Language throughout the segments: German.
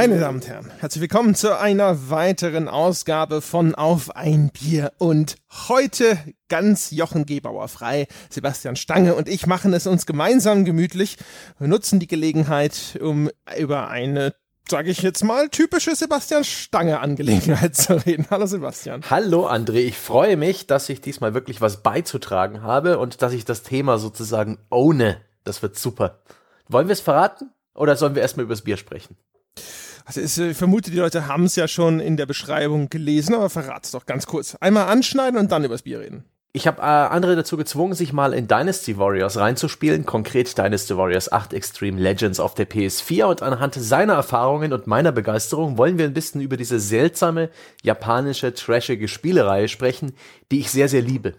Meine Damen und Herren, herzlich willkommen zu einer weiteren Ausgabe von Auf ein Bier. Und heute ganz Jochen Gebauer frei. Sebastian Stange und ich machen es uns gemeinsam gemütlich. Wir nutzen die Gelegenheit, um über eine sage ich jetzt mal, typische Sebastian Stange Angelegenheit zu reden. Hallo Sebastian. Hallo André, ich freue mich, dass ich diesmal wirklich was beizutragen habe und dass ich das Thema sozusagen ohne. Das wird super. Wollen wir es verraten oder sollen wir erstmal über das Bier sprechen? Also ist, ich vermute, die Leute haben es ja schon in der Beschreibung gelesen, aber verrat's doch ganz kurz. Einmal anschneiden und dann übers Bier reden. Ich habe äh, andere dazu gezwungen, sich mal in Dynasty Warriors reinzuspielen, konkret Dynasty Warriors 8 Extreme Legends auf der PS4 und anhand seiner Erfahrungen und meiner Begeisterung wollen wir ein bisschen über diese seltsame japanische trashige Spielereihe sprechen, die ich sehr sehr liebe.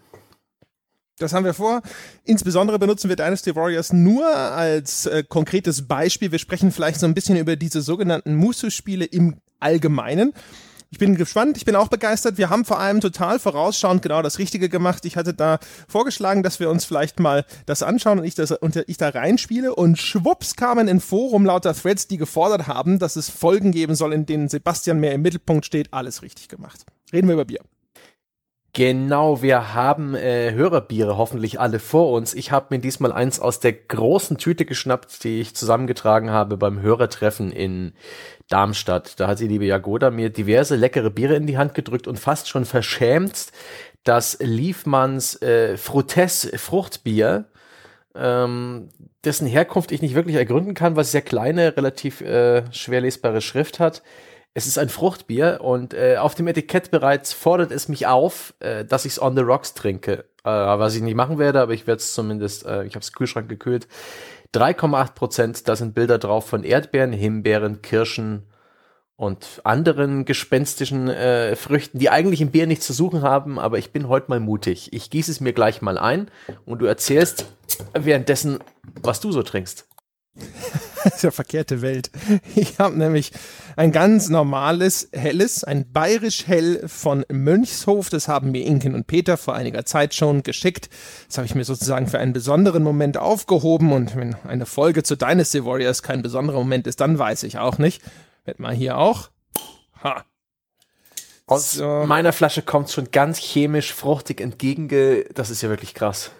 Das haben wir vor. Insbesondere benutzen wir Dynasty Warriors nur als äh, konkretes Beispiel. Wir sprechen vielleicht so ein bisschen über diese sogenannten Musu-Spiele im Allgemeinen. Ich bin gespannt, ich bin auch begeistert. Wir haben vor allem total vorausschauend genau das Richtige gemacht. Ich hatte da vorgeschlagen, dass wir uns vielleicht mal das anschauen und ich, das, und ich da reinspiele. Und schwupps kamen in Forum lauter Threads, die gefordert haben, dass es Folgen geben soll, in denen Sebastian mehr im Mittelpunkt steht. Alles richtig gemacht. Reden wir über Bier. Genau, wir haben äh, Hörerbiere hoffentlich alle vor uns. Ich habe mir diesmal eins aus der großen Tüte geschnappt, die ich zusammengetragen habe beim Hörertreffen in Darmstadt. Da hat die liebe Jagoda mir diverse leckere Biere in die Hand gedrückt und fast schon verschämt das Liefmanns äh, Frutes Fruchtbier, ähm, dessen Herkunft ich nicht wirklich ergründen kann, was sehr kleine, relativ äh, schwer lesbare Schrift hat. Es ist ein Fruchtbier und äh, auf dem Etikett bereits fordert es mich auf, äh, dass ich es on the rocks trinke. Äh, was ich nicht machen werde, aber ich werde es zumindest, äh, ich habe es Kühlschrank gekühlt. 3,8 Prozent, da sind Bilder drauf von Erdbeeren, Himbeeren, Kirschen und anderen gespenstischen äh, Früchten, die eigentlich im Bier nichts zu suchen haben, aber ich bin heute mal mutig. Ich gieße es mir gleich mal ein und du erzählst währenddessen, was du so trinkst. Das ist ja verkehrte Welt. Ich habe nämlich ein ganz normales helles, ein bayerisch hell von Mönchshof. Das haben mir Inken und Peter vor einiger Zeit schon geschickt. Das habe ich mir sozusagen für einen besonderen Moment aufgehoben. Und wenn eine Folge zu Dynasty Warriors kein besonderer Moment ist, dann weiß ich auch nicht. Wird mal hier auch. Ha. Aus so. meiner Flasche kommt schon ganz chemisch fruchtig entgege. Das ist ja wirklich krass.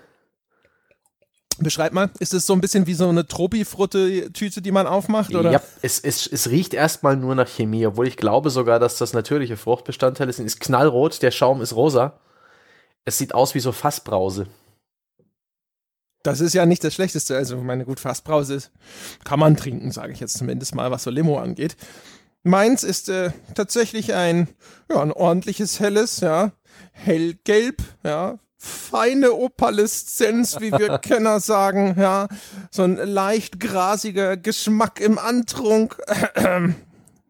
Beschreib mal, ist es so ein bisschen wie so eine Tropi-Frutte-Tüte, die man aufmacht? Oder? Ja, es, es, es riecht erstmal nur nach Chemie, obwohl ich glaube sogar, dass das natürliche Fruchtbestandteile sind. Es ist knallrot, der Schaum ist rosa. Es sieht aus wie so Fassbrause. Das ist ja nicht das Schlechteste. Also, meine gut, Fassbrause ist, kann man trinken, sage ich jetzt zumindest mal, was so Limo angeht. Meins ist äh, tatsächlich ein, ja, ein ordentliches helles, ja, hellgelb, ja, feine Opaleszenz, wie wir Kenner sagen, ja, so ein leicht grasiger Geschmack im Antrunk.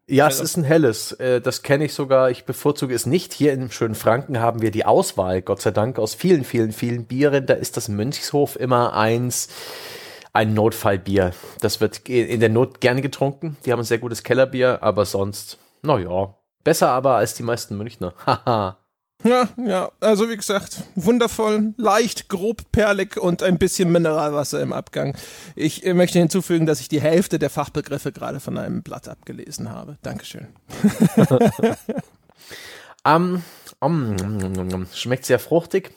Ja, es ist ein helles. Äh, das kenne ich sogar. Ich bevorzuge es nicht. Hier in schönen Franken haben wir die Auswahl, Gott sei Dank, aus vielen, vielen, vielen Bieren. Da ist das Mönchshof immer eins, ein Notfallbier. Das wird in der Not gerne getrunken. Die haben ein sehr gutes Kellerbier, aber sonst, naja, besser aber als die meisten Münchner. Haha. Ja, ja, also wie gesagt, wundervoll, leicht, grob, perlig und ein bisschen Mineralwasser im Abgang. Ich äh, möchte hinzufügen, dass ich die Hälfte der Fachbegriffe gerade von einem Blatt abgelesen habe. Dankeschön. um, um, schmeckt sehr fruchtig.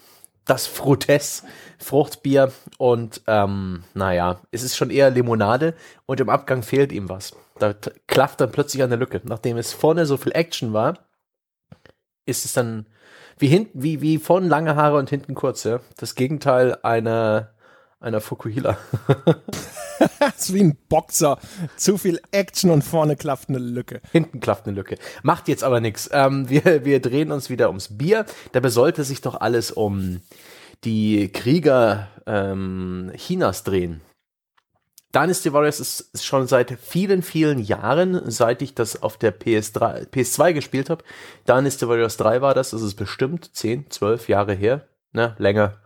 Das Frutes, Fruchtbier und ähm, naja, es ist schon eher Limonade und im Abgang fehlt ihm was. Da klafft dann plötzlich eine Lücke. Nachdem es vorne so viel Action war, ist es dann wie hinten, wie, wie vorne lange Haare und hinten kurze. Das Gegenteil einer, einer Fukuhila. das ist wie ein Boxer. Zu viel Action und vorne klafft eine Lücke. Hinten klafft eine Lücke. Macht jetzt aber nichts. Ähm, wir, wir drehen uns wieder ums Bier. Dabei sollte sich doch alles um die Krieger ähm, Chinas drehen. Dynasty Warriors ist, schon seit vielen, vielen Jahren, seit ich das auf der PS3, PS2 gespielt habe. Dynasty Warriors 3 war das, das ist bestimmt 10, 12 Jahre her, ne, länger.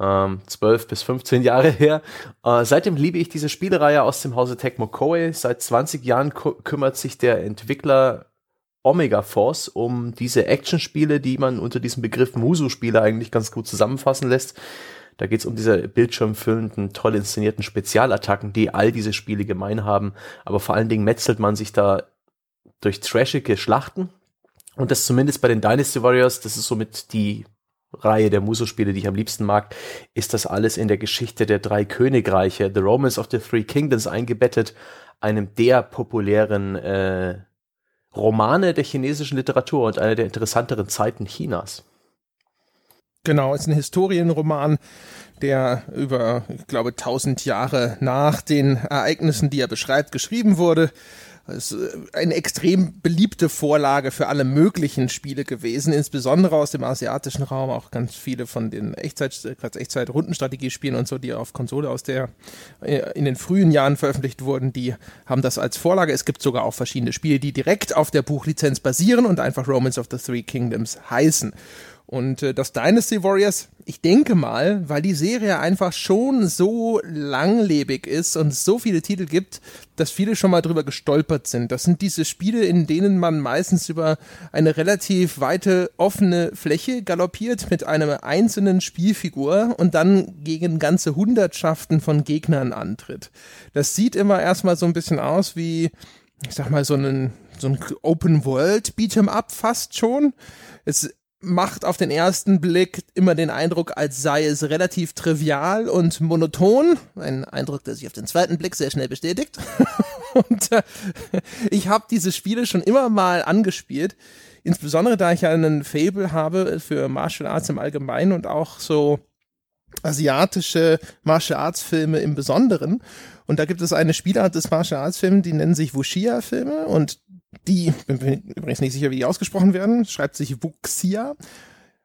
Ähm, 12 bis 15 Jahre her. Äh, seitdem liebe ich diese Spielereihe aus dem Hause Tecmo Koei. Seit 20 Jahren kümmert sich der Entwickler Omega Force um diese Actionspiele, die man unter diesem Begriff Musu-Spiele eigentlich ganz gut zusammenfassen lässt. Da geht es um diese bildschirmfüllenden, toll inszenierten Spezialattacken, die all diese Spiele gemein haben. Aber vor allen Dingen metzelt man sich da durch trashige Schlachten. Und das zumindest bei den Dynasty Warriors, das ist somit die Reihe der Muso-Spiele, die ich am liebsten mag, ist das alles in der Geschichte der drei Königreiche, The Romance of the Three Kingdoms, eingebettet, einem der populären äh, Romane der chinesischen Literatur und einer der interessanteren Zeiten Chinas. Genau, ist ein Historienroman, der über, ich glaube, tausend Jahre nach den Ereignissen, die er beschreibt, geschrieben wurde. Es ist eine extrem beliebte Vorlage für alle möglichen Spiele gewesen, insbesondere aus dem asiatischen Raum, auch ganz viele von den Echtzeit, Echtzeit Rundenstrategiespielen und so, die auf Konsole aus der äh, in den frühen Jahren veröffentlicht wurden, die haben das als Vorlage. Es gibt sogar auch verschiedene Spiele, die direkt auf der Buchlizenz basieren und einfach Romans of the Three Kingdoms heißen. Und äh, das Dynasty Warriors, ich denke mal, weil die Serie einfach schon so langlebig ist und so viele Titel gibt, dass viele schon mal drüber gestolpert sind. Das sind diese Spiele, in denen man meistens über eine relativ weite offene Fläche galoppiert mit einer einzelnen Spielfigur und dann gegen ganze Hundertschaften von Gegnern antritt. Das sieht immer erstmal so ein bisschen aus wie, ich sag mal, so ein, so ein Open World Beat'em Up fast schon. Es macht auf den ersten Blick immer den Eindruck, als sei es relativ trivial und monoton. Ein Eindruck, der sich auf den zweiten Blick sehr schnell bestätigt. und äh, ich habe diese Spiele schon immer mal angespielt. Insbesondere da ich ja einen Fable habe für Martial Arts im Allgemeinen und auch so asiatische Martial Arts Filme im Besonderen. Und da gibt es eine Spielart des Martial Arts Films, die nennen sich Wuxia Filme und die, bin mir übrigens nicht sicher, wie die ausgesprochen werden, schreibt sich Wuxia.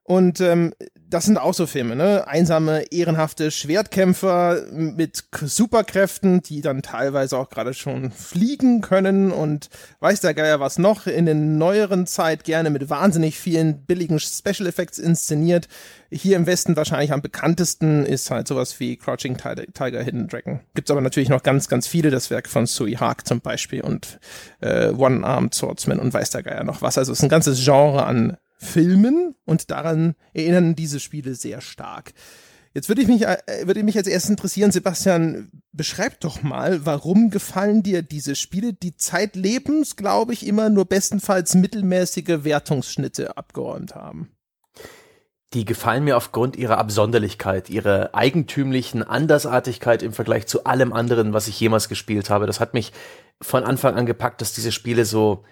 Und ähm, das sind auch so Filme, ne? Einsame, ehrenhafte Schwertkämpfer mit Superkräften, die dann teilweise auch gerade schon fliegen können und weiß der Geier was noch, in der neueren Zeit gerne mit wahnsinnig vielen billigen Special Effects inszeniert. Hier im Westen wahrscheinlich am bekanntesten ist halt sowas wie Crouching Tiger, Hidden Dragon. Gibt's aber natürlich noch ganz, ganz viele, das Werk von Sui Haag zum Beispiel und äh, One-Armed Swordsman und weiß der Geier noch was. Also es ist ein ganzes Genre an Filmen und daran erinnern diese Spiele sehr stark. Jetzt würde ich mich, äh, würde mich als erstes interessieren, Sebastian, beschreib doch mal, warum gefallen dir diese Spiele, die zeitlebens, glaube ich, immer nur bestenfalls mittelmäßige Wertungsschnitte abgeräumt haben? Die gefallen mir aufgrund ihrer Absonderlichkeit, ihrer eigentümlichen Andersartigkeit im Vergleich zu allem anderen, was ich jemals gespielt habe. Das hat mich von Anfang an gepackt, dass diese Spiele so,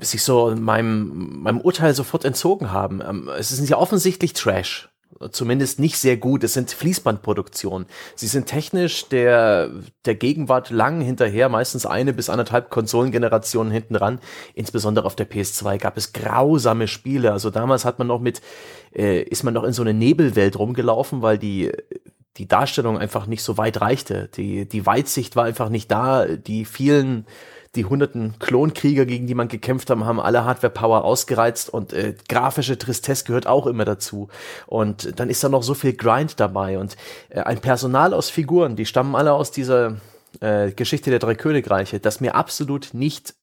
sich so meinem, meinem Urteil sofort entzogen haben. Ähm, es ist ja offensichtlich Trash. Zumindest nicht sehr gut. Es sind Fließbandproduktionen. Sie sind technisch der, der Gegenwart lang hinterher, meistens eine bis anderthalb Konsolengenerationen hinten ran. Insbesondere auf der PS2 gab es grausame Spiele. Also damals hat man noch mit, äh, ist man noch in so eine Nebelwelt rumgelaufen, weil die, die Darstellung einfach nicht so weit reichte. Die, die Weitsicht war einfach nicht da. Die vielen, die hunderten Klonkrieger, gegen die man gekämpft haben, haben alle Hardware-Power ausgereizt und äh, grafische Tristesse gehört auch immer dazu. Und dann ist da noch so viel Grind dabei und äh, ein Personal aus Figuren, die stammen alle aus dieser äh, Geschichte der drei Königreiche, das mir absolut nicht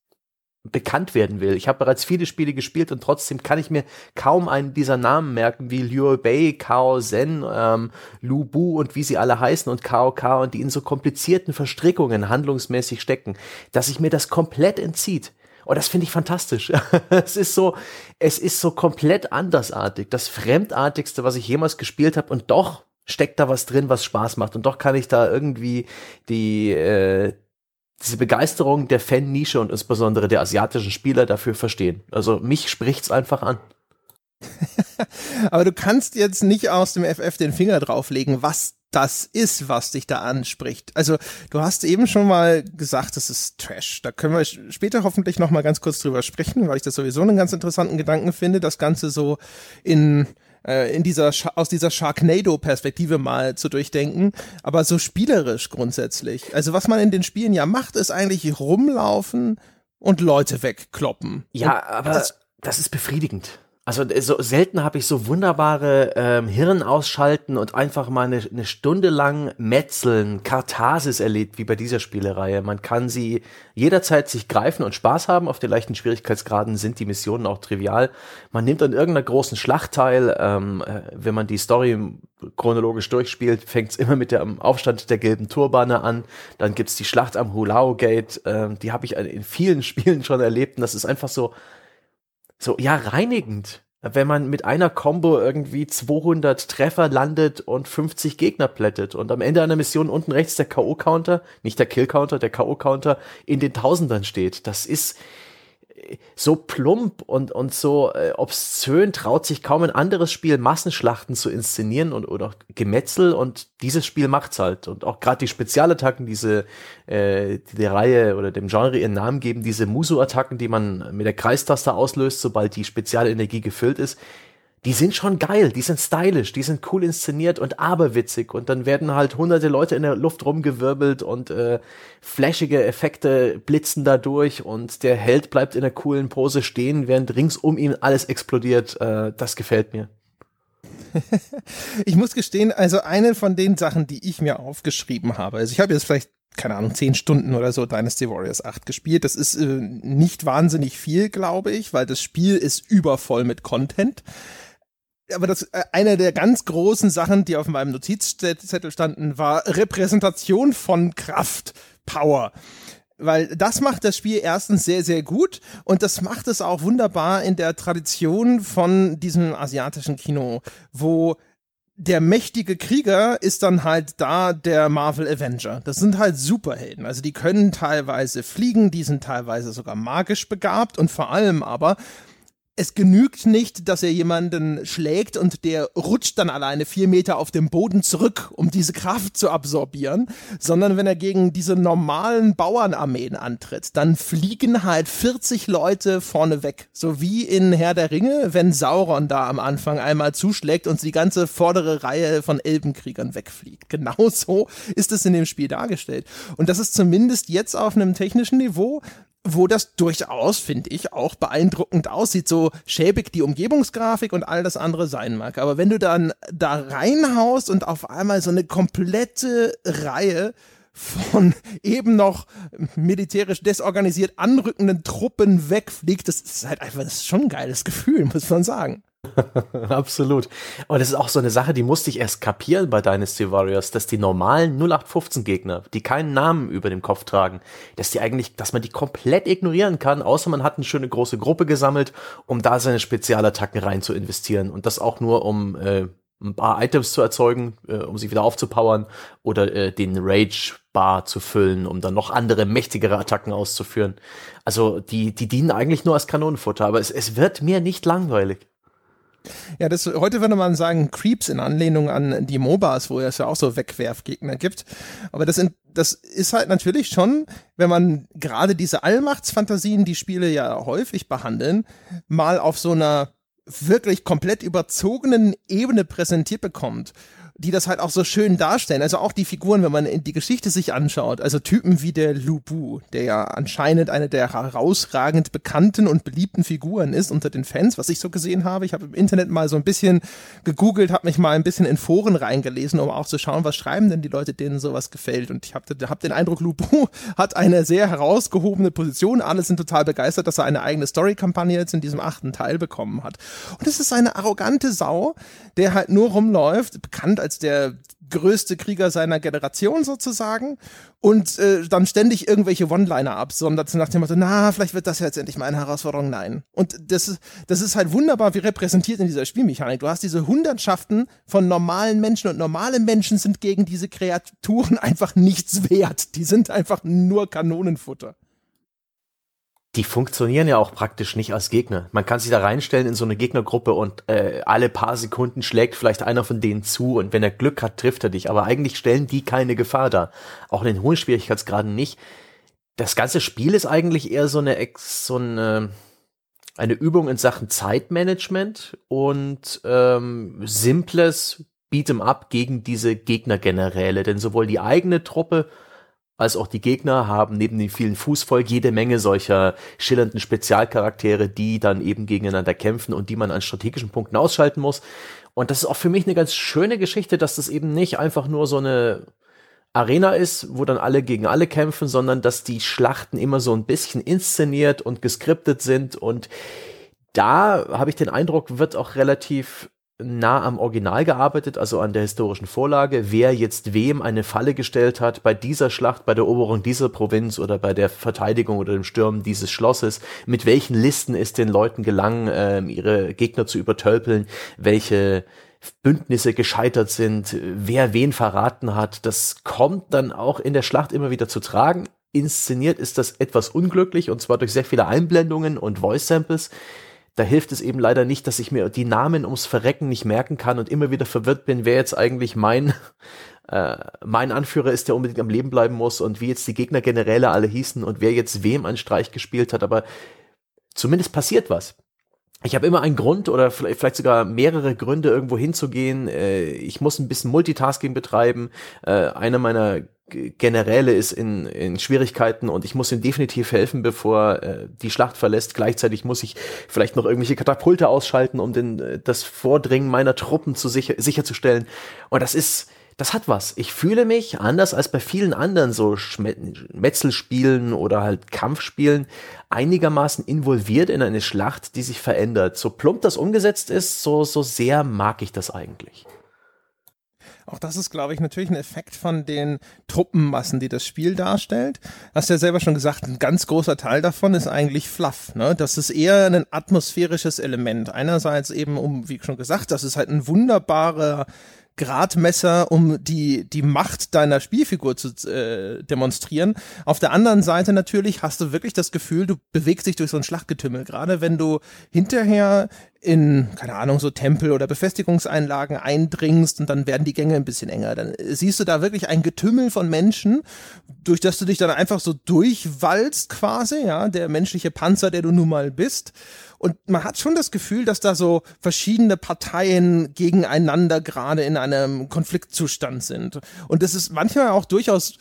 bekannt werden will. Ich habe bereits viele Spiele gespielt und trotzdem kann ich mir kaum einen dieser Namen merken, wie Liu Bei, Kao Zen, ähm, Lu Bu und wie sie alle heißen und Kao und die in so komplizierten Verstrickungen handlungsmäßig stecken, dass sich mir das komplett entzieht. Und das finde ich fantastisch. es ist so, es ist so komplett andersartig. Das Fremdartigste, was ich jemals gespielt habe und doch steckt da was drin, was Spaß macht. Und doch kann ich da irgendwie die, äh, diese Begeisterung der Fan-Nische und insbesondere der asiatischen Spieler dafür verstehen. Also mich spricht's einfach an. Aber du kannst jetzt nicht aus dem FF den Finger drauflegen, was das ist, was dich da anspricht. Also du hast eben schon mal gesagt, das ist Trash. Da können wir später hoffentlich noch mal ganz kurz drüber sprechen, weil ich das sowieso einen ganz interessanten Gedanken finde, das Ganze so in äh, in dieser aus dieser Sharknado-Perspektive mal zu durchdenken, aber so spielerisch grundsätzlich. Also was man in den Spielen ja macht, ist eigentlich rumlaufen und Leute wegkloppen. Ja, und aber das, das ist befriedigend. Also äh, so selten habe ich so wunderbare ähm, Hirn ausschalten und einfach mal eine, eine Stunde lang metzeln, Katharsis erlebt, wie bei dieser Spielereihe. Man kann sie jederzeit sich greifen und Spaß haben. Auf den leichten Schwierigkeitsgraden sind die Missionen auch trivial. Man nimmt an irgendeiner großen Schlacht teil. Ähm, äh, wenn man die Story chronologisch durchspielt, fängt es immer mit dem Aufstand der gelben Turbane an. Dann gibt's die Schlacht am Hulao Gate. Ähm, die habe ich in vielen Spielen schon erlebt. Und das ist einfach so so, ja, reinigend. Wenn man mit einer Combo irgendwie 200 Treffer landet und 50 Gegner plättet und am Ende einer Mission unten rechts der K.O.-Counter, nicht der Kill-Counter, der K.O.-Counter in den Tausendern steht. Das ist, so plump und, und so äh, obszön traut sich kaum ein anderes Spiel, Massenschlachten zu inszenieren und oder Gemetzel und dieses Spiel macht's halt. Und auch gerade die Spezialattacken, diese äh, die der Reihe oder dem Genre ihren Namen geben, diese Musu-Attacken, die man mit der Kreistaste auslöst, sobald die Spezialenergie gefüllt ist, die sind schon geil, die sind stylisch, die sind cool inszeniert und aberwitzig und dann werden halt hunderte Leute in der Luft rumgewirbelt und äh, flashige Effekte blitzen dadurch und der Held bleibt in der coolen Pose stehen, während rings um ihn alles explodiert. Äh, das gefällt mir. ich muss gestehen, also eine von den Sachen, die ich mir aufgeschrieben habe, also ich habe jetzt vielleicht keine Ahnung, zehn Stunden oder so Dynasty Warriors 8 gespielt. Das ist äh, nicht wahnsinnig viel, glaube ich, weil das Spiel ist übervoll mit Content aber das äh, eine der ganz großen Sachen, die auf meinem Notizzettel standen, war Repräsentation von Kraft, Power. Weil das macht das Spiel erstens sehr, sehr gut und das macht es auch wunderbar in der Tradition von diesem asiatischen Kino, wo der mächtige Krieger ist dann halt da der Marvel Avenger. Das sind halt Superhelden. Also die können teilweise fliegen, die sind teilweise sogar magisch begabt und vor allem aber es genügt nicht, dass er jemanden schlägt und der rutscht dann alleine vier Meter auf dem Boden zurück, um diese Kraft zu absorbieren, sondern wenn er gegen diese normalen Bauernarmeen antritt, dann fliegen halt 40 Leute vorne weg. So wie in Herr der Ringe, wenn Sauron da am Anfang einmal zuschlägt und die ganze vordere Reihe von Elbenkriegern wegfliegt. Genau so ist es in dem Spiel dargestellt. Und das ist zumindest jetzt auf einem technischen Niveau wo das durchaus, finde ich, auch beeindruckend aussieht. So schäbig die Umgebungsgrafik und all das andere sein mag. Aber wenn du dann da reinhaust und auf einmal so eine komplette Reihe von eben noch militärisch desorganisiert anrückenden Truppen wegfliegt, das ist halt einfach, das ist schon ein geiles Gefühl, muss man sagen. Absolut. Aber das ist auch so eine Sache, die musste ich erst kapieren bei Dynasty Warriors, dass die normalen 0815 Gegner, die keinen Namen über dem Kopf tragen, dass die eigentlich, dass man die komplett ignorieren kann, außer man hat eine schöne große Gruppe gesammelt, um da seine Spezialattacken rein zu investieren und das auch nur um äh, ein paar Items zu erzeugen, äh, um sie wieder aufzupowern oder äh, den Rage Bar zu füllen, um dann noch andere mächtigere Attacken auszuführen. Also die die dienen eigentlich nur als Kanonenfutter, aber es, es wird mir nicht langweilig. Ja, das, heute würde man sagen Creeps in Anlehnung an die MOBAs, wo es ja auch so Wegwerfgegner gibt. Aber das, in, das ist halt natürlich schon, wenn man gerade diese Allmachtsfantasien, die Spiele ja häufig behandeln, mal auf so einer wirklich komplett überzogenen Ebene präsentiert bekommt die das halt auch so schön darstellen. Also auch die Figuren, wenn man die Geschichte sich anschaut. Also Typen wie der Lubu, der ja anscheinend eine der herausragend bekannten und beliebten Figuren ist unter den Fans, was ich so gesehen habe. Ich habe im Internet mal so ein bisschen gegoogelt, habe mich mal ein bisschen in Foren reingelesen, um auch zu schauen, was schreiben denn die Leute, denen sowas gefällt. Und ich habe hab den Eindruck, Lubu hat eine sehr herausgehobene Position. Alle sind total begeistert, dass er eine eigene Story-Kampagne jetzt in diesem achten Teil bekommen hat. Und es ist eine arrogante Sau, der halt nur rumläuft, bekannt als als der größte Krieger seiner Generation sozusagen und äh, dann ständig irgendwelche One-Liner absondert nach dem Motto, na, vielleicht wird das ja jetzt endlich mal eine Herausforderung. Nein. Und das ist, das ist halt wunderbar wie repräsentiert in dieser Spielmechanik. Du hast diese Hundertschaften von normalen Menschen und normale Menschen sind gegen diese Kreaturen einfach nichts wert. Die sind einfach nur Kanonenfutter die funktionieren ja auch praktisch nicht als Gegner. Man kann sich da reinstellen in so eine Gegnergruppe und äh, alle paar Sekunden schlägt vielleicht einer von denen zu und wenn er Glück hat, trifft er dich. Aber eigentlich stellen die keine Gefahr dar. Auch in den hohen Schwierigkeitsgraden nicht. Das ganze Spiel ist eigentlich eher so eine, so eine, eine Übung in Sachen Zeitmanagement und ähm, simples Beat'em Up gegen diese Gegnergeneräle. Denn sowohl die eigene Truppe als auch die Gegner haben neben dem vielen Fußvolk jede Menge solcher schillernden Spezialcharaktere, die dann eben gegeneinander kämpfen und die man an strategischen Punkten ausschalten muss. Und das ist auch für mich eine ganz schöne Geschichte, dass das eben nicht einfach nur so eine Arena ist, wo dann alle gegen alle kämpfen, sondern dass die Schlachten immer so ein bisschen inszeniert und geskriptet sind und da habe ich den Eindruck, wird auch relativ nah am Original gearbeitet, also an der historischen Vorlage, wer jetzt wem eine Falle gestellt hat bei dieser Schlacht, bei der Eroberung dieser Provinz oder bei der Verteidigung oder dem Stürmen dieses Schlosses, mit welchen Listen es den Leuten gelang, äh, ihre Gegner zu übertölpeln, welche Bündnisse gescheitert sind, wer wen verraten hat, das kommt dann auch in der Schlacht immer wieder zu tragen. Inszeniert ist das etwas unglücklich und zwar durch sehr viele Einblendungen und Voice Samples da hilft es eben leider nicht, dass ich mir die Namen ums Verrecken nicht merken kann und immer wieder verwirrt bin, wer jetzt eigentlich mein, äh, mein Anführer ist, der unbedingt am Leben bleiben muss und wie jetzt die Gegner Generäle alle hießen und wer jetzt wem einen Streich gespielt hat, aber zumindest passiert was. Ich habe immer einen Grund oder vielleicht sogar mehrere Gründe, irgendwo hinzugehen. Äh, ich muss ein bisschen Multitasking betreiben. Äh, einer meiner Generäle ist in, in Schwierigkeiten und ich muss ihm definitiv helfen, bevor äh, die Schlacht verlässt. Gleichzeitig muss ich vielleicht noch irgendwelche Katapulte ausschalten, um den, das Vordringen meiner Truppen zu sicher, sicherzustellen. Und das ist, das hat was. Ich fühle mich anders als bei vielen anderen so Metzelspielen oder halt Kampfspielen einigermaßen involviert in eine Schlacht, die sich verändert. So plump das umgesetzt ist, so, so sehr mag ich das eigentlich. Auch das ist, glaube ich, natürlich ein Effekt von den Truppenmassen, die das Spiel darstellt. Hast ja selber schon gesagt, ein ganz großer Teil davon ist eigentlich Fluff. Ne? Das ist eher ein atmosphärisches Element. Einerseits eben, um, wie schon gesagt, das ist halt ein wunderbarer Gradmesser, um die, die Macht deiner Spielfigur zu äh, demonstrieren. Auf der anderen Seite natürlich hast du wirklich das Gefühl, du bewegst dich durch so ein Schlachtgetümmel. Gerade wenn du hinterher in, keine Ahnung, so Tempel oder Befestigungseinlagen eindringst und dann werden die Gänge ein bisschen enger. Dann siehst du da wirklich ein Getümmel von Menschen, durch das du dich dann einfach so durchwalzt quasi, ja, der menschliche Panzer, der du nun mal bist. Und man hat schon das Gefühl, dass da so verschiedene Parteien gegeneinander gerade in einem Konfliktzustand sind. Und das ist manchmal auch durchaus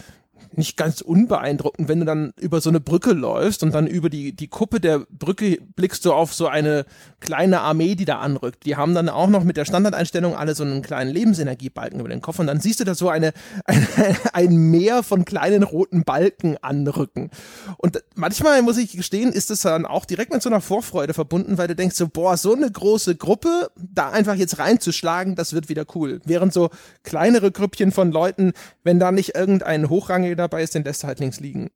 nicht ganz unbeeindruckend, wenn du dann über so eine Brücke läufst und dann über die, die Kuppe der Brücke blickst du auf so eine kleine Armee, die da anrückt. Die haben dann auch noch mit der Standardeinstellung alle so einen kleinen Lebensenergiebalken über den Kopf und dann siehst du da so eine, eine ein Meer von kleinen roten Balken anrücken. Und manchmal, muss ich gestehen, ist es dann auch direkt mit so einer Vorfreude verbunden, weil du denkst so, boah, so eine große Gruppe, da einfach jetzt reinzuschlagen, das wird wieder cool. Während so kleinere Grüppchen von Leuten, wenn da nicht irgendein hochrangiger dabei ist, den lässt er halt links liegen.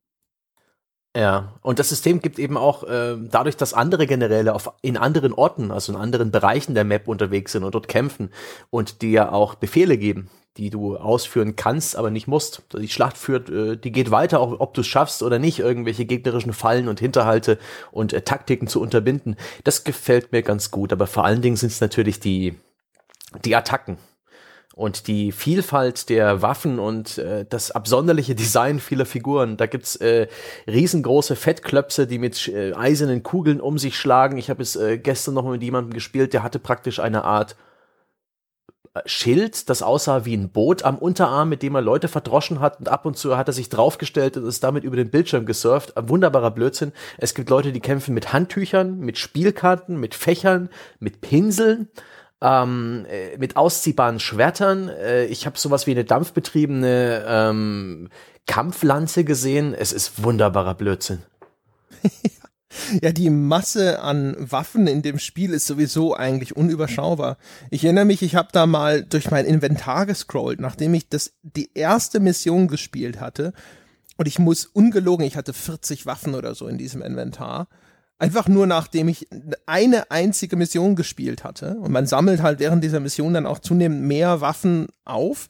Ja, und das System gibt eben auch äh, dadurch, dass andere Generäle auf, in anderen Orten, also in anderen Bereichen der Map unterwegs sind und dort kämpfen und dir auch Befehle geben, die du ausführen kannst, aber nicht musst. Die Schlacht führt, äh, die geht weiter, auch ob du es schaffst oder nicht, irgendwelche gegnerischen Fallen und Hinterhalte und äh, Taktiken zu unterbinden. Das gefällt mir ganz gut, aber vor allen Dingen sind es natürlich die, die Attacken und die Vielfalt der Waffen und äh, das absonderliche Design vieler Figuren. Da gibt's äh, riesengroße Fettklöpse, die mit äh, eisernen Kugeln um sich schlagen. Ich habe es äh, gestern noch mit jemandem gespielt, der hatte praktisch eine Art äh, Schild, das aussah wie ein Boot am Unterarm, mit dem er Leute verdroschen hat und ab und zu hat er sich draufgestellt und ist damit über den Bildschirm gesurft. Ein wunderbarer Blödsinn. Es gibt Leute, die kämpfen mit Handtüchern, mit Spielkarten, mit Fächern, mit Pinseln ähm, äh, mit ausziehbaren Schwertern. Äh, ich habe sowas wie eine dampfbetriebene ähm, Kampflanze gesehen. Es ist wunderbarer Blödsinn. Ja, die Masse an Waffen in dem Spiel ist sowieso eigentlich unüberschaubar. Ich erinnere mich, ich habe da mal durch mein Inventar gescrollt, nachdem ich das die erste Mission gespielt hatte. Und ich muss ungelogen, ich hatte 40 Waffen oder so in diesem Inventar. Einfach nur nachdem ich eine einzige Mission gespielt hatte. Und man sammelt halt während dieser Mission dann auch zunehmend mehr Waffen auf.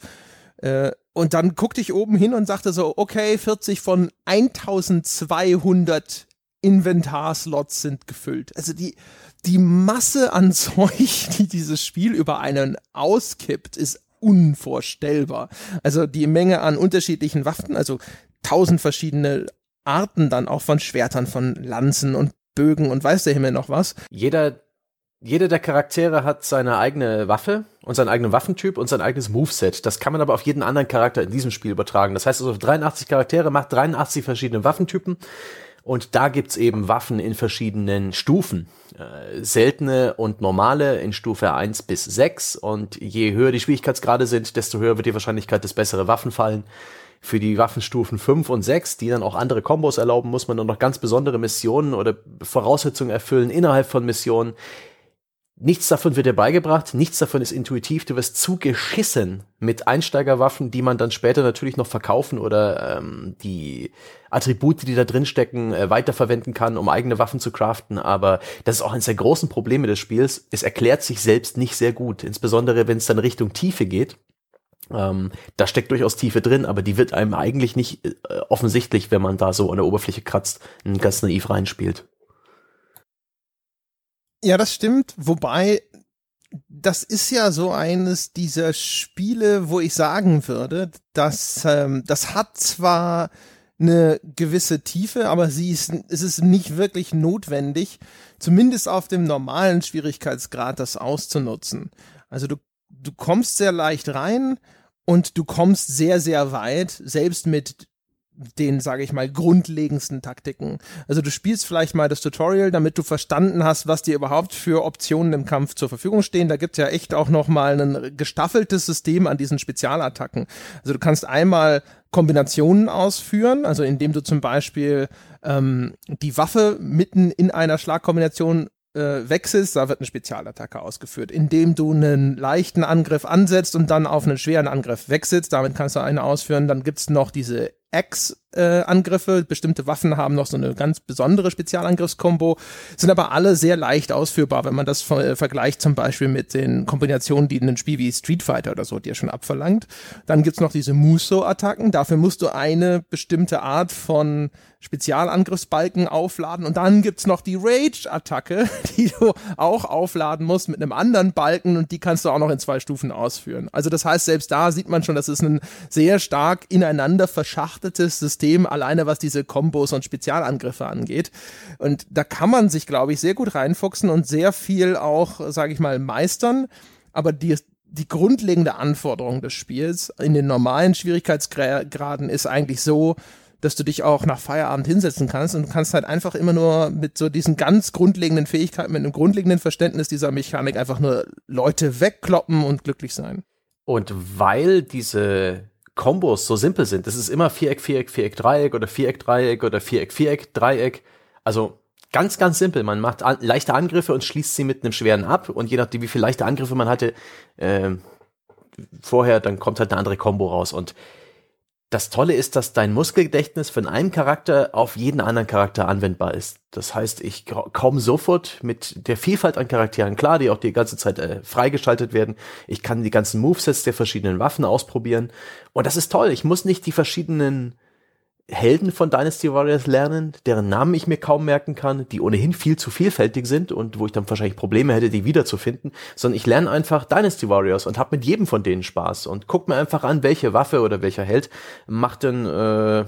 Äh, und dann guckte ich oben hin und sagte so, okay, 40 von 1200 Inventarslots sind gefüllt. Also die, die Masse an Zeug, die dieses Spiel über einen auskippt, ist unvorstellbar. Also die Menge an unterschiedlichen Waffen, also tausend verschiedene Arten dann auch von Schwertern, von Lanzen und Bögen und weiß der Himmel noch was. Jeder jeder der Charaktere hat seine eigene Waffe und seinen eigenen Waffentyp und sein eigenes Moveset. Das kann man aber auf jeden anderen Charakter in diesem Spiel übertragen. Das heißt also, 83 Charaktere macht 83 verschiedene Waffentypen. Und da gibt's eben Waffen in verschiedenen Stufen. Äh, seltene und normale in Stufe 1 bis 6. Und je höher die Schwierigkeitsgrade sind, desto höher wird die Wahrscheinlichkeit, dass bessere Waffen fallen. Für die Waffenstufen 5 und 6, die dann auch andere Kombos erlauben, muss man dann noch ganz besondere Missionen oder Voraussetzungen erfüllen innerhalb von Missionen. Nichts davon wird dir beigebracht, nichts davon ist intuitiv. Du wirst zugeschissen mit Einsteigerwaffen, die man dann später natürlich noch verkaufen oder ähm, die Attribute, die da drin stecken, äh, weiterverwenden kann, um eigene Waffen zu craften. Aber das ist auch eines der großen Probleme des Spiels. Es erklärt sich selbst nicht sehr gut, insbesondere wenn es dann Richtung Tiefe geht. Ähm, da steckt durchaus Tiefe drin, aber die wird einem eigentlich nicht äh, offensichtlich, wenn man da so an der Oberfläche kratzt, ganz naiv reinspielt. Ja, das stimmt. Wobei, das ist ja so eines dieser Spiele, wo ich sagen würde, dass ähm, das hat zwar eine gewisse Tiefe, aber sie ist, es ist nicht wirklich notwendig, zumindest auf dem normalen Schwierigkeitsgrad das auszunutzen. Also du, du kommst sehr leicht rein und du kommst sehr, sehr weit, selbst mit den, sage ich mal, grundlegendsten Taktiken. Also du spielst vielleicht mal das Tutorial, damit du verstanden hast, was dir überhaupt für Optionen im Kampf zur Verfügung stehen. Da gibt's ja echt auch noch mal ein gestaffeltes System an diesen Spezialattacken. Also du kannst einmal Kombinationen ausführen, also indem du zum Beispiel ähm, die Waffe mitten in einer Schlagkombination äh, wechselst, da wird eine Spezialattacke ausgeführt, indem du einen leichten Angriff ansetzt und dann auf einen schweren Angriff wechselst. Damit kannst du eine ausführen. Dann gibt's noch diese Axe-Angriffe. Äh, Bestimmte Waffen haben noch so eine ganz besondere Spezialangriffskombo, sind aber alle sehr leicht ausführbar, wenn man das ver vergleicht zum Beispiel mit den Kombinationen, die in einem Spiel wie Street Fighter oder so dir schon abverlangt. Dann gibt's noch diese Muso-Attacken. Dafür musst du eine bestimmte Art von Spezialangriffsbalken aufladen und dann gibt's noch die Rage-Attacke, die du auch aufladen musst mit einem anderen Balken und die kannst du auch noch in zwei Stufen ausführen. Also das heißt, selbst da sieht man schon, das ist ein sehr stark ineinander verschachtetes System, alleine was diese Kombos und Spezialangriffe angeht. Und da kann man sich, glaube ich, sehr gut reinfuchsen und sehr viel auch, sage ich mal, meistern. Aber die, die grundlegende Anforderung des Spiels in den normalen Schwierigkeitsgraden ist eigentlich so, dass du dich auch nach Feierabend hinsetzen kannst und du kannst halt einfach immer nur mit so diesen ganz grundlegenden Fähigkeiten, mit einem grundlegenden Verständnis dieser Mechanik einfach nur Leute wegkloppen und glücklich sein. Und weil diese Kombos so simpel sind, das ist immer Viereck, Viereck, Viereck, Dreieck oder Viereck, Dreieck oder Viereck, Viereck, Dreieck. Also ganz, ganz simpel. Man macht an, leichte Angriffe und schließt sie mit einem schweren ab und je nachdem, wie viele leichte Angriffe man hatte, äh, vorher, dann kommt halt eine andere Combo raus und das Tolle ist, dass dein Muskelgedächtnis von einem Charakter auf jeden anderen Charakter anwendbar ist. Das heißt, ich komme sofort mit der Vielfalt an Charakteren klar, die auch die ganze Zeit äh, freigeschaltet werden. Ich kann die ganzen Movesets der verschiedenen Waffen ausprobieren. Und das ist toll. Ich muss nicht die verschiedenen Helden von Dynasty Warriors lernen, deren Namen ich mir kaum merken kann, die ohnehin viel zu vielfältig sind und wo ich dann wahrscheinlich Probleme hätte, die wiederzufinden, sondern ich lerne einfach Dynasty Warriors und habe mit jedem von denen Spaß und guck mir einfach an, welche Waffe oder welcher Held macht denn äh,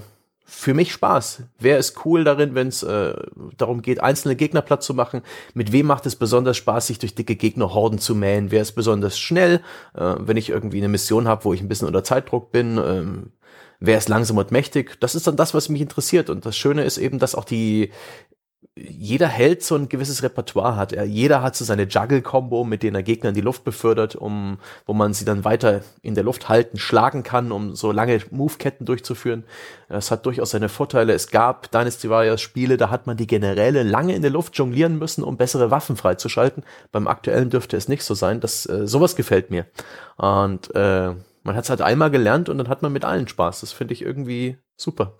für mich Spaß. Wer ist cool darin, wenn es äh, darum geht, einzelne Gegner platt zu machen? Mit wem macht es besonders Spaß, sich durch dicke Gegnerhorden zu mähen? Wer ist besonders schnell, äh, wenn ich irgendwie eine Mission habe, wo ich ein bisschen unter Zeitdruck bin? Ähm, wer ist langsam und mächtig? Das ist dann das, was mich interessiert. Und das Schöne ist eben, dass auch die jeder Held so ein gewisses Repertoire hat. Er, jeder hat so seine Juggle-Kombo, mit denen er Gegner in die Luft befördert, um, wo man sie dann weiter in der Luft halten, schlagen kann, um so lange Move-Ketten durchzuführen. Es hat durchaus seine Vorteile. Es gab Dynasty Warriors Spiele, da hat man die Generäle lange in der Luft jonglieren müssen, um bessere Waffen freizuschalten. Beim aktuellen dürfte es nicht so sein. Das, äh, sowas gefällt mir. Und, äh, man hat es halt einmal gelernt und dann hat man mit allen Spaß. Das finde ich irgendwie super.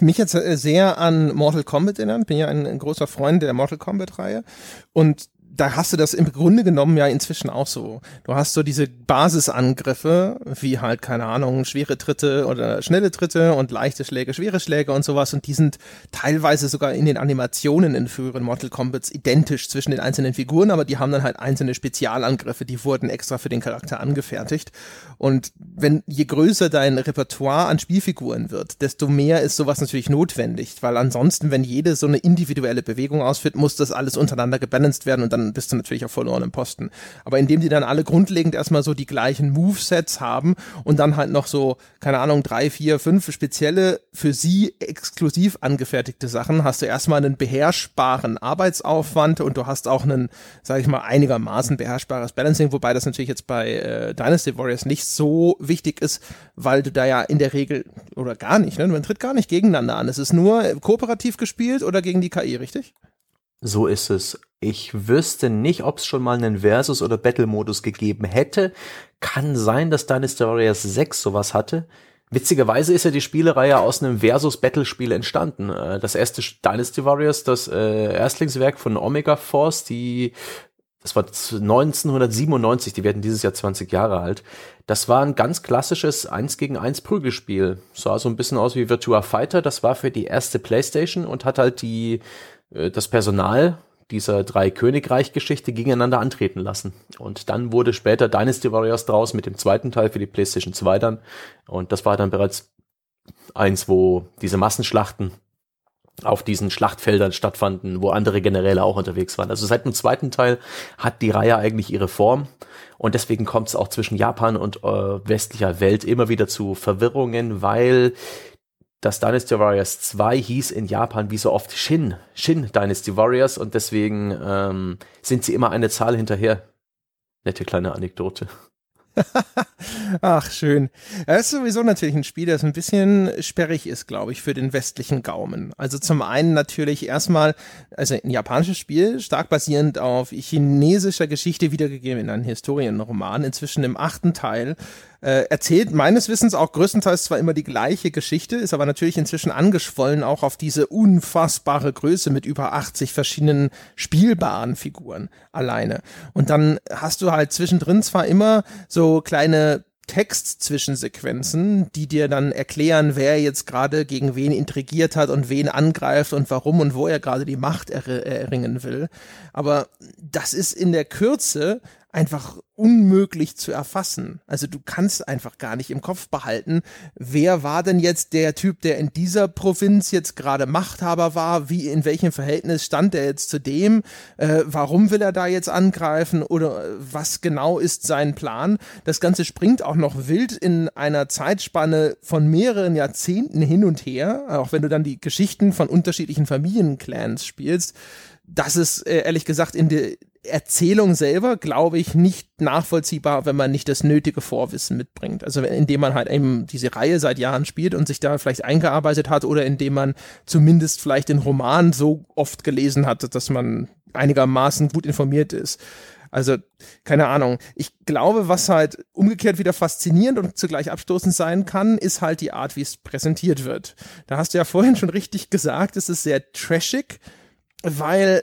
Mich jetzt äh, sehr an Mortal Kombat erinnert. Bin ja ein, großer Freund der Mortal Kombat-Reihe. Und da hast du das im Grunde genommen ja inzwischen auch so. Du hast so diese Basisangriffe, wie halt, keine Ahnung, schwere Tritte oder schnelle Tritte und leichte Schläge, schwere Schläge und sowas. Und die sind teilweise sogar in den Animationen in früheren Mortal Kombats identisch zwischen den einzelnen Figuren, aber die haben dann halt einzelne Spezialangriffe, die wurden extra für den Charakter angefertigt. Und wenn, je größer dein Repertoire an Spielfiguren wird, desto mehr ist sowas natürlich notwendig, weil ansonsten, wenn jede so eine individuelle Bewegung ausführt, muss das alles untereinander gebalanced werden und dann bist du natürlich auf verlorenem Posten. Aber indem die dann alle grundlegend erstmal so die gleichen Movesets haben und dann halt noch so, keine Ahnung, drei, vier, fünf spezielle für sie exklusiv angefertigte Sachen, hast du erstmal einen beherrschbaren Arbeitsaufwand und du hast auch einen, sag ich mal, einigermaßen beherrschbares Balancing, wobei das natürlich jetzt bei äh, Dynasty Warriors nicht so wichtig ist, weil du da ja in der Regel oder gar nicht, ne? Man tritt gar nicht gegeneinander an. Es ist nur kooperativ gespielt oder gegen die KI, richtig? So ist es. Ich wüsste nicht, ob es schon mal einen Versus- oder Battle-Modus gegeben hätte. Kann sein, dass Dynasty Warriors 6 sowas hatte. Witzigerweise ist ja die Spielereihe aus einem Versus-Battle-Spiel entstanden. Äh, das erste Dynasty Warriors, das äh, Erstlingswerk von Omega Force, die das war 1997, die werden dieses Jahr 20 Jahre alt. Das war ein ganz klassisches 1 gegen 1 Prügelspiel. Sah so ein bisschen aus wie Virtua Fighter. Das war für die erste Playstation und hat halt die, das Personal dieser drei Königreich-Geschichte gegeneinander antreten lassen. Und dann wurde später Dynasty Warriors draus mit dem zweiten Teil für die PlayStation 2 dann. Und das war dann bereits eins, wo diese Massenschlachten auf diesen Schlachtfeldern stattfanden, wo andere Generäle auch unterwegs waren. Also seit dem zweiten Teil hat die Reihe eigentlich ihre Form und deswegen kommt es auch zwischen Japan und äh, westlicher Welt immer wieder zu Verwirrungen, weil das Dynasty Warriors 2 hieß in Japan wie so oft Shin, Shin Dynasty Warriors und deswegen ähm, sind sie immer eine Zahl hinterher. Nette kleine Anekdote. Ach, schön. Das ist sowieso natürlich ein Spiel, das ein bisschen sperrig ist, glaube ich, für den westlichen Gaumen. Also zum einen natürlich erstmal, also ein japanisches Spiel, stark basierend auf chinesischer Geschichte wiedergegeben in einem Historienroman, inzwischen im achten Teil, äh, erzählt meines Wissens auch größtenteils zwar immer die gleiche Geschichte, ist aber natürlich inzwischen angeschwollen auch auf diese unfassbare Größe mit über 80 verschiedenen spielbaren Figuren alleine. Und dann hast du halt zwischendrin zwar immer so kleine Textzwischensequenzen, die dir dann erklären, wer jetzt gerade gegen wen intrigiert hat und wen angreift und warum und wo er gerade die Macht er erringen will. Aber das ist in der Kürze einfach unmöglich zu erfassen. Also du kannst einfach gar nicht im Kopf behalten, wer war denn jetzt der Typ, der in dieser Provinz jetzt gerade Machthaber war, wie in welchem Verhältnis stand er jetzt zu dem, äh, warum will er da jetzt angreifen oder äh, was genau ist sein Plan. Das Ganze springt auch noch wild in einer Zeitspanne von mehreren Jahrzehnten hin und her, auch wenn du dann die Geschichten von unterschiedlichen Familienclans spielst das ist äh, ehrlich gesagt in der Erzählung selber, glaube ich, nicht nachvollziehbar, wenn man nicht das nötige Vorwissen mitbringt. Also indem man halt eben diese Reihe seit Jahren spielt und sich da vielleicht eingearbeitet hat oder indem man zumindest vielleicht den Roman so oft gelesen hat, dass man einigermaßen gut informiert ist. Also, keine Ahnung. Ich glaube, was halt umgekehrt wieder faszinierend und zugleich abstoßend sein kann, ist halt die Art, wie es präsentiert wird. Da hast du ja vorhin schon richtig gesagt, es ist sehr trashig, weil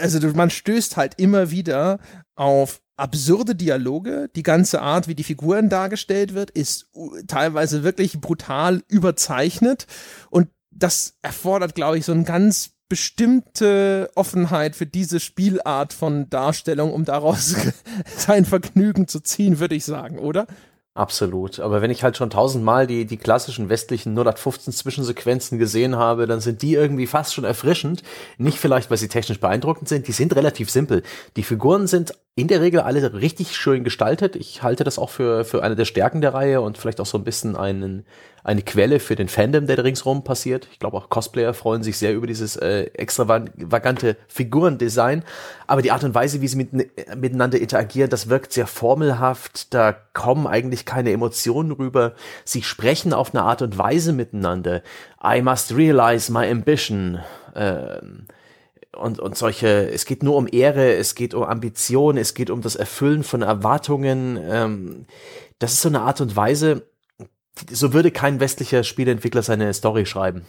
also man stößt halt immer wieder auf absurde Dialoge. Die ganze Art, wie die Figuren dargestellt wird, ist teilweise wirklich brutal überzeichnet. Und das erfordert, glaube ich, so ein ganz bestimmte Offenheit für diese Spielart von Darstellung, um daraus sein Vergnügen zu ziehen, würde ich sagen, oder? Absolut. Aber wenn ich halt schon tausendmal die, die klassischen westlichen 015 Zwischensequenzen gesehen habe, dann sind die irgendwie fast schon erfrischend. Nicht vielleicht, weil sie technisch beeindruckend sind, die sind relativ simpel. Die Figuren sind in der Regel alle richtig schön gestaltet. Ich halte das auch für, für eine der Stärken der Reihe und vielleicht auch so ein bisschen einen, eine Quelle für den Fandom, der ringsrum passiert. Ich glaube auch Cosplayer freuen sich sehr über dieses äh, extravagante Figurendesign. Aber die Art und Weise, wie sie mit, miteinander interagieren, das wirkt sehr formelhaft. Da kommen eigentlich keine Emotionen rüber. Sie sprechen auf eine Art und Weise miteinander. I must realize my ambition. Ähm, und, und solche, es geht nur um Ehre, es geht um Ambition, es geht um das Erfüllen von Erwartungen. Ähm, das ist so eine Art und Weise, so würde kein westlicher Spieleentwickler seine Story schreiben.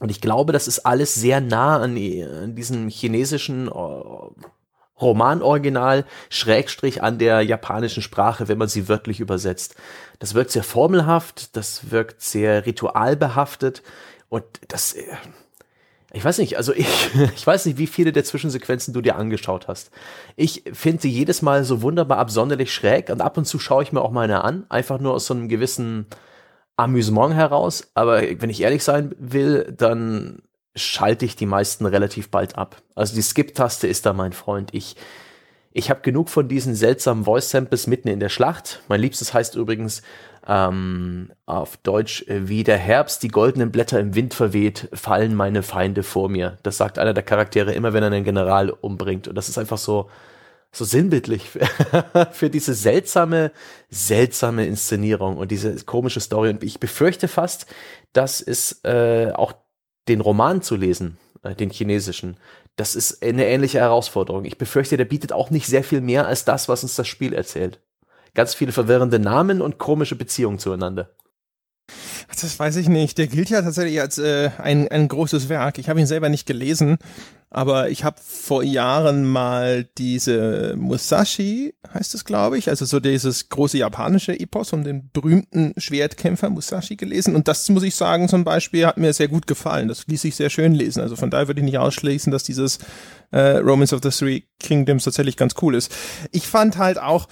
Und ich glaube, das ist alles sehr nah an, an diesem chinesischen äh, Romanoriginal Schrägstrich an der japanischen Sprache, wenn man sie wörtlich übersetzt. Das wirkt sehr formelhaft, das wirkt sehr ritualbehaftet und das, äh, ich weiß nicht, also ich, ich weiß nicht, wie viele der Zwischensequenzen du dir angeschaut hast. Ich finde sie jedes Mal so wunderbar absonderlich schräg und ab und zu schaue ich mir auch meine an, einfach nur aus so einem gewissen Amüsement heraus. Aber wenn ich ehrlich sein will, dann schalte ich die meisten relativ bald ab. Also die Skip-Taste ist da mein Freund. Ich, ich habe genug von diesen seltsamen Voice-Samples mitten in der Schlacht. Mein liebstes heißt übrigens ähm, auf Deutsch, äh, wie der Herbst die goldenen Blätter im Wind verweht, fallen meine Feinde vor mir. Das sagt einer der Charaktere immer, wenn er einen General umbringt. Und das ist einfach so, so sinnbildlich für, diese seltsame, seltsame Inszenierung und diese komische Story. Und ich befürchte fast, dass es äh, auch den Roman zu lesen, äh, den chinesischen, das ist eine ähnliche Herausforderung. Ich befürchte, der bietet auch nicht sehr viel mehr als das, was uns das Spiel erzählt. Ganz viele verwirrende Namen und komische Beziehungen zueinander. Das weiß ich nicht. Der gilt ja tatsächlich als äh, ein, ein großes Werk. Ich habe ihn selber nicht gelesen, aber ich habe vor Jahren mal diese Musashi, heißt es glaube ich, also so dieses große japanische Epos um den berühmten Schwertkämpfer Musashi gelesen. Und das muss ich sagen, zum Beispiel hat mir sehr gut gefallen. Das ließ sich sehr schön lesen. Also von daher würde ich nicht ausschließen, dass dieses äh, Romance of the Three Kingdoms tatsächlich ganz cool ist. Ich fand halt auch,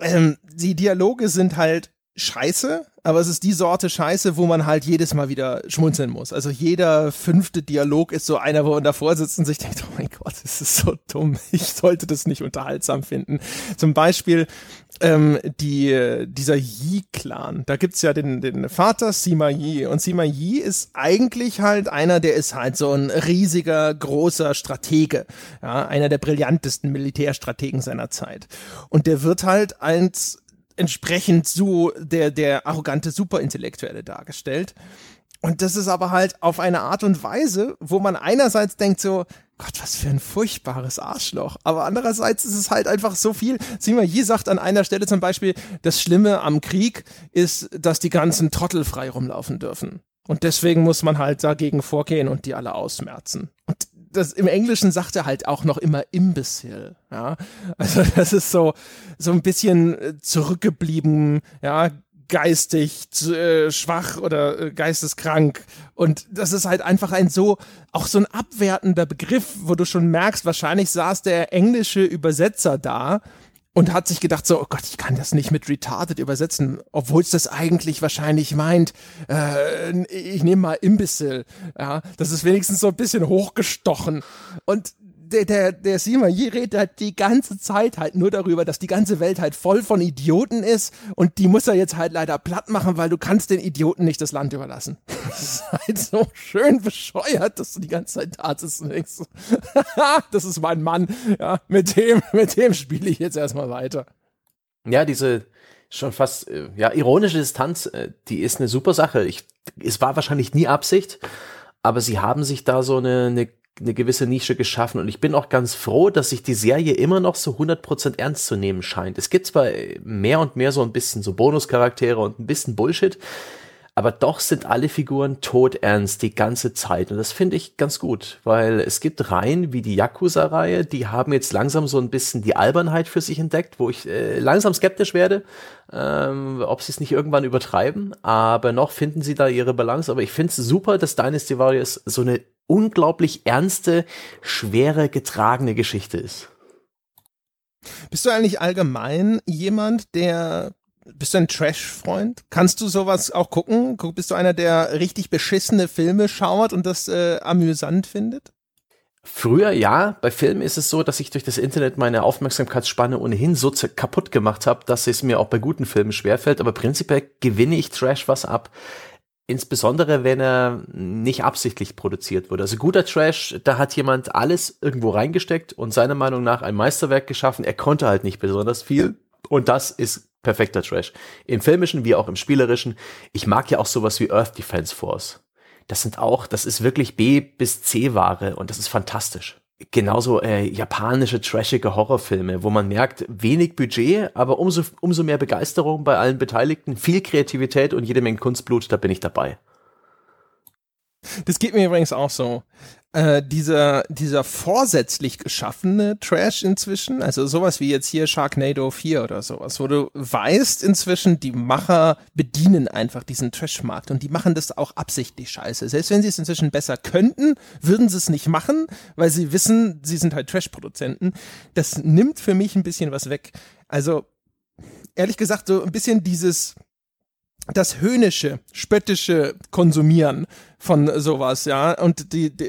ähm, die Dialoge sind halt scheiße, aber es ist die Sorte Scheiße, wo man halt jedes Mal wieder schmunzeln muss. Also jeder fünfte Dialog ist so einer, wo man davor sitzt und sich denkt, oh mein Gott, das ist so dumm. Ich sollte das nicht unterhaltsam finden. Zum Beispiel ähm, die, dieser Yi-Clan. Da gibt's ja den, den Vater Sima Yi. Und Sima Yi ist eigentlich halt einer, der ist halt so ein riesiger, großer Stratege. Ja, einer der brillantesten Militärstrategen seiner Zeit. Und der wird halt als entsprechend so der, der arrogante Superintellektuelle dargestellt. Und das ist aber halt auf eine Art und Weise, wo man einerseits denkt so, Gott, was für ein furchtbares Arschloch. Aber andererseits ist es halt einfach so viel. Sima Yi sagt an einer Stelle zum Beispiel, das Schlimme am Krieg ist, dass die ganzen Trottel frei rumlaufen dürfen. Und deswegen muss man halt dagegen vorgehen und die alle ausmerzen. Und das im Englischen sagt er halt auch noch immer Imbecile, ja. Also das ist so, so ein bisschen äh, zurückgeblieben, ja, geistig äh, schwach oder äh, geisteskrank. Und das ist halt einfach ein so, auch so ein abwertender Begriff, wo du schon merkst, wahrscheinlich saß der englische Übersetzer da und hat sich gedacht so, oh Gott, ich kann das nicht mit retarded übersetzen, obwohl es das eigentlich wahrscheinlich meint. Äh, ich nehme mal Imbecile, ja, das ist wenigstens so ein bisschen hochgestochen. Und der, der, der Sima Yi redet halt die ganze Zeit halt nur darüber, dass die ganze Welt halt voll von Idioten ist und die muss er jetzt halt leider platt machen, weil du kannst den Idioten nicht das Land überlassen. Das ist halt so schön bescheuert, dass du die ganze Zeit da sitzt und denkst, das ist mein Mann, ja, mit dem, mit dem spiele ich jetzt erstmal weiter. Ja, diese schon fast, äh, ja, ironische Distanz, äh, die ist eine super Sache. Ich, es war wahrscheinlich nie Absicht, aber sie haben sich da so eine, eine eine gewisse Nische geschaffen und ich bin auch ganz froh, dass sich die Serie immer noch so 100% ernst zu nehmen scheint. Es gibt zwar mehr und mehr so ein bisschen so Bonuscharaktere und ein bisschen Bullshit, aber doch sind alle Figuren todernst die ganze Zeit und das finde ich ganz gut, weil es gibt Reihen wie die Yakuza-Reihe, die haben jetzt langsam so ein bisschen die Albernheit für sich entdeckt, wo ich äh, langsam skeptisch werde, ähm, ob sie es nicht irgendwann übertreiben, aber noch finden sie da ihre Balance, aber ich finde es super, dass Dynasty Warriors so eine unglaublich ernste, schwere, getragene Geschichte ist. Bist du eigentlich allgemein jemand, der bist du ein Trash-Freund? Kannst du sowas auch gucken? Bist du einer, der richtig beschissene Filme schaut und das äh, amüsant findet? Früher ja, bei Filmen ist es so, dass ich durch das Internet meine Aufmerksamkeitsspanne ohnehin so kaputt gemacht habe, dass es mir auch bei guten Filmen schwerfällt, aber prinzipiell gewinne ich Trash was ab. Insbesondere, wenn er nicht absichtlich produziert wurde. Also guter Trash, da hat jemand alles irgendwo reingesteckt und seiner Meinung nach ein Meisterwerk geschaffen. Er konnte halt nicht besonders viel. Und das ist perfekter Trash. Im filmischen wie auch im spielerischen. Ich mag ja auch sowas wie Earth Defense Force. Das sind auch, das ist wirklich B bis C Ware und das ist fantastisch genauso äh, japanische trashige Horrorfilme, wo man merkt, wenig Budget, aber umso, umso mehr Begeisterung bei allen Beteiligten, viel Kreativität und jede Menge Kunstblut, da bin ich dabei. Das geht mir übrigens auch so. Äh, dieser, dieser vorsätzlich geschaffene Trash inzwischen, also sowas wie jetzt hier Sharknado 4 oder sowas, wo du weißt inzwischen, die Macher bedienen einfach diesen Trash-Markt und die machen das auch absichtlich scheiße. Selbst wenn sie es inzwischen besser könnten, würden sie es nicht machen, weil sie wissen, sie sind halt Trash-Produzenten. Das nimmt für mich ein bisschen was weg. Also, ehrlich gesagt, so ein bisschen dieses, das höhnische, spöttische Konsumieren von sowas, ja, und die, die,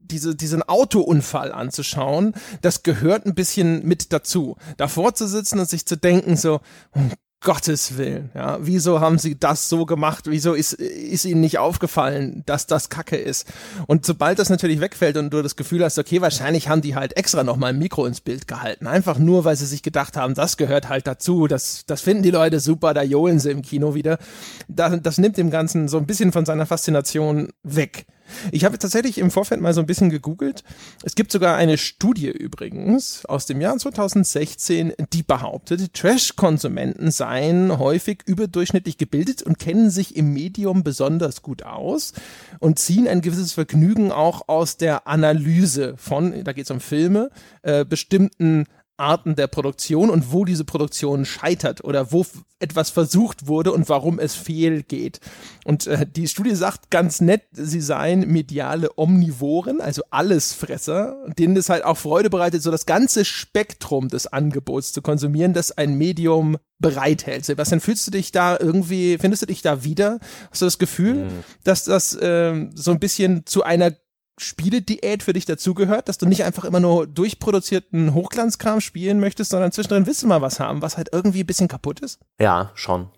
diese, diesen Autounfall anzuschauen, das gehört ein bisschen mit dazu. Davor zu sitzen und sich zu denken, so, um Gottes Willen, ja, wieso haben sie das so gemacht? Wieso ist, ist ihnen nicht aufgefallen, dass das Kacke ist? Und sobald das natürlich wegfällt und du das Gefühl hast, okay, wahrscheinlich haben die halt extra nochmal ein Mikro ins Bild gehalten. Einfach nur, weil sie sich gedacht haben, das gehört halt dazu, das, das finden die Leute super, da johlen sie im Kino wieder. Das, das nimmt dem Ganzen so ein bisschen von seiner Faszination weg. Ich habe tatsächlich im Vorfeld mal so ein bisschen gegoogelt. Es gibt sogar eine Studie übrigens aus dem Jahr 2016, die behauptet, Trash-Konsumenten seien häufig überdurchschnittlich gebildet und kennen sich im Medium besonders gut aus und ziehen ein gewisses Vergnügen auch aus der Analyse von, da geht es um Filme, äh, bestimmten Arten der Produktion und wo diese Produktion scheitert oder wo etwas versucht wurde und warum es fehlgeht. Und äh, die Studie sagt ganz nett, sie seien mediale Omnivoren, also Allesfresser, denen es halt auch Freude bereitet, so das ganze Spektrum des Angebots zu konsumieren, das ein Medium bereithält. Sebastian, fühlst du dich da irgendwie, findest du dich da wieder? Hast du das Gefühl, mhm. dass das äh, so ein bisschen zu einer Spielediät für dich dazugehört, dass du nicht einfach immer nur durchproduzierten Hochglanzkram spielen möchtest, sondern zwischendrin willst du mal was haben, was halt irgendwie ein bisschen kaputt ist? Ja, schon.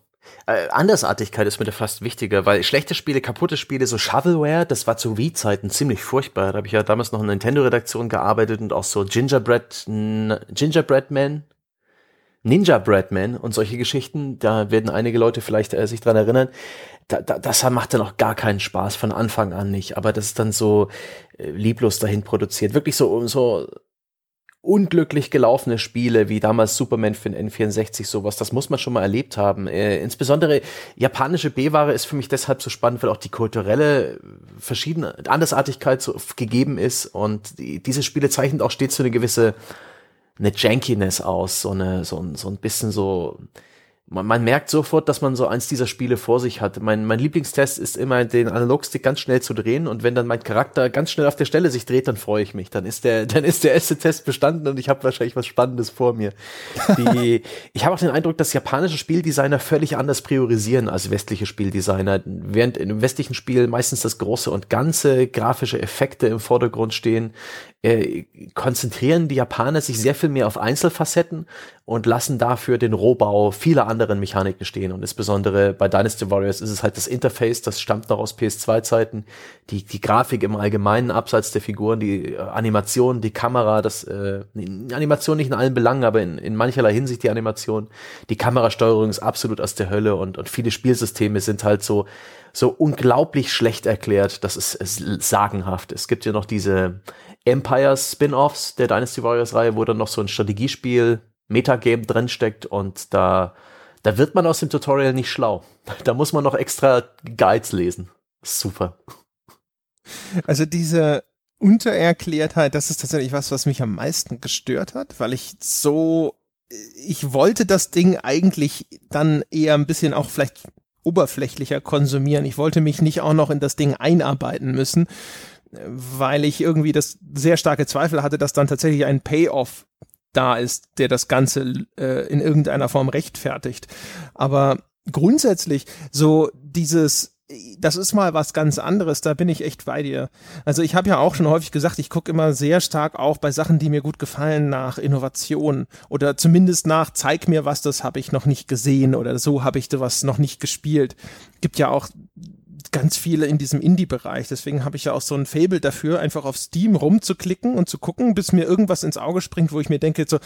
Äh, Andersartigkeit ist mir da fast wichtiger, weil schlechte Spiele, kaputte Spiele, so Shovelware, das war zu Wii-Zeiten ziemlich furchtbar. Da habe ich ja damals noch in Nintendo-Redaktion gearbeitet und auch so Gingerbread, Gingerbread Man, Ninja Breadman und solche Geschichten, da werden einige Leute vielleicht äh, sich dran erinnern da, da, das macht dann auch gar keinen Spaß von Anfang an nicht. Aber das ist dann so äh, lieblos dahin produziert. Wirklich so, so unglücklich gelaufene Spiele wie damals Superman für den N64 sowas, das muss man schon mal erlebt haben. Äh, insbesondere japanische B-Ware ist für mich deshalb so spannend, weil auch die kulturelle verschiedene Andersartigkeit so gegeben ist und die, diese Spiele zeichnen auch stets so eine gewisse eine Jankiness aus, so eine so, so ein bisschen so man, man merkt sofort, dass man so eins dieser Spiele vor sich hat. Mein, mein Lieblingstest ist immer, den Analogstick ganz schnell zu drehen und wenn dann mein Charakter ganz schnell auf der Stelle sich dreht, dann freue ich mich. Dann ist der, dann ist der erste Test bestanden und ich habe wahrscheinlich was Spannendes vor mir. Die, ich habe auch den Eindruck, dass japanische Spieldesigner völlig anders priorisieren als westliche Spieldesigner. Während in einem westlichen Spiel meistens das große und ganze grafische Effekte im Vordergrund stehen, äh, konzentrieren die Japaner sich sehr viel mehr auf Einzelfacetten und lassen dafür den Rohbau vieler anderen Mechaniken stehen. Und insbesondere bei Dynasty Warriors ist es halt das Interface, das stammt noch aus PS2-Zeiten, die, die Grafik im Allgemeinen, abseits der Figuren, die äh, Animation, die Kamera, das äh, Animation nicht in allen Belangen, aber in, in mancherlei Hinsicht die Animation. Die Kamerasteuerung ist absolut aus der Hölle und, und viele Spielsysteme sind halt so so unglaublich schlecht erklärt, das ist, ist sagenhaft. Es gibt ja noch diese Empire Spin-offs der Dynasty Warriors Reihe, wo dann noch so ein Strategiespiel Metagame drinsteckt und da da wird man aus dem Tutorial nicht schlau. Da muss man noch extra Guides lesen. Super. Also diese Untererklärtheit, das ist tatsächlich was, was mich am meisten gestört hat, weil ich so, ich wollte das Ding eigentlich dann eher ein bisschen auch vielleicht oberflächlicher konsumieren. Ich wollte mich nicht auch noch in das Ding einarbeiten müssen weil ich irgendwie das sehr starke Zweifel hatte, dass dann tatsächlich ein Payoff da ist, der das Ganze äh, in irgendeiner Form rechtfertigt. Aber grundsätzlich so dieses das ist mal was ganz anderes, da bin ich echt bei dir. Also ich habe ja auch schon häufig gesagt, ich gucke immer sehr stark auch bei Sachen, die mir gut gefallen, nach Innovation oder zumindest nach, zeig mir was, das habe ich noch nicht gesehen oder so habe ich sowas noch nicht gespielt. Gibt ja auch ganz viele in diesem Indie-Bereich. Deswegen habe ich ja auch so ein Fable dafür, einfach auf Steam rumzuklicken und zu gucken, bis mir irgendwas ins Auge springt, wo ich mir denke, so,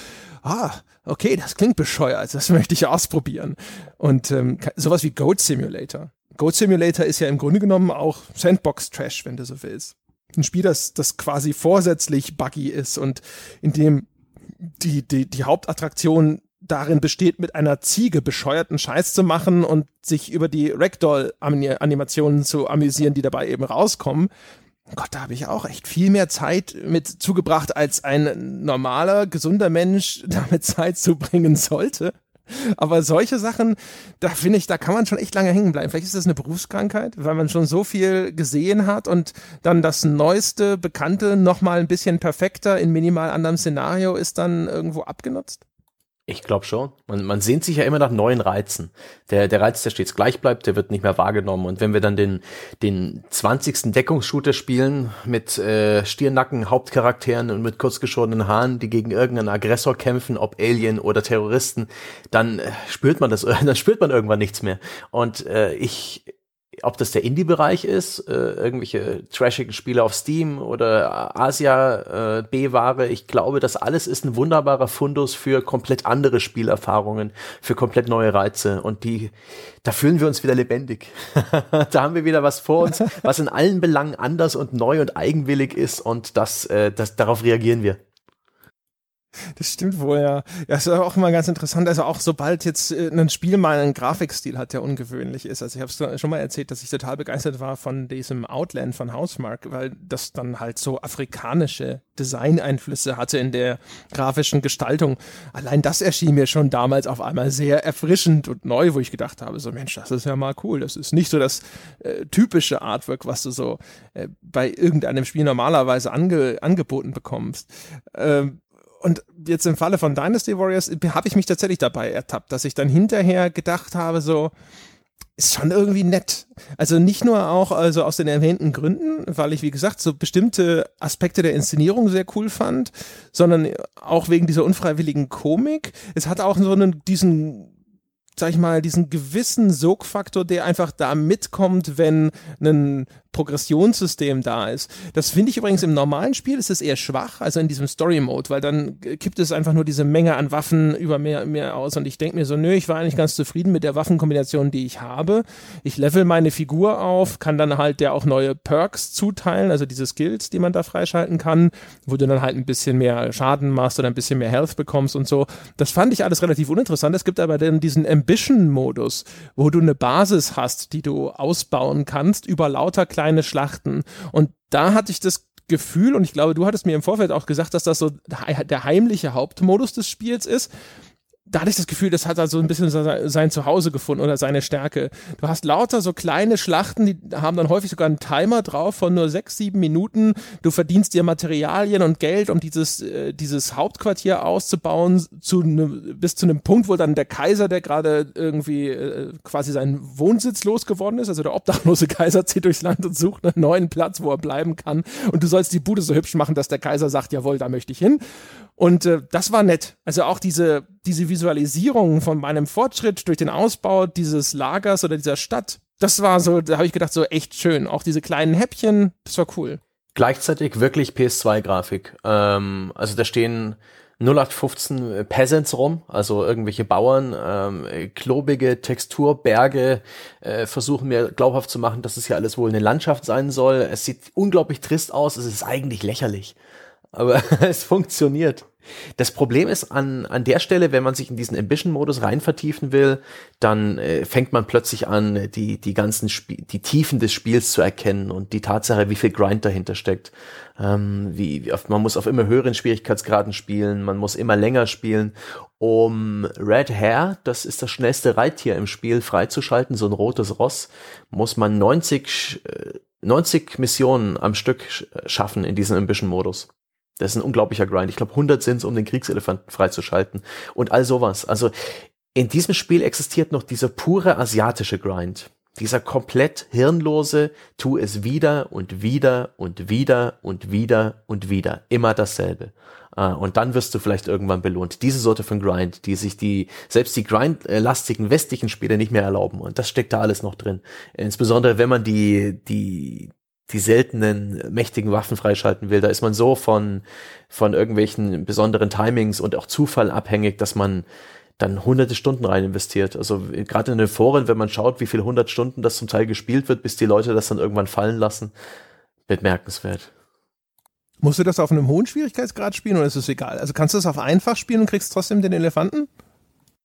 ah, okay, das klingt bescheuert, das möchte ich ausprobieren. Und ähm, sowas wie Goat Simulator. Goat Simulator ist ja im Grunde genommen auch Sandbox-Trash, wenn du so willst. Ein Spiel, das, das quasi vorsätzlich buggy ist und in dem die, die, die Hauptattraktion darin besteht, mit einer Ziege bescheuerten Scheiß zu machen und sich über die Ragdoll-Animationen zu amüsieren, die dabei eben rauskommen. Gott, da habe ich auch echt viel mehr Zeit mit zugebracht, als ein normaler, gesunder Mensch damit Zeit zubringen sollte. Aber solche Sachen, da finde ich, da kann man schon echt lange hängen bleiben. Vielleicht ist das eine Berufskrankheit, weil man schon so viel gesehen hat und dann das neueste, bekannte, nochmal ein bisschen perfekter in minimal anderem Szenario ist dann irgendwo abgenutzt. Ich glaube schon. Man, man sehnt sich ja immer nach neuen Reizen. Der, der Reiz, der stets gleich bleibt, der wird nicht mehr wahrgenommen. Und wenn wir dann den, den 20. Deckungsshooter spielen mit äh, Stirnacken, Hauptcharakteren und mit kurzgeschorenen Haaren, die gegen irgendeinen Aggressor kämpfen, ob Alien oder Terroristen, dann äh, spürt man das, dann spürt man irgendwann nichts mehr. Und äh, ich, ob das der Indie-Bereich ist, äh, irgendwelche trashigen Spiele auf Steam oder Asia äh, B-Ware, ich glaube, das alles ist ein wunderbarer Fundus für komplett andere Spielerfahrungen, für komplett neue Reize und die, da fühlen wir uns wieder lebendig. da haben wir wieder was vor uns, was in allen Belangen anders und neu und eigenwillig ist und das, äh, das darauf reagieren wir. Das stimmt wohl, ja. Ja, ist auch immer ganz interessant. Also auch sobald jetzt äh, ein Spiel mal einen Grafikstil hat, der ungewöhnlich ist. Also ich habe es schon mal erzählt, dass ich total begeistert war von diesem Outland von Housemark, weil das dann halt so afrikanische Designeinflüsse hatte in der grafischen Gestaltung. Allein das erschien mir schon damals auf einmal sehr erfrischend und neu, wo ich gedacht habe, so Mensch, das ist ja mal cool. Das ist nicht so das äh, typische Artwork, was du so äh, bei irgendeinem Spiel normalerweise ange angeboten bekommst. Ähm, und jetzt im Falle von Dynasty Warriors habe ich mich tatsächlich dabei ertappt, dass ich dann hinterher gedacht habe, so, ist schon irgendwie nett. Also nicht nur auch also aus den erwähnten Gründen, weil ich wie gesagt so bestimmte Aspekte der Inszenierung sehr cool fand, sondern auch wegen dieser unfreiwilligen Komik. Es hat auch so einen diesen sag ich mal, diesen gewissen Sogfaktor, der einfach da mitkommt, wenn ein Progressionssystem da ist. Das finde ich übrigens im normalen Spiel ist es eher schwach, also in diesem Story-Mode, weil dann kippt es einfach nur diese Menge an Waffen über mehr, mehr aus und ich denke mir so, nö, ich war eigentlich ganz zufrieden mit der Waffenkombination, die ich habe. Ich level meine Figur auf, kann dann halt der auch neue Perks zuteilen, also diese Skills, die man da freischalten kann, wo du dann halt ein bisschen mehr Schaden machst oder ein bisschen mehr Health bekommst und so. Das fand ich alles relativ uninteressant. Es gibt aber dann diesen Ambition-Modus, wo du eine Basis hast, die du ausbauen kannst über lauter kleine kleine Schlachten. Und da hatte ich das Gefühl, und ich glaube, du hattest mir im Vorfeld auch gesagt, dass das so der heimliche Hauptmodus des Spiels ist da hatte ich das Gefühl, das hat halt so ein bisschen sein Zuhause gefunden oder seine Stärke. Du hast lauter so kleine Schlachten, die haben dann häufig sogar einen Timer drauf von nur sechs, sieben Minuten. Du verdienst dir Materialien und Geld, um dieses, äh, dieses Hauptquartier auszubauen, zu ne, bis zu einem Punkt, wo dann der Kaiser, der gerade irgendwie äh, quasi seinen Wohnsitz losgeworden ist, also der obdachlose Kaiser zieht durchs Land und sucht einen neuen Platz, wo er bleiben kann. Und du sollst die Bude so hübsch machen, dass der Kaiser sagt, jawohl, da möchte ich hin. Und äh, das war nett. Also auch diese, diese Visualisierung von meinem Fortschritt durch den Ausbau dieses Lagers oder dieser Stadt, das war so, da habe ich gedacht, so echt schön. Auch diese kleinen Häppchen, das war cool. Gleichzeitig wirklich PS2-Grafik. Ähm, also da stehen 0815 Peasants rum, also irgendwelche Bauern, ähm, klobige Texturberge äh, versuchen mir glaubhaft zu machen, dass es hier alles wohl eine Landschaft sein soll. Es sieht unglaublich trist aus, es ist eigentlich lächerlich. Aber es funktioniert. Das Problem ist an, an der Stelle, wenn man sich in diesen Ambition-Modus rein vertiefen will, dann äh, fängt man plötzlich an, die, die ganzen Spie die Tiefen des Spiels zu erkennen und die Tatsache, wie viel Grind dahinter steckt. Ähm, wie, wie oft, man muss auf immer höheren Schwierigkeitsgraden spielen, man muss immer länger spielen, um Red Hair, das ist das schnellste Reittier im Spiel, freizuschalten, so ein rotes Ross, muss man 90, 90 äh, Missionen am Stück schaffen in diesem Ambition-Modus. Das ist ein unglaublicher Grind. Ich glaube, 100 sind um den Kriegselefanten freizuschalten und all sowas. Also in diesem Spiel existiert noch dieser pure asiatische Grind. Dieser komplett hirnlose, tu es wieder und wieder und wieder und wieder und wieder. Immer dasselbe. Uh, und dann wirst du vielleicht irgendwann belohnt. Diese Sorte von Grind, die sich die, selbst die grindlastigen westlichen Spiele nicht mehr erlauben. Und das steckt da alles noch drin. Insbesondere wenn man die, die, die seltenen mächtigen Waffen freischalten will. Da ist man so von, von irgendwelchen besonderen Timings und auch Zufall abhängig, dass man dann hunderte Stunden rein investiert. Also gerade in den Foren, wenn man schaut, wie viele hundert Stunden das zum Teil gespielt wird, bis die Leute das dann irgendwann fallen lassen, bemerkenswert. Musst du das auf einem hohen Schwierigkeitsgrad spielen oder ist es egal? Also kannst du das auf einfach spielen und kriegst trotzdem den Elefanten?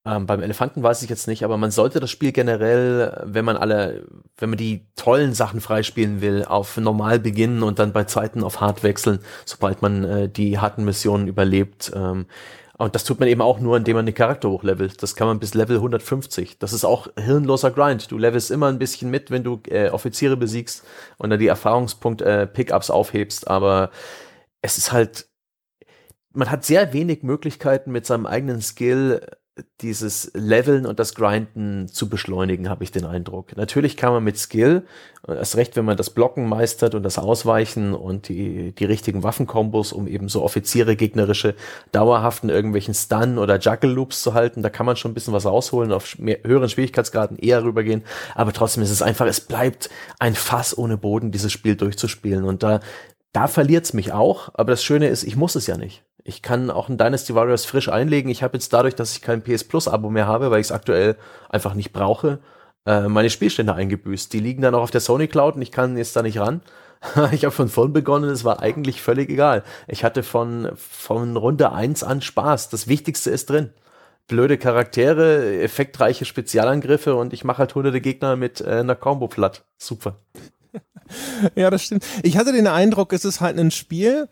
Ähm, beim Elefanten weiß ich jetzt nicht, aber man sollte das Spiel generell, wenn man alle, wenn man die tollen Sachen freispielen will, auf normal beginnen und dann bei Zeiten auf hart wechseln, sobald man äh, die harten Missionen überlebt. Ähm, und das tut man eben auch nur, indem man den Charakter hochlevelt. Das kann man bis Level 150. Das ist auch hirnloser Grind. Du levelst immer ein bisschen mit, wenn du äh, Offiziere besiegst und dann die Erfahrungspunkt-Pickups äh, aufhebst, aber es ist halt, man hat sehr wenig Möglichkeiten mit seinem eigenen Skill dieses Leveln und das Grinden zu beschleunigen, habe ich den Eindruck. Natürlich kann man mit Skill, erst recht, wenn man das Blocken meistert und das Ausweichen und die, die richtigen Waffenkombos, um eben so Offiziere gegnerische dauerhaften irgendwelchen Stun- oder Juggle-Loops zu halten, da kann man schon ein bisschen was rausholen, auf mehr, höheren Schwierigkeitsgraden eher rübergehen, aber trotzdem ist es einfach, es bleibt ein Fass ohne Boden, dieses Spiel durchzuspielen und da, da verliert's mich auch, aber das Schöne ist, ich muss es ja nicht. Ich kann auch ein Dynasty Warriors frisch einlegen. Ich habe jetzt dadurch, dass ich kein PS Plus Abo mehr habe, weil ich es aktuell einfach nicht brauche, äh, meine Spielstände eingebüßt. Die liegen dann auch auf der Sony Cloud und ich kann jetzt da nicht ran. ich habe von vorn begonnen, es war eigentlich völlig egal. Ich hatte von, von Runde eins an Spaß. Das Wichtigste ist drin. Blöde Charaktere, effektreiche Spezialangriffe und ich mache halt hunderte Gegner mit äh, einer Combo platt. Super. ja, das stimmt. Ich hatte den Eindruck, es ist halt ein Spiel,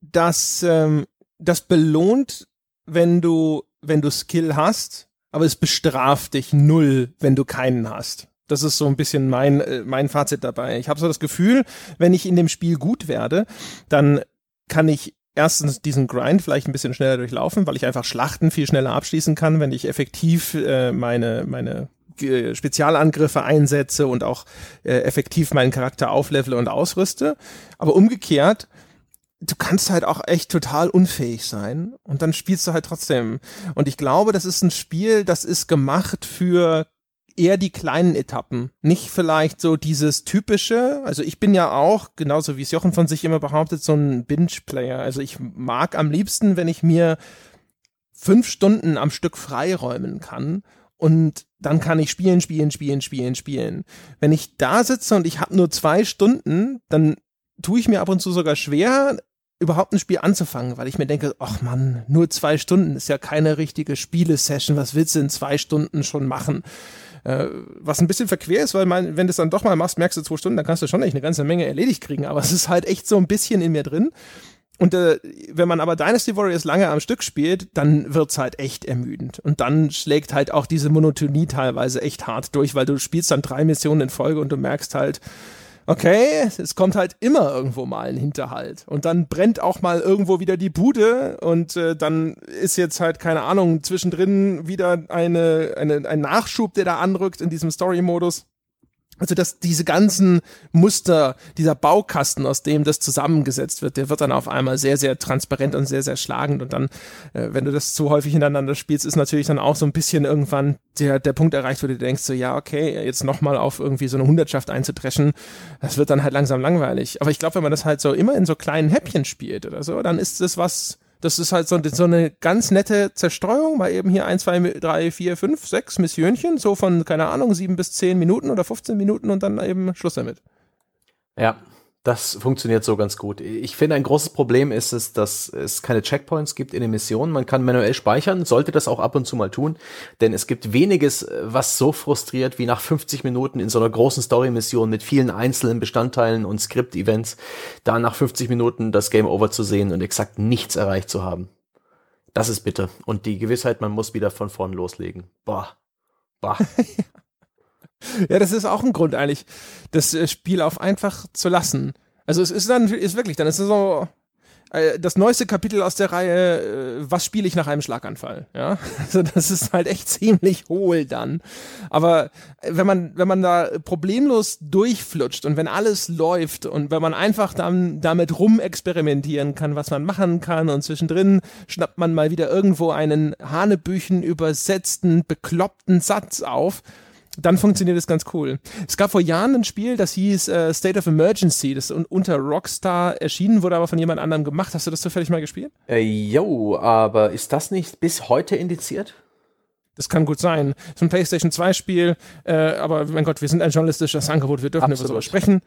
das ähm, das belohnt, wenn du, wenn du Skill hast, aber es bestraft dich null, wenn du keinen hast. Das ist so ein bisschen mein, äh, mein Fazit dabei. Ich habe so das Gefühl, wenn ich in dem Spiel gut werde, dann kann ich erstens diesen Grind vielleicht ein bisschen schneller durchlaufen, weil ich einfach Schlachten viel schneller abschließen kann, wenn ich effektiv äh, meine, meine äh, Spezialangriffe einsetze und auch äh, effektiv meinen Charakter auflevele und ausrüste. Aber umgekehrt du kannst halt auch echt total unfähig sein und dann spielst du halt trotzdem. Und ich glaube, das ist ein Spiel, das ist gemacht für eher die kleinen Etappen, nicht vielleicht so dieses typische, also ich bin ja auch, genauso wie es Jochen von sich immer behauptet, so ein Binge-Player. Also ich mag am liebsten, wenn ich mir fünf Stunden am Stück freiräumen kann und dann kann ich spielen, spielen, spielen, spielen, spielen. Wenn ich da sitze und ich habe nur zwei Stunden, dann tue ich mir ab und zu sogar schwer, überhaupt ein Spiel anzufangen, weil ich mir denke, ach man, nur zwei Stunden ist ja keine richtige Spielesession, was willst du in zwei Stunden schon machen? Äh, was ein bisschen verquer ist, weil man, wenn du es dann doch mal machst, merkst du zwei Stunden, dann kannst du schon echt eine ganze Menge erledigt kriegen, aber es ist halt echt so ein bisschen in mir drin. Und äh, wenn man aber Dynasty Warriors lange am Stück spielt, dann wird's halt echt ermüdend. Und dann schlägt halt auch diese Monotonie teilweise echt hart durch, weil du spielst dann drei Missionen in Folge und du merkst halt, okay, es kommt halt immer irgendwo mal ein Hinterhalt. Und dann brennt auch mal irgendwo wieder die Bude und äh, dann ist jetzt halt, keine Ahnung, zwischendrin wieder eine, eine, ein Nachschub, der da anrückt in diesem Story-Modus. Also dass diese ganzen Muster, dieser Baukasten, aus dem das zusammengesetzt wird, der wird dann auf einmal sehr, sehr transparent und sehr, sehr schlagend. Und dann, äh, wenn du das zu häufig hintereinander spielst, ist natürlich dann auch so ein bisschen irgendwann der, der Punkt erreicht, wo du denkst, so ja, okay, jetzt nochmal auf irgendwie so eine Hundertschaft einzudreschen, das wird dann halt langsam langweilig. Aber ich glaube, wenn man das halt so immer in so kleinen Häppchen spielt oder so, dann ist das was, das ist halt so, so eine ganz nette Zerstreuung, mal eben hier ein, zwei, drei, vier, fünf, sechs Missionchen, so von, keine Ahnung, sieben bis zehn Minuten oder 15 Minuten und dann eben Schluss damit. Ja, das funktioniert so ganz gut. Ich finde, ein großes Problem ist es, dass es keine Checkpoints gibt in den Missionen. Man kann manuell speichern, sollte das auch ab und zu mal tun, denn es gibt weniges, was so frustriert wie nach 50 Minuten in so einer großen Story-Mission mit vielen einzelnen Bestandteilen und Skript-Events, da nach 50 Minuten das Game Over zu sehen und exakt nichts erreicht zu haben. Das ist bitter. Und die Gewissheit, man muss wieder von vorn loslegen. Boah. Boah. Ja, das ist auch ein Grund eigentlich, das äh, Spiel auf einfach zu lassen. Also es ist dann, ist wirklich, dann ist es so, äh, das neueste Kapitel aus der Reihe, äh, was spiele ich nach einem Schlaganfall? Ja, also das ist halt echt ziemlich hohl dann. Aber wenn man, wenn man da problemlos durchflutscht und wenn alles läuft und wenn man einfach dann damit rumexperimentieren kann, was man machen kann und zwischendrin schnappt man mal wieder irgendwo einen Hanebüchen übersetzten, bekloppten Satz auf dann funktioniert das ganz cool. Es gab vor Jahren ein Spiel, das hieß äh, State of Emergency, das unter Rockstar erschienen wurde, aber von jemand anderem gemacht. Hast du das zufällig mal gespielt? Äh, jo, aber ist das nicht bis heute indiziert? Das kann gut sein. Das ist ein PlayStation 2 Spiel, äh, aber mein Gott, wir sind ein journalistisches Angebot, wir dürfen Absolut. über sowas sprechen.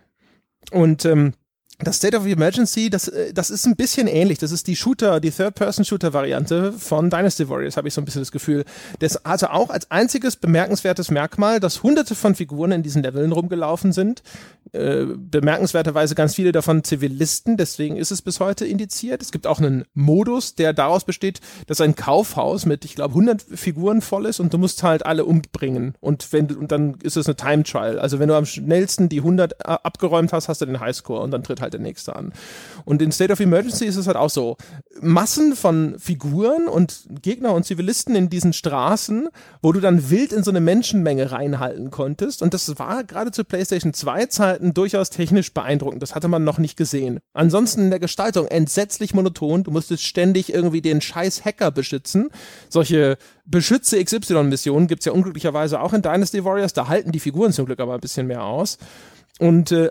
Und ähm, das State of Emergency, das, äh, das ist ein bisschen ähnlich. Das ist die Shooter, die Third-Person-Shooter-Variante von Dynasty Warriors, habe ich so ein bisschen das Gefühl. Das hatte auch als einziges bemerkenswertes Merkmal, dass hunderte von Figuren in diesen Leveln rumgelaufen sind. Äh, bemerkenswerterweise ganz viele davon Zivilisten, deswegen ist es bis heute indiziert. Es gibt auch einen Modus, der daraus besteht, dass ein Kaufhaus mit, ich glaube, 100 Figuren voll ist und du musst halt alle umbringen. Und, wenn, und dann ist es eine Time-Trial. Also wenn du am schnellsten die 100 äh, abgeräumt hast, hast du den Highscore und dann tritt halt der nächste an. Und in State of Emergency ist es halt auch so. Massen von Figuren und Gegner und Zivilisten in diesen Straßen, wo du dann wild in so eine Menschenmenge reinhalten konntest. Und das war gerade zu PlayStation 2 Zeiten durchaus technisch beeindruckend. Das hatte man noch nicht gesehen. Ansonsten in der Gestaltung entsetzlich monoton. Du musstest ständig irgendwie den scheiß Hacker beschützen. Solche Beschütze XY-Missionen gibt es ja unglücklicherweise auch in Dynasty Warriors. Da halten die Figuren zum Glück aber ein bisschen mehr aus. Und äh,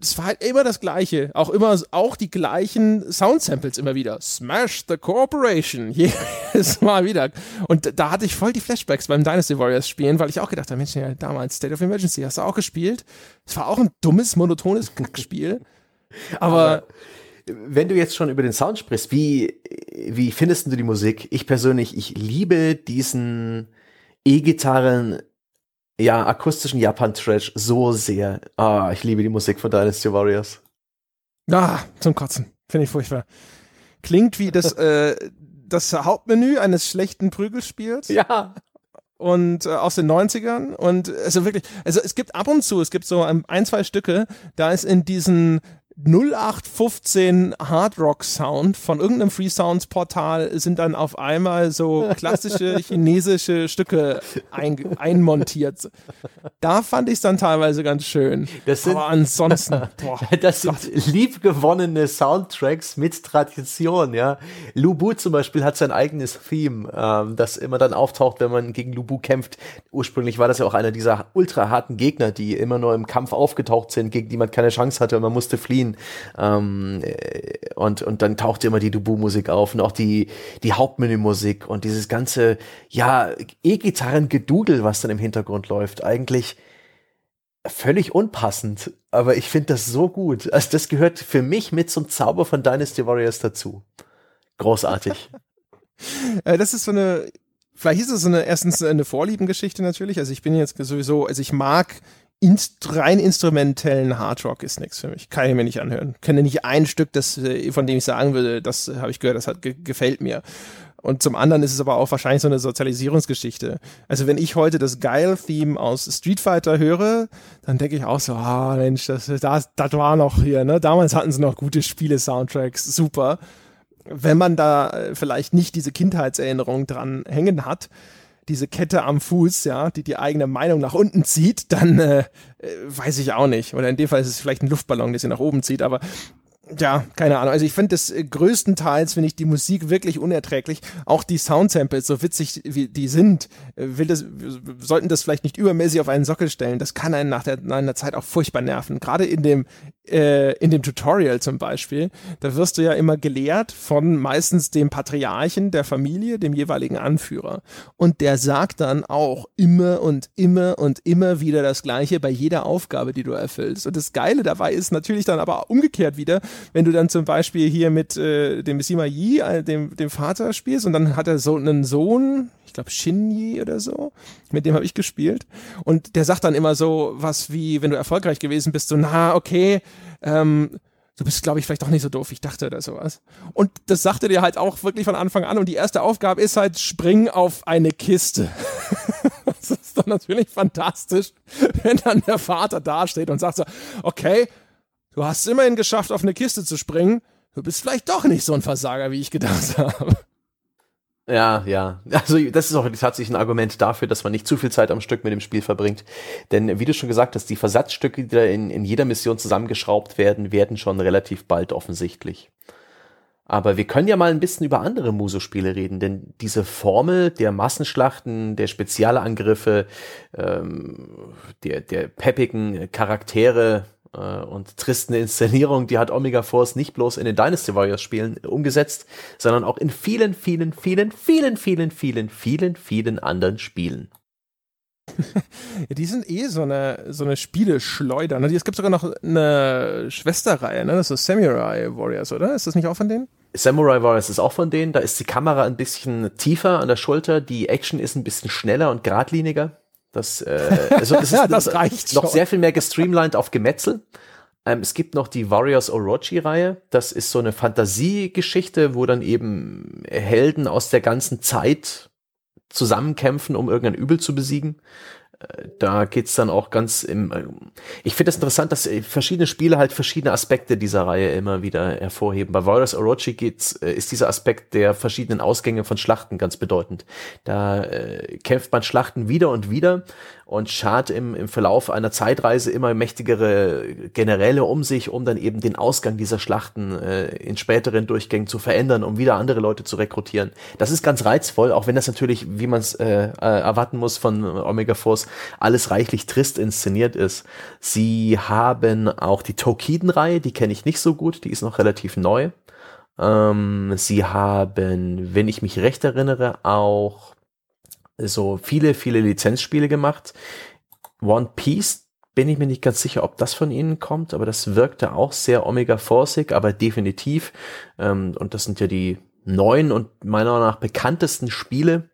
es war halt immer das Gleiche. Auch immer, auch die gleichen Soundsamples immer wieder. Smash the Corporation. Jedes Mal wieder. Und da hatte ich voll die Flashbacks beim Dynasty Warriors spielen, weil ich auch gedacht habe, Mensch, ja, damals State of Emergency, hast du auch gespielt? Es war auch ein dummes, monotones Spiel. Aber, Aber wenn du jetzt schon über den Sound sprichst, wie, wie findest du die Musik? Ich persönlich, ich liebe diesen E-Gitarren ja, akustischen Japan-Trash so sehr. Ah, ich liebe die Musik von Dynasty Warriors. Ah, zum Kotzen. Finde ich furchtbar. Klingt wie das, äh, das Hauptmenü eines schlechten Prügelspiels. Ja. Und äh, aus den 90ern. Und also wirklich, also es gibt ab und zu, es gibt so ein, ein zwei Stücke, da ist in diesen 0815 Hard Rock Sound von irgendeinem Free Sounds Portal sind dann auf einmal so klassische chinesische Stücke ein, einmontiert. Da fand ich es dann teilweise ganz schön. Das sind, Aber ansonsten, boah, das sind liebgewonnene Soundtracks mit Tradition, ja. Lubu zum Beispiel hat sein eigenes Theme, ähm, das immer dann auftaucht, wenn man gegen Lubu kämpft. Ursprünglich war das ja auch einer dieser ultra harten Gegner, die immer nur im Kampf aufgetaucht sind, gegen die man keine Chance hatte und man musste fliehen Melodien. Ähm, äh, und, und dann tauchte immer die Dubu-Musik auf und auch die, die Hauptmenü-Musik und dieses ganze, ja, E-Gitarren-Gedudel, was dann im Hintergrund läuft. Eigentlich völlig unpassend, aber ich finde das so gut. Also das gehört für mich mit zum Zauber von Dynasty Warriors dazu. Großartig. Äh, das ist so eine, vielleicht ist es so eine, erstens eine Vorliebengeschichte natürlich. Also ich bin jetzt sowieso, also ich mag inst rein instrumentellen Hardrock ist nichts für mich. Kann ich mir nicht anhören. Kenne nicht ein Stück, das, äh, von dem ich sagen würde, das habe ich gehört, das hat ge gefällt mir. Und zum anderen ist es aber auch wahrscheinlich so eine Sozialisierungsgeschichte. Also wenn ich heute das Geil-Theme aus Street Fighter höre, dann denke ich auch so, ah Mensch, das, das, das war noch hier, ne? Damals hatten sie noch gute Spiele-Soundtracks, super. Wenn man da äh, vielleicht nicht diese Kindheitserinnerung dran hängen hat, diese Kette am Fuß, ja, die die eigene Meinung nach unten zieht, dann äh, äh, weiß ich auch nicht. Oder in dem Fall ist es vielleicht ein Luftballon, der sie nach oben zieht, aber ja, keine Ahnung. Also ich finde das äh, größtenteils, finde ich die Musik wirklich unerträglich. Auch die Soundsamples, so witzig wie die sind, äh, will das, sollten das vielleicht nicht übermäßig auf einen Sockel stellen. Das kann einen nach, der, nach einer Zeit auch furchtbar nerven. Gerade in dem, äh, in dem Tutorial zum Beispiel, da wirst du ja immer gelehrt von meistens dem Patriarchen der Familie, dem jeweiligen Anführer. Und der sagt dann auch immer und immer und immer wieder das Gleiche bei jeder Aufgabe, die du erfüllst. Und das Geile dabei ist natürlich dann aber umgekehrt wieder, wenn du dann zum Beispiel hier mit äh, dem Sima Yi, äh, dem, dem Vater spielst und dann hat er so einen Sohn, ich glaube Shinji oder so, mit dem habe ich gespielt und der sagt dann immer so was wie, wenn du erfolgreich gewesen bist, so na okay, ähm, du bist, glaube ich, vielleicht doch nicht so doof, ich dachte oder sowas. Und das sagte dir halt auch wirklich von Anfang an. Und die erste Aufgabe ist halt, spring auf eine Kiste. das ist dann natürlich fantastisch, wenn dann der Vater dasteht und sagt so, okay, Du hast es immerhin geschafft, auf eine Kiste zu springen. Du bist vielleicht doch nicht so ein Versager, wie ich gedacht habe. Ja, ja. Also das ist auch tatsächlich ein Argument dafür, dass man nicht zu viel Zeit am Stück mit dem Spiel verbringt. Denn wie du schon gesagt hast, die Versatzstücke, die da in, in jeder Mission zusammengeschraubt werden, werden schon relativ bald offensichtlich. Aber wir können ja mal ein bisschen über andere Muso-Spiele reden, denn diese Formel der Massenschlachten, der Spezialangriffe, ähm, der, der peppigen Charaktere, äh, und tristen Inszenierung, die hat Omega Force nicht bloß in den Dynasty Warriors Spielen umgesetzt, sondern auch in vielen, vielen, vielen, vielen, vielen, vielen, vielen, vielen anderen Spielen. ja, die sind eh so eine, so eine Spieleschleuder. Ne? Es gibt sogar noch eine Schwesterreihe, ne? das ist Samurai Warriors, oder? Ist das nicht auch von denen? Samurai Warriors ist auch von denen. Da ist die Kamera ein bisschen tiefer an der Schulter, die Action ist ein bisschen schneller und geradliniger. Das, äh, also das, ist das reicht noch schon. sehr viel mehr gestreamlined auf Gemetzel. Ähm, es gibt noch die Warriors Orochi-Reihe. Das ist so eine Fantasiegeschichte, wo dann eben Helden aus der ganzen Zeit zusammenkämpfen, um irgendein Übel zu besiegen. Da geht's dann auch ganz im. äh, Ich finde es das interessant, dass äh, verschiedene Spiele halt verschiedene Aspekte dieser Reihe immer wieder hervorheben. Bei Warriors Orochi geht's, äh, ist dieser Aspekt der verschiedenen Ausgänge von Schlachten ganz bedeutend. Da äh, kämpft man Schlachten wieder und wieder und schart im, im Verlauf einer Zeitreise immer mächtigere Generäle um sich, um dann eben den Ausgang dieser Schlachten äh, in späteren Durchgängen zu verändern, um wieder andere Leute zu rekrutieren. Das ist ganz reizvoll, auch wenn das natürlich, wie man es äh, äh, erwarten muss von Omega Force, alles reichlich trist inszeniert ist. Sie haben auch die Tokiden-Reihe, die kenne ich nicht so gut, die ist noch relativ neu. Ähm, sie haben, wenn ich mich recht erinnere, auch so viele, viele Lizenzspiele gemacht. One Piece bin ich mir nicht ganz sicher, ob das von ihnen kommt, aber das wirkte auch sehr Omega Forceig, aber definitiv. Ähm, und das sind ja die neuen und meiner Meinung nach bekanntesten Spiele.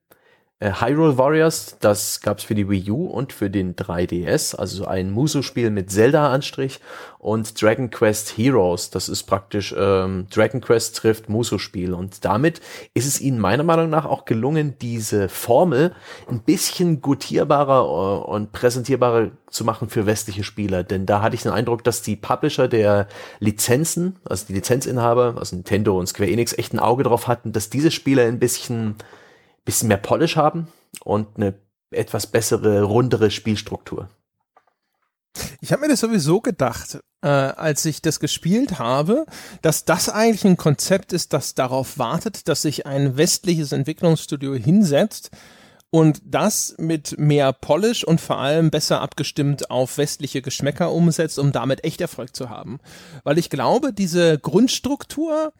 Äh, Hyrule Warriors, das gab's für die Wii U und für den 3DS, also ein Muso-Spiel mit Zelda-Anstrich und Dragon Quest Heroes, das ist praktisch ähm, Dragon Quest trifft Muso-Spiel und damit ist es ihnen meiner Meinung nach auch gelungen, diese Formel ein bisschen gutierbarer äh, und präsentierbarer zu machen für westliche Spieler, denn da hatte ich den Eindruck, dass die Publisher der Lizenzen, also die Lizenzinhaber, also Nintendo und Square Enix echt ein Auge drauf hatten, dass diese Spiele ein bisschen bisschen mehr Polish haben und eine etwas bessere, rundere Spielstruktur. Ich habe mir das sowieso gedacht, äh, als ich das gespielt habe, dass das eigentlich ein Konzept ist, das darauf wartet, dass sich ein westliches Entwicklungsstudio hinsetzt und das mit mehr Polish und vor allem besser abgestimmt auf westliche Geschmäcker umsetzt, um damit echt Erfolg zu haben. Weil ich glaube, diese Grundstruktur,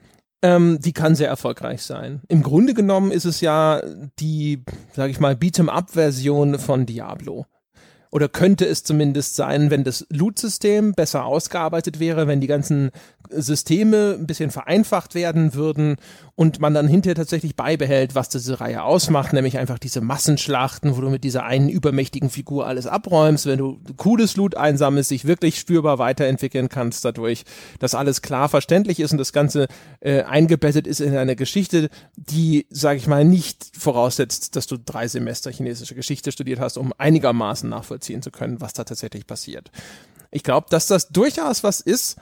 ähm, die kann sehr erfolgreich sein. Im Grunde genommen ist es ja die, sag ich mal, Beat'em-up-Version von Diablo. Oder könnte es zumindest sein, wenn das Loot-System besser ausgearbeitet wäre, wenn die ganzen Systeme ein bisschen vereinfacht werden würden und man dann hinterher tatsächlich beibehält, was diese Reihe ausmacht, nämlich einfach diese Massenschlachten, wo du mit dieser einen übermächtigen Figur alles abräumst, wenn du cooles Loot einsammelst, dich wirklich spürbar weiterentwickeln kannst dadurch, dass alles klar verständlich ist und das Ganze äh, eingebettet ist in eine Geschichte, die, sage ich mal, nicht voraussetzt, dass du drei Semester chinesische Geschichte studiert hast, um einigermaßen nachvollziehen zu können, was da tatsächlich passiert. Ich glaube, dass das durchaus was ist,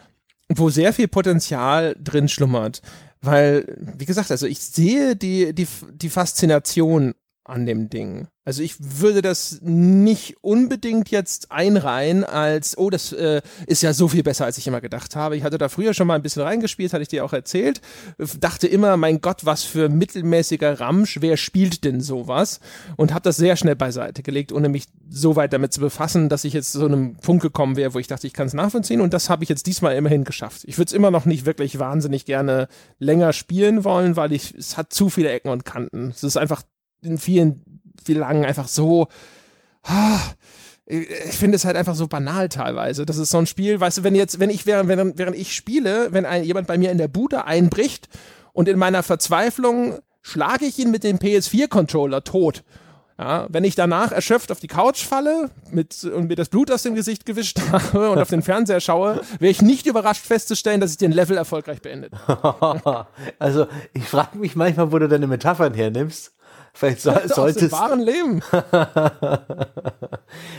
wo sehr viel Potenzial drin schlummert. Weil, wie gesagt, also ich sehe die, die, die Faszination an dem Ding. Also ich würde das nicht unbedingt jetzt einreihen als, oh, das äh, ist ja so viel besser, als ich immer gedacht habe. Ich hatte da früher schon mal ein bisschen reingespielt, hatte ich dir auch erzählt. Dachte immer, mein Gott, was für mittelmäßiger Ramsch, wer spielt denn sowas? Und habe das sehr schnell beiseite gelegt, ohne mich so weit damit zu befassen, dass ich jetzt zu einem Punkt gekommen wäre, wo ich dachte, ich kann es nachvollziehen. Und das habe ich jetzt diesmal immerhin geschafft. Ich würde es immer noch nicht wirklich wahnsinnig gerne länger spielen wollen, weil ich, es hat zu viele Ecken und Kanten. Es ist einfach in vielen, vielen Langen einfach so. Ah, ich finde es halt einfach so banal teilweise. Das ist so ein Spiel, weißt du, wenn jetzt, wenn ich während, während, während ich spiele, wenn ein, jemand bei mir in der Bude einbricht und in meiner Verzweiflung schlage ich ihn mit dem PS4-Controller tot. Ja, wenn ich danach erschöpft auf die Couch falle mit, und mir das Blut aus dem Gesicht gewischt habe und auf den Fernseher schaue, wäre ich nicht überrascht festzustellen, dass ich den Level erfolgreich beendet. also, ich frage mich manchmal, wo du deine Metaphern hernimmst. Vielleicht Aus dem solltest. wahren Leben.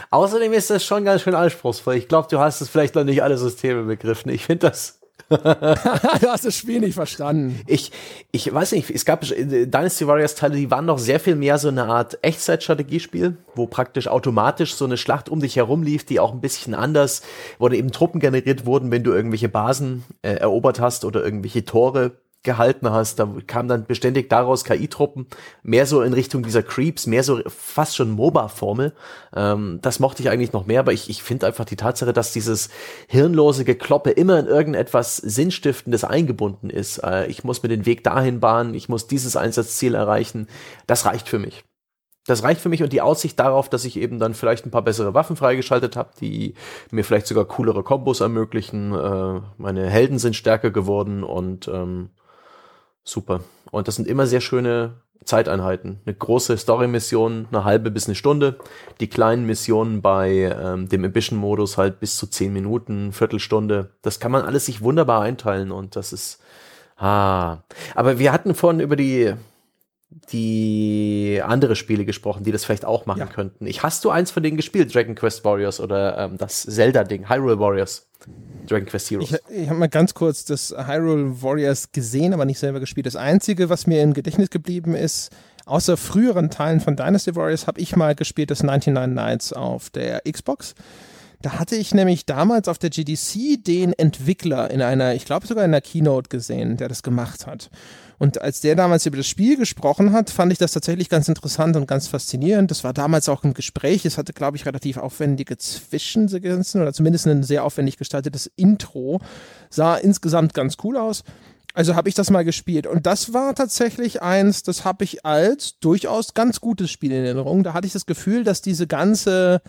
Außerdem ist das schon ganz schön anspruchsvoll. Ich glaube, du hast es vielleicht noch nicht alle Systeme begriffen. Ich finde das. du hast das Spiel nicht verstanden. Ich, ich weiß nicht, es gab Dynasty Warriors Teile, die waren noch sehr viel mehr so eine Art Echtzeitstrategiespiel, wo praktisch automatisch so eine Schlacht um dich herum lief, die auch ein bisschen anders, wo eben Truppen generiert wurden, wenn du irgendwelche Basen äh, erobert hast oder irgendwelche Tore gehalten hast. Da kam dann beständig daraus KI-Truppen, mehr so in Richtung dieser Creeps, mehr so fast schon MOBA-Formel. Ähm, das mochte ich eigentlich noch mehr, aber ich, ich finde einfach die Tatsache, dass dieses hirnlose Gekloppe immer in irgendetwas Sinnstiftendes eingebunden ist. Äh, ich muss mir den Weg dahin bahnen, ich muss dieses Einsatzziel erreichen. Das reicht für mich. das reicht für mich und die Aussicht darauf, dass ich eben dann vielleicht ein paar bessere Waffen freigeschaltet habe, die mir vielleicht sogar coolere Kombos ermöglichen. Äh, meine Helden sind stärker geworden und ähm, super. Und das sind immer sehr schöne Zeiteinheiten. Eine große Story-Mission, eine halbe bis eine Stunde. Die kleinen Missionen bei ähm, dem Ambition-Modus halt bis zu zehn Minuten, Viertelstunde. Das kann man alles sich wunderbar einteilen und das ist. Ah. Aber wir hatten vorhin über die die andere Spiele gesprochen, die das vielleicht auch machen ja. könnten. Ich hast du eins von denen gespielt, Dragon Quest Warriors oder ähm, das Zelda-Ding, Hyrule Warriors? Dragon Quest Heroes. Ich, ich habe mal ganz kurz das Hyrule Warriors gesehen, aber nicht selber gespielt. Das Einzige, was mir im Gedächtnis geblieben ist, außer früheren Teilen von Dynasty Warriors, habe ich mal gespielt das 99 Nights auf der Xbox. Da hatte ich nämlich damals auf der GDC den Entwickler in einer, ich glaube sogar in einer Keynote gesehen, der das gemacht hat. Und als der damals über das Spiel gesprochen hat, fand ich das tatsächlich ganz interessant und ganz faszinierend. Das war damals auch im Gespräch. Es hatte, glaube ich, relativ aufwendige Zwischensequenzen oder zumindest ein sehr aufwendig gestaltetes Intro. Sah insgesamt ganz cool aus. Also habe ich das mal gespielt. Und das war tatsächlich eins, das habe ich als durchaus ganz gutes Spiel in Erinnerung. Da hatte ich das Gefühl, dass diese ganze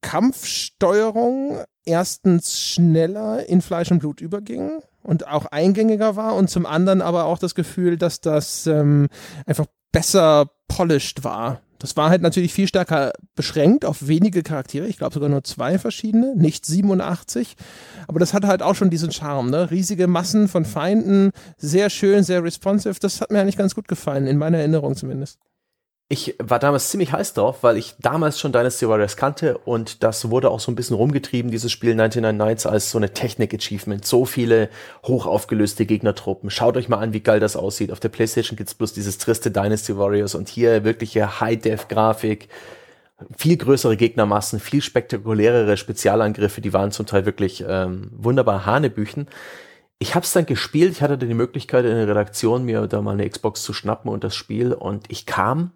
Kampfsteuerung erstens schneller in Fleisch und Blut überging und auch eingängiger war und zum anderen aber auch das Gefühl, dass das ähm, einfach besser polished war. Das war halt natürlich viel stärker beschränkt auf wenige Charaktere. Ich glaube sogar nur zwei verschiedene, nicht 87. Aber das hat halt auch schon diesen Charme, ne? Riesige Massen von Feinden, sehr schön, sehr responsive. Das hat mir eigentlich ganz gut gefallen, in meiner Erinnerung zumindest. Ich war damals ziemlich heiß drauf, weil ich damals schon Dynasty Warriors kannte und das wurde auch so ein bisschen rumgetrieben, dieses Spiel 99 Nights als so eine Technik-Achievement. So viele hochaufgelöste Gegnertruppen. Schaut euch mal an, wie geil das aussieht. Auf der Playstation gibt's bloß dieses triste Dynasty Warriors und hier wirkliche High-Def-Grafik. Viel größere Gegnermassen, viel spektakulärere Spezialangriffe, die waren zum Teil wirklich ähm, wunderbar Hanebüchen. Ich habe es dann gespielt, ich hatte die Möglichkeit in der Redaktion mir da mal eine Xbox zu schnappen und das Spiel und ich kam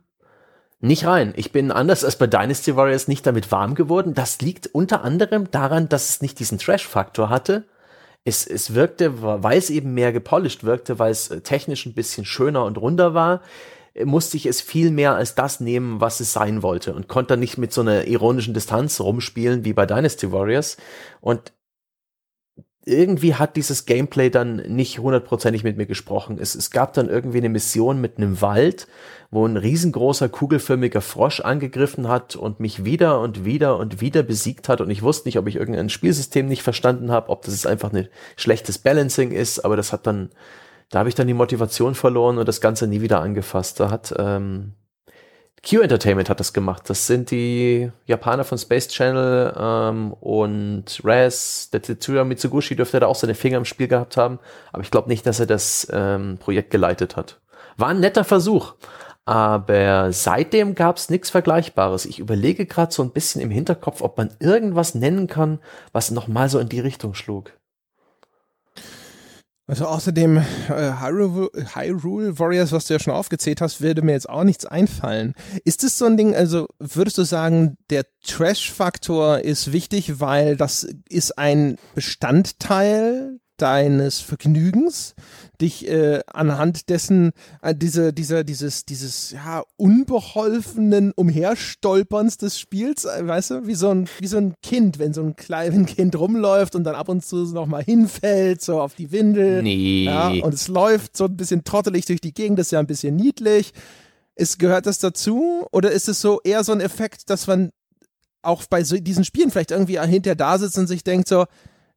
nicht rein. Ich bin anders als bei Dynasty Warriors nicht damit warm geworden. Das liegt unter anderem daran, dass es nicht diesen Trash-Faktor hatte. Es, es wirkte, weil es eben mehr gepolished wirkte, weil es äh, technisch ein bisschen schöner und runder war, äh, musste ich es viel mehr als das nehmen, was es sein wollte und konnte nicht mit so einer ironischen Distanz rumspielen wie bei Dynasty Warriors. Und irgendwie hat dieses Gameplay dann nicht hundertprozentig mit mir gesprochen. Es, es gab dann irgendwie eine Mission mit einem Wald, wo ein riesengroßer kugelförmiger Frosch angegriffen hat und mich wieder und wieder und wieder besiegt hat und ich wusste nicht, ob ich irgendein Spielsystem nicht verstanden habe, ob das einfach ein schlechtes Balancing ist, aber das hat dann, da habe ich dann die Motivation verloren und das Ganze nie wieder angefasst. Da hat ähm, Q Entertainment hat das gemacht. Das sind die Japaner von Space Channel ähm, und Raz, der Tetsuya Mitsugushi dürfte da auch seine Finger im Spiel gehabt haben, aber ich glaube nicht, dass er das ähm, Projekt geleitet hat. War ein netter Versuch, aber seitdem gab es nichts Vergleichbares. Ich überlege gerade so ein bisschen im Hinterkopf, ob man irgendwas nennen kann, was nochmal so in die Richtung schlug. Also außerdem äh, Hyrule, Warriors, was du ja schon aufgezählt hast, würde mir jetzt auch nichts einfallen. Ist es so ein Ding, also würdest du sagen, der Trash-Faktor ist wichtig, weil das ist ein Bestandteil deines Vergnügens, dich äh, anhand dessen äh, diese dieser dieses dieses ja unbeholfenen Umherstolperns des Spiels, äh, weißt du, wie so ein wie so ein Kind, wenn so ein kleines Kind rumläuft und dann ab und zu noch mal hinfällt so auf die Windel, nee. ja, und es läuft so ein bisschen trottelig durch die Gegend, das ist ja ein bisschen niedlich. Ist gehört das dazu oder ist es so eher so ein Effekt, dass man auch bei so diesen Spielen vielleicht irgendwie hinter da sitzt und sich denkt so,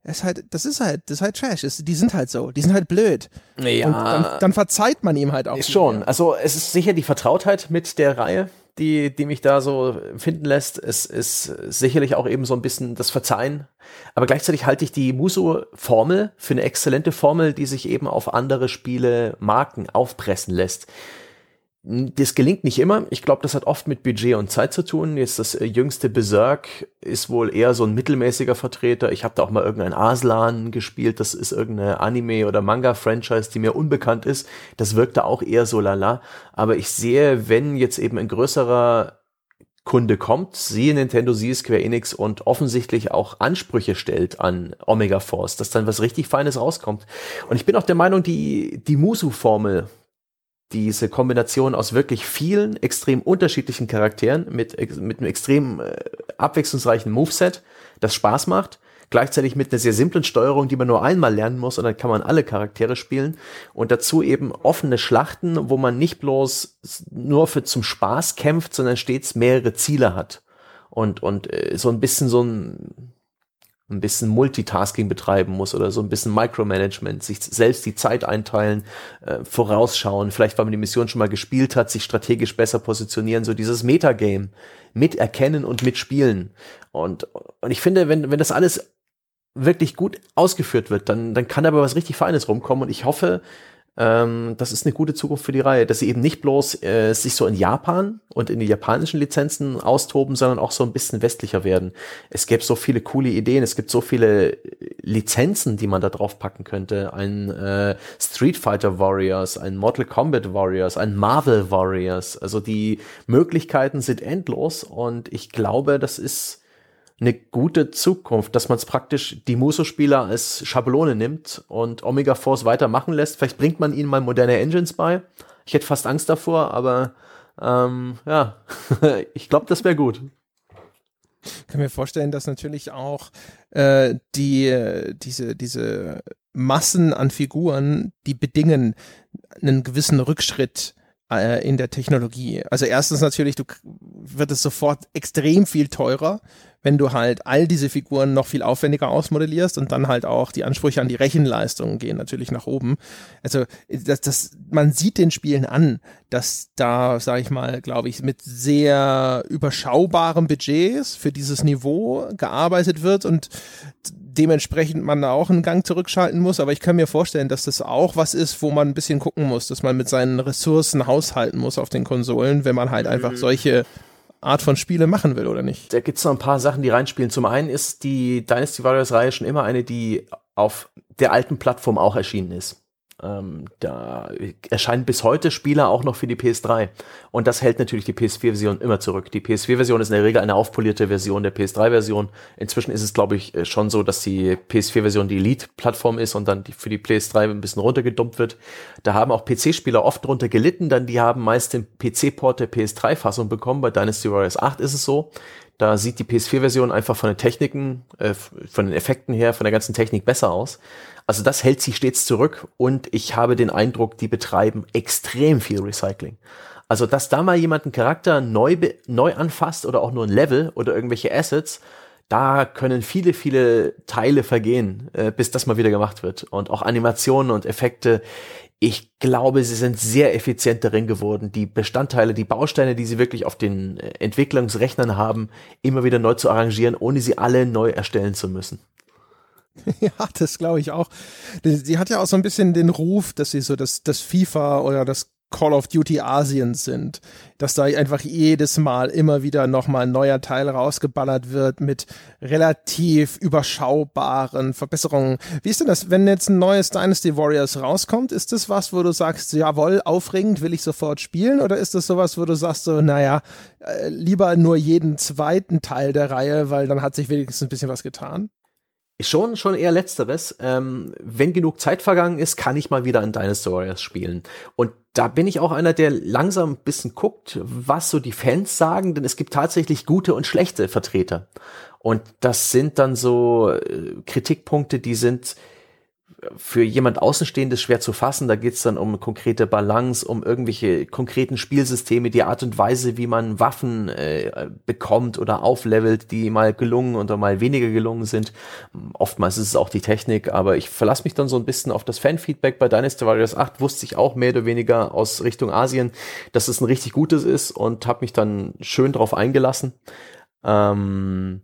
ist halt, das ist halt, das ist halt Trash. Die sind halt so, die sind halt blöd. Ja. Und dann, dann verzeiht man ihm halt auch. Ist schon. Also es ist sicher die Vertrautheit mit der Reihe, die, die mich da so finden lässt. Es ist sicherlich auch eben so ein bisschen das Verzeihen. Aber gleichzeitig halte ich die Muso-Formel für eine exzellente Formel, die sich eben auf andere Spiele Marken aufpressen lässt. Das gelingt nicht immer. Ich glaube, das hat oft mit Budget und Zeit zu tun. Jetzt das äh, jüngste Berserk ist wohl eher so ein mittelmäßiger Vertreter. Ich habe da auch mal irgendein Aslan gespielt. Das ist irgendeine Anime- oder Manga-Franchise, die mir unbekannt ist. Das wirkte auch eher so lala. Aber ich sehe, wenn jetzt eben ein größerer Kunde kommt, siehe Nintendo, siehe Square Enix und offensichtlich auch Ansprüche stellt an Omega Force, dass dann was richtig Feines rauskommt. Und ich bin auch der Meinung, die, die Musu-Formel diese Kombination aus wirklich vielen extrem unterschiedlichen Charakteren mit, mit einem extrem äh, abwechslungsreichen Moveset, das Spaß macht, gleichzeitig mit einer sehr simplen Steuerung, die man nur einmal lernen muss und dann kann man alle Charaktere spielen und dazu eben offene Schlachten, wo man nicht bloß nur für zum Spaß kämpft, sondern stets mehrere Ziele hat und und äh, so ein bisschen so ein ein bisschen Multitasking betreiben muss oder so ein bisschen Micromanagement, sich selbst die Zeit einteilen, äh, vorausschauen, vielleicht weil man die Mission schon mal gespielt hat, sich strategisch besser positionieren, so dieses Metagame miterkennen und mitspielen. Und, und ich finde, wenn, wenn das alles wirklich gut ausgeführt wird, dann, dann kann aber was richtig Feines rumkommen und ich hoffe, ähm, das ist eine gute Zukunft für die Reihe, dass sie eben nicht bloß äh, sich so in Japan und in die japanischen Lizenzen austoben, sondern auch so ein bisschen westlicher werden. Es gäbe so viele coole Ideen, es gibt so viele Lizenzen, die man da drauf packen könnte. Ein äh, Street Fighter Warriors, ein Mortal Kombat Warriors, ein Marvel Warriors. Also die Möglichkeiten sind endlos und ich glaube, das ist eine gute Zukunft, dass man es praktisch die Muso-Spieler als Schablone nimmt und Omega Force weitermachen lässt. Vielleicht bringt man ihnen mal moderne Engines bei. Ich hätte fast Angst davor, aber ähm, ja, ich glaube, das wäre gut. Ich kann mir vorstellen, dass natürlich auch äh, die diese diese Massen an Figuren, die bedingen einen gewissen Rückschritt äh, in der Technologie. Also erstens natürlich, du wird es sofort extrem viel teurer, wenn du halt all diese Figuren noch viel aufwendiger ausmodellierst und dann halt auch die Ansprüche an die Rechenleistungen gehen natürlich nach oben. Also das, das, man sieht den Spielen an, dass da, sage ich mal, glaube ich, mit sehr überschaubaren Budgets für dieses Niveau gearbeitet wird und dementsprechend man da auch einen Gang zurückschalten muss. Aber ich kann mir vorstellen, dass das auch was ist, wo man ein bisschen gucken muss, dass man mit seinen Ressourcen haushalten muss auf den Konsolen, wenn man halt einfach mhm. solche Art von Spiele machen will, oder nicht? Da gibt's noch ein paar Sachen, die reinspielen. Zum einen ist die Dynasty Warriors Reihe schon immer eine, die auf der alten Plattform auch erschienen ist. Ähm, da erscheinen bis heute Spieler auch noch für die PS3. Und das hält natürlich die PS4-Version immer zurück. Die PS4-Version ist in der Regel eine aufpolierte Version der PS3-Version. Inzwischen ist es, glaube ich, äh, schon so, dass die PS4-Version die Elite-Plattform ist und dann die für die PS3 ein bisschen runtergedumpt wird. Da haben auch PC-Spieler oft drunter gelitten, dann die haben meist den PC-Port der PS3-Fassung bekommen. Bei Dynasty Warriors 8 ist es so. Da sieht die PS4-Version einfach von den Techniken, äh, von den Effekten her, von der ganzen Technik besser aus. Also das hält sich stets zurück und ich habe den Eindruck, die betreiben extrem viel Recycling. Also, dass da mal jemand einen Charakter neu, neu anfasst oder auch nur ein Level oder irgendwelche Assets, da können viele, viele Teile vergehen, äh, bis das mal wieder gemacht wird. Und auch Animationen und Effekte. Ich glaube, sie sind sehr effizient darin geworden, die Bestandteile, die Bausteine, die sie wirklich auf den äh, Entwicklungsrechnern haben, immer wieder neu zu arrangieren, ohne sie alle neu erstellen zu müssen. Ja, das glaube ich auch. Sie hat ja auch so ein bisschen den Ruf, dass sie so das, das FIFA oder das Call of Duty Asiens sind, dass da einfach jedes Mal immer wieder nochmal ein neuer Teil rausgeballert wird mit relativ überschaubaren Verbesserungen. Wie ist denn das, wenn jetzt ein neues Dynasty Warriors rauskommt? Ist das was, wo du sagst, jawohl, aufregend, will ich sofort spielen? Oder ist das sowas, wo du sagst so, naja, äh, lieber nur jeden zweiten Teil der Reihe, weil dann hat sich wenigstens ein bisschen was getan? Schon, schon eher letzteres. Ähm, wenn genug Zeit vergangen ist, kann ich mal wieder Dinosaur Warriors spielen. Und da bin ich auch einer, der langsam ein bisschen guckt, was so die Fans sagen, denn es gibt tatsächlich gute und schlechte Vertreter. Und das sind dann so äh, Kritikpunkte, die sind für jemand Außenstehendes schwer zu fassen. Da geht es dann um konkrete Balance, um irgendwelche konkreten Spielsysteme, die Art und Weise, wie man Waffen äh, bekommt oder auflevelt, die mal gelungen oder mal weniger gelungen sind. Oftmals ist es auch die Technik, aber ich verlasse mich dann so ein bisschen auf das Fanfeedback. Bei Dynasty Warriors 8 wusste ich auch mehr oder weniger aus Richtung Asien, dass es ein richtig gutes ist und habe mich dann schön drauf eingelassen. Ähm,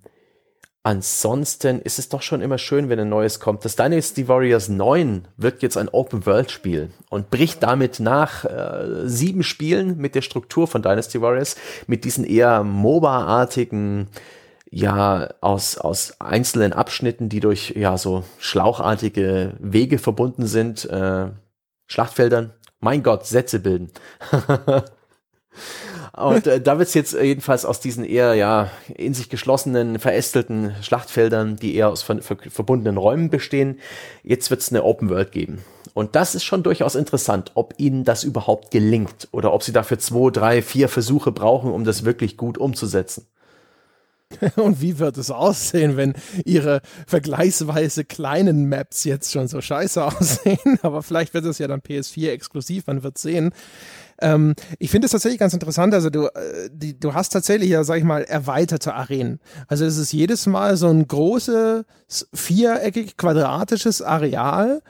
Ansonsten ist es doch schon immer schön, wenn ein neues kommt. Das Dynasty Warriors 9 wird jetzt ein Open-World-Spiel und bricht damit nach äh, sieben Spielen mit der Struktur von Dynasty Warriors, mit diesen eher MOBA-artigen, ja, aus, aus einzelnen Abschnitten, die durch, ja, so schlauchartige Wege verbunden sind, äh, Schlachtfeldern. Mein Gott, Sätze bilden. Und äh, da wird's jetzt jedenfalls aus diesen eher ja in sich geschlossenen, verästelten Schlachtfeldern, die eher aus ver ver verbundenen Räumen bestehen, jetzt wird's eine Open World geben. Und das ist schon durchaus interessant, ob ihnen das überhaupt gelingt oder ob sie dafür zwei, drei, vier Versuche brauchen, um das wirklich gut umzusetzen. Und wie wird es aussehen, wenn ihre vergleichsweise kleinen Maps jetzt schon so scheiße aussehen? Aber vielleicht wird es ja dann PS4 exklusiv, man wird sehen. Ähm, ich finde es tatsächlich ganz interessant. Also du, äh, die, du hast tatsächlich ja, sag ich mal, erweiterte Arenen. Also es ist jedes Mal so ein großes, viereckig, quadratisches Areal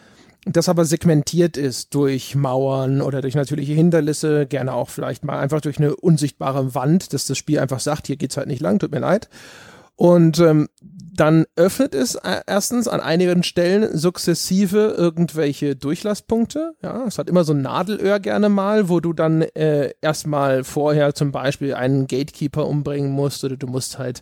das aber segmentiert ist durch Mauern oder durch natürliche Hindernisse, gerne auch vielleicht mal einfach durch eine unsichtbare Wand, dass das Spiel einfach sagt, hier geht's halt nicht lang, tut mir leid. Und ähm, dann öffnet es äh, erstens an einigen Stellen sukzessive irgendwelche Durchlasspunkte. Ja, es hat immer so ein Nadelöhr gerne mal, wo du dann äh, erstmal vorher zum Beispiel einen Gatekeeper umbringen musst oder du musst halt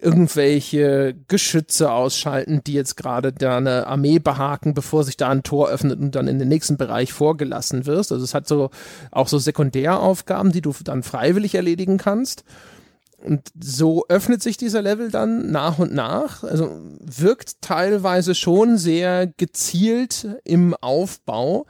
irgendwelche Geschütze ausschalten, die jetzt gerade deine Armee behaken, bevor sich da ein Tor öffnet und dann in den nächsten Bereich vorgelassen wirst. Also es hat so auch so Sekundäraufgaben, die du dann freiwillig erledigen kannst. Und so öffnet sich dieser Level dann nach und nach. Also wirkt teilweise schon sehr gezielt im Aufbau.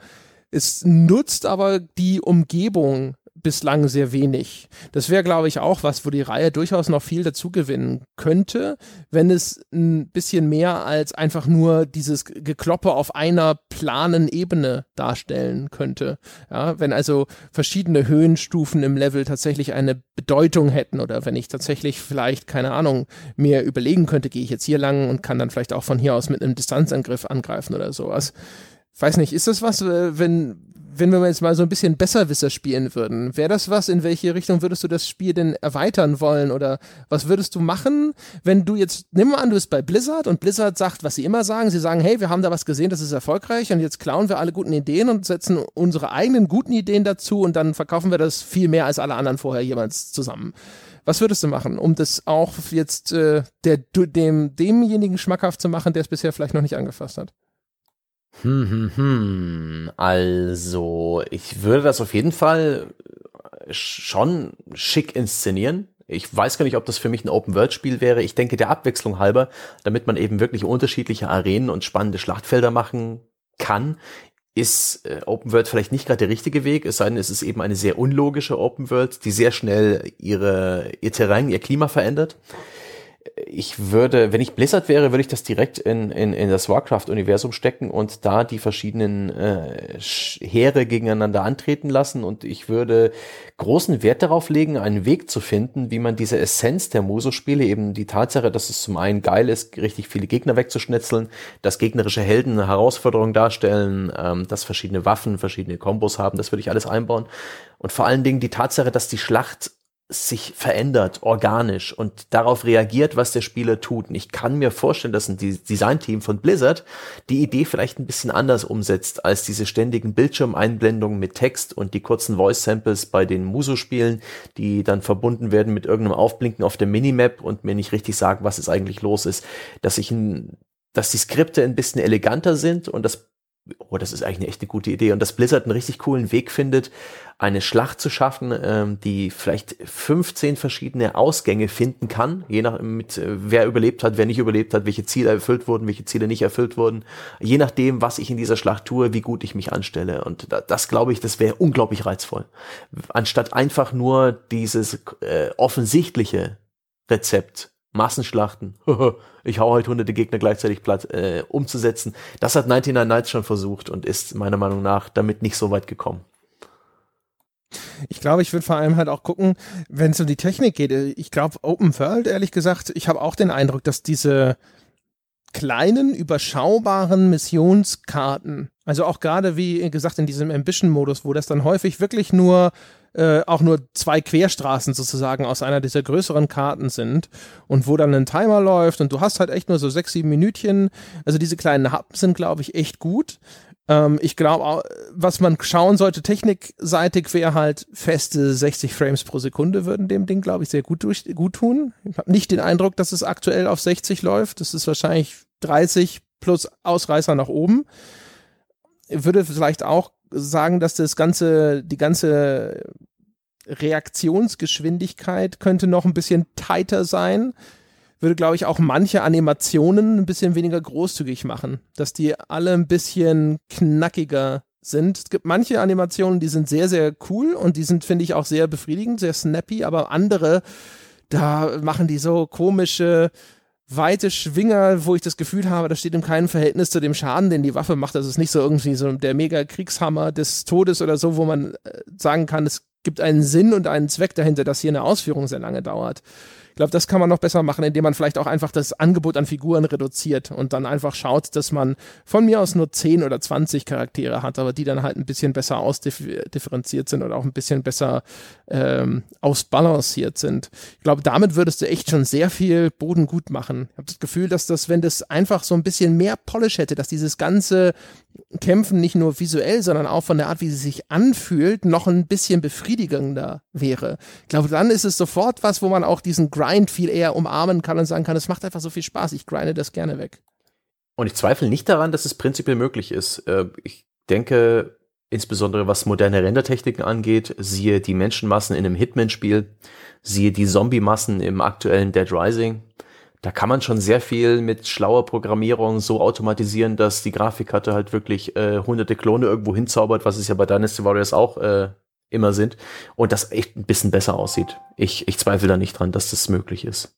Es nutzt aber die Umgebung bislang sehr wenig. Das wäre, glaube ich, auch was, wo die Reihe durchaus noch viel dazu gewinnen könnte, wenn es ein bisschen mehr als einfach nur dieses Gekloppe auf einer planen Ebene darstellen könnte. Ja, wenn also verschiedene Höhenstufen im Level tatsächlich eine Bedeutung hätten oder wenn ich tatsächlich vielleicht, keine Ahnung, mir überlegen könnte, gehe ich jetzt hier lang und kann dann vielleicht auch von hier aus mit einem Distanzangriff angreifen oder sowas weiß nicht, ist das was, äh, wenn, wenn wir jetzt mal so ein bisschen Besserwisser spielen würden, wäre das was, in welche Richtung würdest du das Spiel denn erweitern wollen oder was würdest du machen, wenn du jetzt, nimm mal an, du bist bei Blizzard und Blizzard sagt, was sie immer sagen, sie sagen, hey, wir haben da was gesehen, das ist erfolgreich und jetzt klauen wir alle guten Ideen und setzen unsere eigenen guten Ideen dazu und dann verkaufen wir das viel mehr als alle anderen vorher jemals zusammen. Was würdest du machen, um das auch jetzt äh, der, dem, demjenigen schmackhaft zu machen, der es bisher vielleicht noch nicht angefasst hat? Hm, hm, hm. Also, ich würde das auf jeden Fall schon schick inszenieren. Ich weiß gar nicht, ob das für mich ein Open-World-Spiel wäre. Ich denke, der Abwechslung halber, damit man eben wirklich unterschiedliche Arenen und spannende Schlachtfelder machen kann, ist äh, Open World vielleicht nicht gerade der richtige Weg, es sei denn, es ist eben eine sehr unlogische Open World, die sehr schnell ihre, ihr Terrain, ihr Klima verändert ich würde, wenn ich Blizzard wäre, würde ich das direkt in, in, in das Warcraft-Universum stecken und da die verschiedenen äh, Heere gegeneinander antreten lassen. Und ich würde großen Wert darauf legen, einen Weg zu finden, wie man diese Essenz der Muso-Spiele, eben die Tatsache, dass es zum einen geil ist, richtig viele Gegner wegzuschnitzeln, dass gegnerische Helden eine Herausforderung darstellen, ähm, dass verschiedene Waffen verschiedene Kombos haben, das würde ich alles einbauen. Und vor allen Dingen die Tatsache, dass die Schlacht sich verändert, organisch und darauf reagiert, was der Spieler tut. Und ich kann mir vorstellen, dass ein Designteam von Blizzard die Idee vielleicht ein bisschen anders umsetzt als diese ständigen Bildschirmeinblendungen mit Text und die kurzen Voice-Samples bei den Muso-Spielen, die dann verbunden werden mit irgendeinem Aufblinken auf der Minimap und mir nicht richtig sagen, was es eigentlich los ist. Dass ich ein, dass die Skripte ein bisschen eleganter sind und das oh, das ist eigentlich eine echt eine gute Idee. Und dass Blizzard einen richtig coolen Weg findet, eine Schlacht zu schaffen, ähm, die vielleicht 15 verschiedene Ausgänge finden kann, je nach mit äh, wer überlebt hat, wer nicht überlebt hat, welche Ziele erfüllt wurden, welche Ziele nicht erfüllt wurden, je nachdem, was ich in dieser Schlacht tue, wie gut ich mich anstelle. Und da, das glaube ich, das wäre unglaublich reizvoll. Anstatt einfach nur dieses äh, offensichtliche Rezept Massenschlachten, ich hau halt hunderte Gegner gleichzeitig platt, äh, umzusetzen. Das hat 99 Nights schon versucht und ist meiner Meinung nach damit nicht so weit gekommen. Ich glaube, ich würde vor allem halt auch gucken, wenn es um die Technik geht. Ich glaube, Open World, ehrlich gesagt, ich habe auch den Eindruck, dass diese kleinen, überschaubaren Missionskarten, also auch gerade wie gesagt in diesem Ambition-Modus, wo das dann häufig wirklich nur äh, auch nur zwei Querstraßen sozusagen aus einer dieser größeren Karten sind und wo dann ein Timer läuft und du hast halt echt nur so sechs, sieben Minütchen. Also diese kleinen Happen sind, glaube ich, echt gut. Ähm, ich glaube, was man schauen sollte, technikseitig wäre halt feste 60 Frames pro Sekunde würden dem Ding, glaube ich, sehr gut, durch, gut tun. Ich habe nicht den Eindruck, dass es aktuell auf 60 läuft. Das ist wahrscheinlich 30 plus Ausreißer nach oben. Würde vielleicht auch sagen, dass das ganze, die ganze Reaktionsgeschwindigkeit könnte noch ein bisschen tighter sein. Würde, glaube ich, auch manche Animationen ein bisschen weniger großzügig machen. Dass die alle ein bisschen knackiger sind. Es gibt manche Animationen, die sind sehr, sehr cool und die sind, finde ich, auch sehr befriedigend, sehr snappy, aber andere, da machen die so komische, weite Schwinger, wo ich das Gefühl habe, das steht in keinem Verhältnis zu dem Schaden, den die Waffe macht. Das ist nicht so irgendwie so der mega Kriegshammer des Todes oder so, wo man äh, sagen kann, es gibt einen Sinn und einen Zweck dahinter, dass hier eine Ausführung sehr lange dauert. Ich glaube, das kann man noch besser machen, indem man vielleicht auch einfach das Angebot an Figuren reduziert und dann einfach schaut, dass man von mir aus nur 10 oder 20 Charaktere hat, aber die dann halt ein bisschen besser ausdifferenziert sind oder auch ein bisschen besser ähm, ausbalanciert sind. Ich glaube, damit würdest du echt schon sehr viel Boden gut machen. Ich habe das Gefühl, dass das, wenn das einfach so ein bisschen mehr Polish hätte, dass dieses ganze Kämpfen nicht nur visuell, sondern auch von der Art, wie sie sich anfühlt, noch ein bisschen befriedigender wäre. Ich glaube, dann ist es sofort was, wo man auch diesen Grind viel eher umarmen kann und sagen kann, es macht einfach so viel Spaß, ich grinde das gerne weg. Und ich zweifle nicht daran, dass es prinzipiell möglich ist. Äh, ich denke, insbesondere was moderne Rendertechniken angeht, siehe die Menschenmassen in einem Hitman-Spiel, siehe die Zombie-Massen im aktuellen Dead Rising. Da kann man schon sehr viel mit schlauer Programmierung so automatisieren, dass die Grafikkarte halt wirklich äh, hunderte Klone irgendwo hinzaubert, was es ja bei Dynasty Warriors auch äh, immer sind und das echt ein bisschen besser aussieht. Ich, ich zweifle da nicht dran, dass das möglich ist.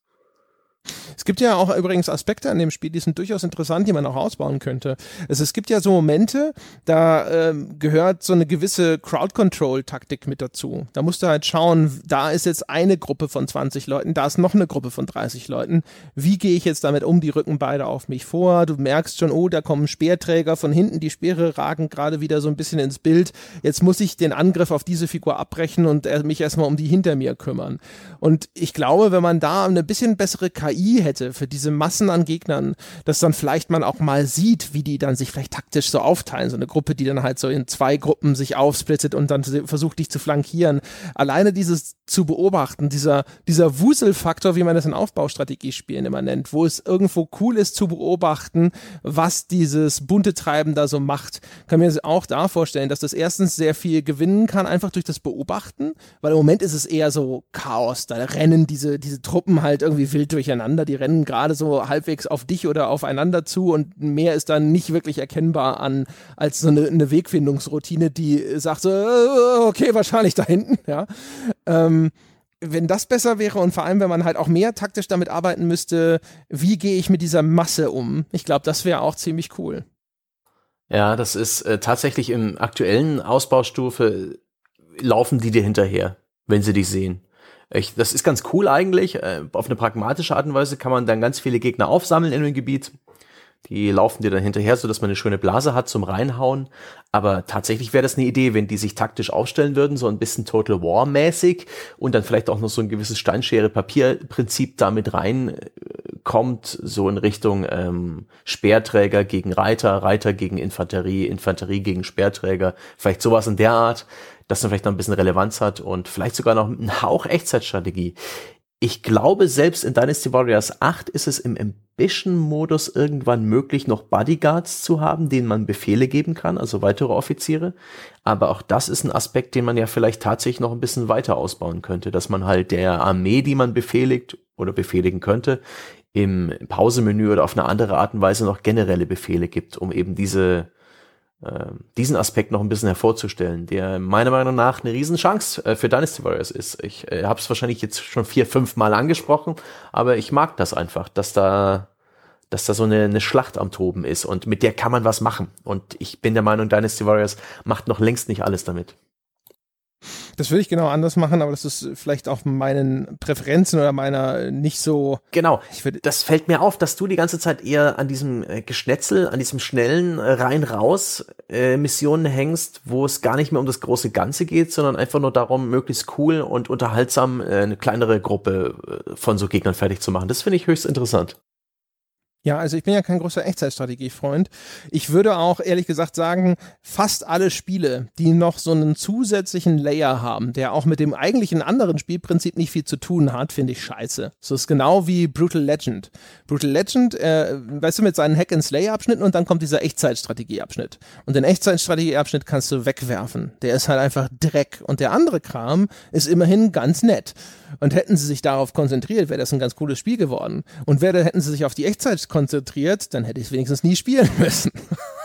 Es gibt ja auch übrigens Aspekte an dem Spiel, die sind durchaus interessant, die man auch ausbauen könnte. Also es gibt ja so Momente, da ähm, gehört so eine gewisse Crowd-Control-Taktik mit dazu. Da musst du halt schauen, da ist jetzt eine Gruppe von 20 Leuten, da ist noch eine Gruppe von 30 Leuten. Wie gehe ich jetzt damit um? Die rücken beide auf mich vor. Du merkst schon, oh, da kommen Speerträger von hinten, die Speere ragen gerade wieder so ein bisschen ins Bild. Jetzt muss ich den Angriff auf diese Figur abbrechen und mich erstmal um die hinter mir kümmern. Und ich glaube, wenn man da eine bisschen bessere KI hätte für diese Massen an Gegnern, dass dann vielleicht man auch mal sieht, wie die dann sich vielleicht taktisch so aufteilen. So eine Gruppe, die dann halt so in zwei Gruppen sich aufsplittet und dann versucht, dich zu flankieren. Alleine dieses zu beobachten, dieser, dieser Wuselfaktor, wie man das in Aufbaustrategiespielen immer nennt, wo es irgendwo cool ist zu beobachten, was dieses bunte Treiben da so macht, kann mir auch da vorstellen, dass das erstens sehr viel gewinnen kann, einfach durch das Beobachten, weil im Moment ist es eher so Chaos, da rennen diese, diese Truppen halt irgendwie wild durcheinander, die rennen gerade so halbwegs auf dich oder aufeinander zu und mehr ist dann nicht wirklich erkennbar an, als so eine, eine Wegfindungsroutine, die sagt so, äh, okay, wahrscheinlich da hinten, ja. Ähm, wenn das besser wäre und vor allem, wenn man halt auch mehr taktisch damit arbeiten müsste, wie gehe ich mit dieser Masse um? Ich glaube, das wäre auch ziemlich cool. Ja, das ist äh, tatsächlich im aktuellen Ausbaustufe laufen die dir hinterher, wenn sie dich sehen. Ich, das ist ganz cool eigentlich. Äh, auf eine pragmatische Art und Weise kann man dann ganz viele Gegner aufsammeln in dem Gebiet. Die laufen dir dann hinterher, so dass man eine schöne Blase hat zum Reinhauen. Aber tatsächlich wäre das eine Idee, wenn die sich taktisch aufstellen würden, so ein bisschen Total War mäßig und dann vielleicht auch noch so ein gewisses Steinschere-Papier-Prinzip damit reinkommt, so in Richtung ähm, Speerträger gegen Reiter, Reiter gegen Infanterie, Infanterie gegen Speerträger, vielleicht sowas in der Art, dass dann vielleicht noch ein bisschen Relevanz hat und vielleicht sogar noch ein Hauch Echtzeitstrategie. Ich glaube, selbst in Dynasty Warriors 8 ist es im Ambition-Modus irgendwann möglich, noch Bodyguards zu haben, denen man Befehle geben kann, also weitere Offiziere. Aber auch das ist ein Aspekt, den man ja vielleicht tatsächlich noch ein bisschen weiter ausbauen könnte, dass man halt der Armee, die man befehligt oder befehligen könnte, im Pausemenü oder auf eine andere Art und Weise noch generelle Befehle gibt, um eben diese diesen Aspekt noch ein bisschen hervorzustellen, der meiner Meinung nach eine Riesenchance äh, für Dynasty Warriors ist. Ich äh, habe es wahrscheinlich jetzt schon vier, fünf Mal angesprochen, aber ich mag das einfach, dass da, dass da so eine, eine Schlacht am Toben ist und mit der kann man was machen. Und ich bin der Meinung, Dynasty Warriors macht noch längst nicht alles damit. Das würde ich genau anders machen, aber das ist vielleicht auch meinen Präferenzen oder meiner nicht so. Genau. das fällt mir auf, dass du die ganze Zeit eher an diesem äh, Geschnetzel, an diesem schnellen äh, rein-raus äh, hängst, wo es gar nicht mehr um das große Ganze geht, sondern einfach nur darum, möglichst cool und unterhaltsam äh, eine kleinere Gruppe von so Gegnern fertig zu machen. Das finde ich höchst interessant. Ja, also ich bin ja kein großer Echtzeitstrategiefreund. Ich würde auch ehrlich gesagt sagen, fast alle Spiele, die noch so einen zusätzlichen Layer haben, der auch mit dem eigentlichen anderen Spielprinzip nicht viel zu tun hat, finde ich scheiße. So ist genau wie Brutal Legend. Brutal Legend, äh, weißt du, mit seinen Hack and Slay Abschnitten und dann kommt dieser Echtzeitstrategieabschnitt. Und den Echtzeitstrategieabschnitt kannst du wegwerfen. Der ist halt einfach Dreck. Und der andere Kram ist immerhin ganz nett. Und hätten sie sich darauf konzentriert, wäre das ein ganz cooles Spiel geworden. Und wäre, hätten sie sich auf die Echtzeit konzentriert, dann hätte ich es wenigstens nie spielen müssen.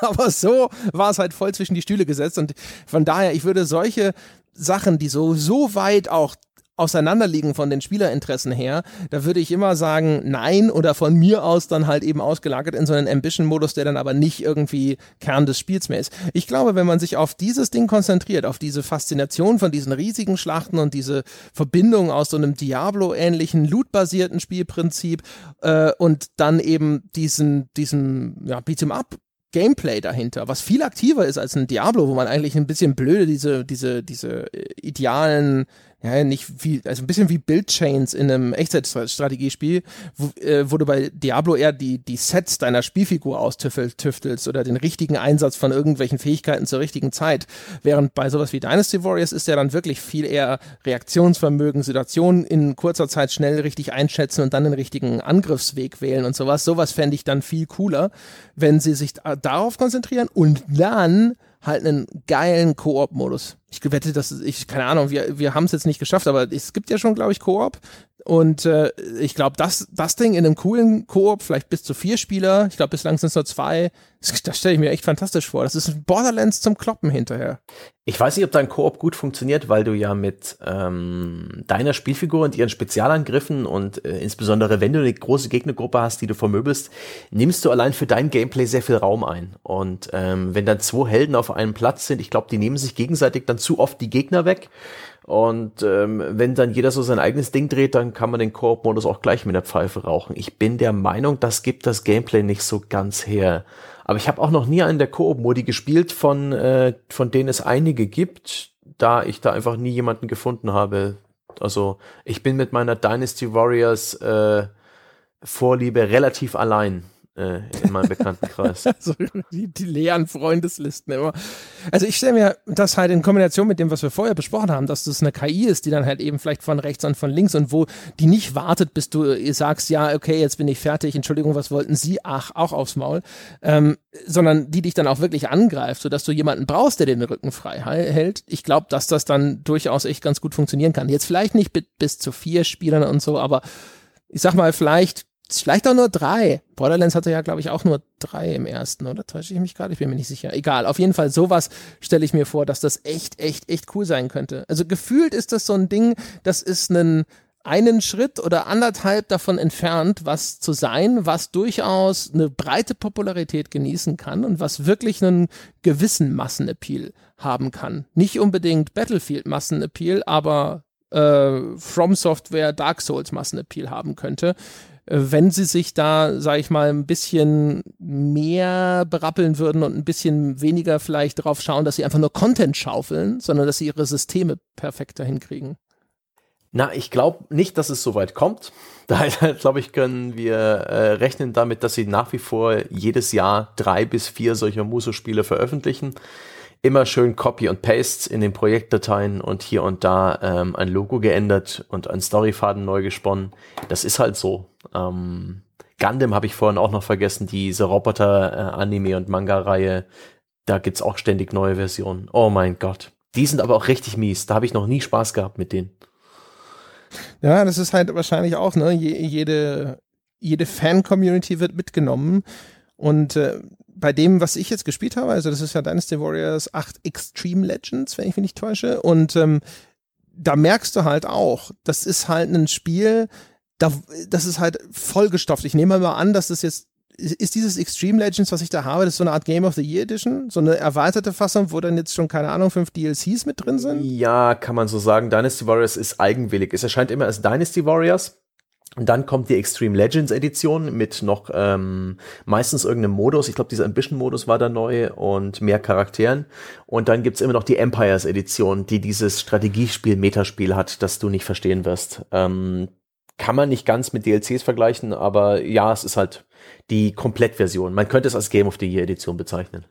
Aber so war es halt voll zwischen die Stühle gesetzt. Und von daher, ich würde solche Sachen, die so, so weit auch auseinanderliegen von den Spielerinteressen her, da würde ich immer sagen, nein oder von mir aus dann halt eben ausgelagert in so einen Ambition-Modus, der dann aber nicht irgendwie Kern des Spiels mehr ist. Ich glaube, wenn man sich auf dieses Ding konzentriert, auf diese Faszination von diesen riesigen Schlachten und diese Verbindung aus so einem Diablo-ähnlichen Loot-basierten Spielprinzip äh, und dann eben diesen, diesen ja, Beat'em-up Gameplay dahinter, was viel aktiver ist als ein Diablo, wo man eigentlich ein bisschen blöde diese, diese, diese äh, idealen ja, nicht wie, also ein bisschen wie Build-Chains in einem Echtzeitstrategiespiel, wo, äh, wo du bei Diablo eher die, die Sets deiner Spielfigur austüftelst oder den richtigen Einsatz von irgendwelchen Fähigkeiten zur richtigen Zeit. Während bei sowas wie Dynasty Warriors ist ja dann wirklich viel eher Reaktionsvermögen, Situationen in kurzer Zeit schnell richtig einschätzen und dann den richtigen Angriffsweg wählen und sowas. Sowas fände ich dann viel cooler, wenn sie sich darauf konzentrieren und dann halt einen geilen Koop-Modus. Ich wette, dass ich, keine Ahnung, wir, wir haben es jetzt nicht geschafft, aber es gibt ja schon, glaube ich, Koop. Und äh, ich glaube, das, das Ding in einem coolen Koop, vielleicht bis zu vier Spieler, ich glaube, bislang sind es nur zwei, das, stelle ich mir echt fantastisch vor. Das ist ein Borderlands zum Kloppen hinterher. Ich weiß nicht, ob dein Koop gut funktioniert, weil du ja mit ähm, deiner Spielfigur und ihren Spezialangriffen und äh, insbesondere wenn du eine große Gegnergruppe hast, die du vermöbelst, nimmst du allein für dein Gameplay sehr viel Raum ein. Und ähm, wenn dann zwei Helden auf einem Platz sind, ich glaube, die nehmen sich gegenseitig dann zu oft die Gegner weg. Und ähm, wenn dann jeder so sein eigenes Ding dreht, dann kann man den Koop-Modus auch gleich mit der Pfeife rauchen. Ich bin der Meinung, das gibt das Gameplay nicht so ganz her. Aber ich habe auch noch nie einen der Koop-Modi gespielt, von, äh, von denen es einige gibt, da ich da einfach nie jemanden gefunden habe. Also ich bin mit meiner Dynasty Warriors äh, Vorliebe relativ allein äh, in meinem Bekanntenkreis. also die, die leeren Freundeslisten immer. Also ich stelle mir das halt in Kombination mit dem, was wir vorher besprochen haben, dass das eine KI ist, die dann halt eben vielleicht von rechts und von links und wo die nicht wartet, bis du sagst, ja, okay, jetzt bin ich fertig, Entschuldigung, was wollten Sie? Ach, auch aufs Maul. Ähm, sondern die dich dann auch wirklich angreift, sodass du jemanden brauchst, der den Rücken frei hält. Ich glaube, dass das dann durchaus echt ganz gut funktionieren kann. Jetzt vielleicht nicht bis zu vier Spielern und so, aber ich sag mal, vielleicht vielleicht auch nur drei. Borderlands hatte ja, glaube ich, auch nur drei im ersten, oder? Täusche ich mich gerade? Ich bin mir nicht sicher. Egal, auf jeden Fall sowas stelle ich mir vor, dass das echt, echt, echt cool sein könnte. Also gefühlt ist das so ein Ding, das ist einen, einen Schritt oder anderthalb davon entfernt, was zu sein, was durchaus eine breite Popularität genießen kann und was wirklich einen gewissen Massenappeal haben kann. Nicht unbedingt Battlefield-Massenappeal, aber äh, From Software Dark Souls Massenappeal haben könnte wenn sie sich da, sage ich mal, ein bisschen mehr berappeln würden und ein bisschen weniger vielleicht darauf schauen, dass sie einfach nur Content schaufeln, sondern dass sie ihre Systeme perfekter hinkriegen. Na, ich glaube nicht, dass es so weit kommt. Daher, glaube ich, können wir äh, rechnen damit, dass sie nach wie vor jedes Jahr drei bis vier solcher Muso-Spiele veröffentlichen immer schön Copy und Paste in den Projektdateien und hier und da ähm, ein Logo geändert und ein Storyfaden neu gesponnen. Das ist halt so. Ähm, Gundam habe ich vorhin auch noch vergessen, diese Roboter-Anime- äh, und Manga-Reihe. Da gibt's auch ständig neue Versionen. Oh mein Gott. Die sind aber auch richtig mies. Da habe ich noch nie Spaß gehabt mit denen. Ja, das ist halt wahrscheinlich auch, ne? jede, jede Fan-Community wird mitgenommen. Und äh, bei dem, was ich jetzt gespielt habe, also das ist ja Dynasty Warriors 8 Extreme Legends, wenn ich mich nicht täusche, und ähm, da merkst du halt auch, das ist halt ein Spiel, da, das ist halt vollgestopft. Ich nehme mal an, dass das jetzt ist dieses Extreme Legends, was ich da habe, das ist so eine Art Game of the Year Edition, so eine erweiterte Fassung, wo dann jetzt schon, keine Ahnung, fünf DLCs mit drin sind? Ja, kann man so sagen. Dynasty Warriors ist eigenwillig. Es erscheint immer als Dynasty Warriors. Und dann kommt die Extreme Legends Edition mit noch ähm, meistens irgendeinem Modus. Ich glaube, dieser Ambition-Modus war da neu und mehr Charakteren. Und dann gibt's immer noch die Empires Edition, die dieses Strategiespiel, Metaspiel hat, das du nicht verstehen wirst. Ähm, kann man nicht ganz mit DLCs vergleichen, aber ja, es ist halt die Komplettversion. Man könnte es als Game of the Year Edition bezeichnen.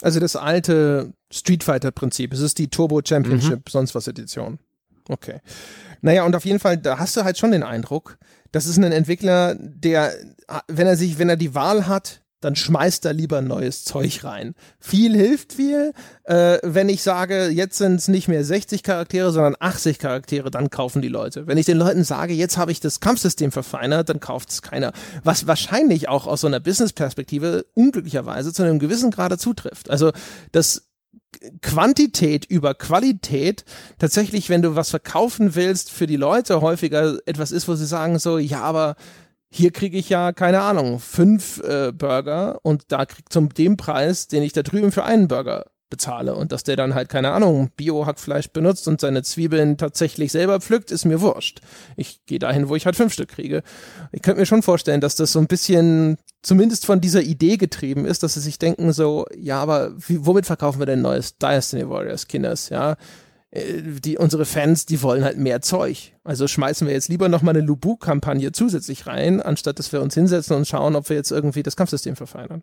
Also das alte Street Fighter Prinzip. Es ist die Turbo Championship, mhm. sonst was Edition. Okay. Naja, und auf jeden Fall, da hast du halt schon den Eindruck, das ist ein Entwickler, der, wenn er sich, wenn er die Wahl hat, dann schmeißt er lieber neues Zeug rein. Viel hilft viel. Äh, wenn ich sage, jetzt sind es nicht mehr 60 Charaktere, sondern 80 Charaktere, dann kaufen die Leute. Wenn ich den Leuten sage, jetzt habe ich das Kampfsystem verfeinert, dann kauft es keiner. Was wahrscheinlich auch aus so einer Business-Perspektive unglücklicherweise zu einem gewissen Grade zutrifft. Also das Quantität über Qualität. Tatsächlich, wenn du was verkaufen willst, für die Leute häufiger etwas ist, wo sie sagen so, ja, aber hier kriege ich ja, keine Ahnung, fünf äh, Burger und da krieg zum dem Preis, den ich da drüben für einen Burger bezahle. Und dass der dann halt, keine Ahnung, Bio-Hackfleisch benutzt und seine Zwiebeln tatsächlich selber pflückt, ist mir wurscht. Ich gehe dahin, wo ich halt fünf Stück kriege. Ich könnte mir schon vorstellen, dass das so ein bisschen zumindest von dieser Idee getrieben ist, dass sie sich denken so, ja, aber wie, womit verkaufen wir denn neues Destiny Warriors, Kinders, ja? Äh, die, unsere Fans, die wollen halt mehr Zeug. Also schmeißen wir jetzt lieber noch mal eine Lubu-Kampagne zusätzlich rein, anstatt dass wir uns hinsetzen und schauen, ob wir jetzt irgendwie das Kampfsystem verfeinern.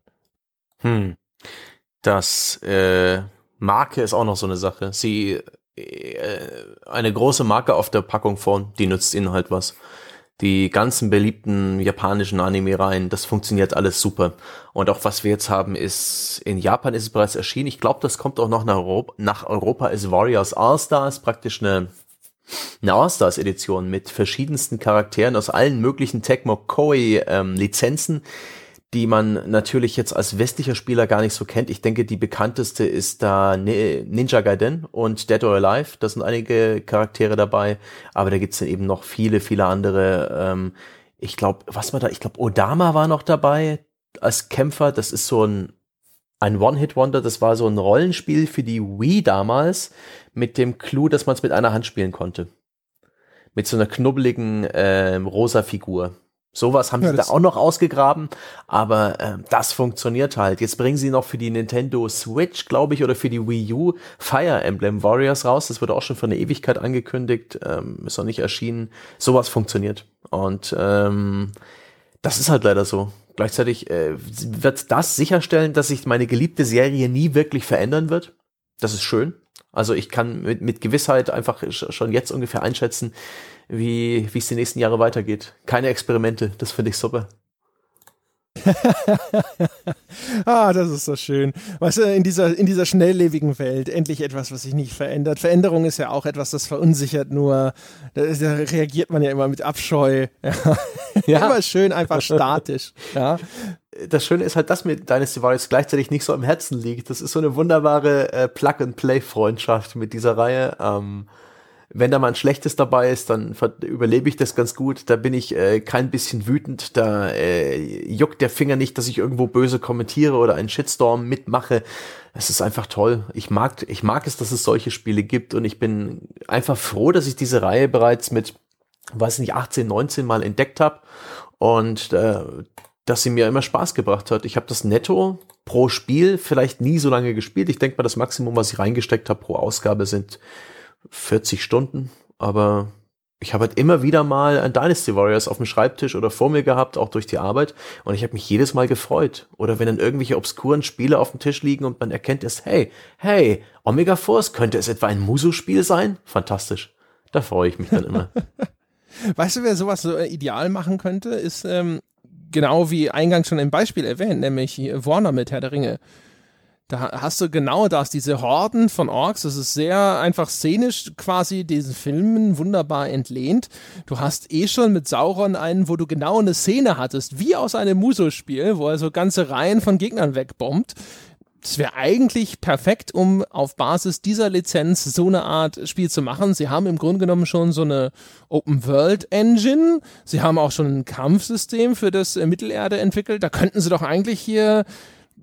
Hm. Das äh, Marke ist auch noch so eine Sache. Sie äh, eine große Marke auf der Packung vorn, die nützt ihnen halt was die ganzen beliebten japanischen Anime-Reihen, das funktioniert alles super. Und auch was wir jetzt haben, ist, in Japan ist es bereits erschienen. Ich glaube, das kommt auch noch nach Europa, nach Europa ist Warriors All-Stars, praktisch eine, eine All-Stars-Edition mit verschiedensten Charakteren aus allen möglichen Tecmo Koei ähm, die man natürlich jetzt als westlicher Spieler gar nicht so kennt. Ich denke, die bekannteste ist da Ninja Gaiden und Dead or Alive. Da sind einige Charaktere dabei, aber da gibt's dann eben noch viele, viele andere. Ähm, ich glaube, was war da? Ich glaube, Odama war noch dabei als Kämpfer. Das ist so ein ein One-Hit-Wonder. Das war so ein Rollenspiel für die Wii damals mit dem Clou, dass man es mit einer Hand spielen konnte. Mit so einer knubbeligen äh, rosa Figur. Sowas haben ja, sie da auch noch ausgegraben, aber äh, das funktioniert halt. Jetzt bringen sie noch für die Nintendo Switch, glaube ich, oder für die Wii U Fire Emblem Warriors raus. Das wurde auch schon für eine Ewigkeit angekündigt, ähm, ist noch nicht erschienen. Sowas funktioniert. Und ähm, das ist halt leider so. Gleichzeitig äh, wird das sicherstellen, dass sich meine geliebte Serie nie wirklich verändern wird. Das ist schön. Also ich kann mit, mit Gewissheit einfach schon jetzt ungefähr einschätzen, wie es die nächsten Jahre weitergeht. Keine Experimente, das finde ich super. ah, das ist so schön. Weißt du, in dieser, in dieser schnelllebigen Welt endlich etwas, was sich nicht verändert. Veränderung ist ja auch etwas, das verunsichert nur. Da, da reagiert man ja immer mit Abscheu. Ja. ja. immer schön einfach statisch. Ja. Das Schöne ist halt, dass mir Dynasty Warriors gleichzeitig nicht so am Herzen liegt. Das ist so eine wunderbare äh, Plug-and-Play-Freundschaft mit dieser Reihe. Ähm, wenn da mal ein schlechtes dabei ist, dann überlebe ich das ganz gut. Da bin ich äh, kein bisschen wütend. Da äh, juckt der Finger nicht, dass ich irgendwo böse kommentiere oder einen Shitstorm mitmache. Es ist einfach toll. Ich mag, ich mag es, dass es solche Spiele gibt und ich bin einfach froh, dass ich diese Reihe bereits mit, weiß nicht, 18, 19 Mal entdeckt habe und äh, dass sie mir immer Spaß gebracht hat. Ich habe das netto pro Spiel vielleicht nie so lange gespielt. Ich denke mal, das Maximum, was ich reingesteckt habe pro Ausgabe sind 40 Stunden, aber ich habe halt immer wieder mal ein Dynasty Warriors auf dem Schreibtisch oder vor mir gehabt, auch durch die Arbeit. Und ich habe mich jedes Mal gefreut. Oder wenn dann irgendwelche obskuren Spiele auf dem Tisch liegen und man erkennt es, hey, hey, Omega Force, könnte es etwa ein Musu-Spiel sein? Fantastisch. Da freue ich mich dann immer. weißt du, wer sowas so ideal machen könnte, ist ähm, genau wie eingangs schon im Beispiel erwähnt, nämlich Warner mit Herr der Ringe. Da hast du genau das, diese Horden von Orks, das ist sehr einfach szenisch quasi diesen Filmen wunderbar entlehnt. Du hast eh schon mit Sauron einen, wo du genau eine Szene hattest, wie aus einem Muso-Spiel, wo er so ganze Reihen von Gegnern wegbombt. Das wäre eigentlich perfekt, um auf Basis dieser Lizenz so eine Art Spiel zu machen. Sie haben im Grunde genommen schon so eine Open World Engine. Sie haben auch schon ein Kampfsystem für das Mittelerde entwickelt. Da könnten sie doch eigentlich hier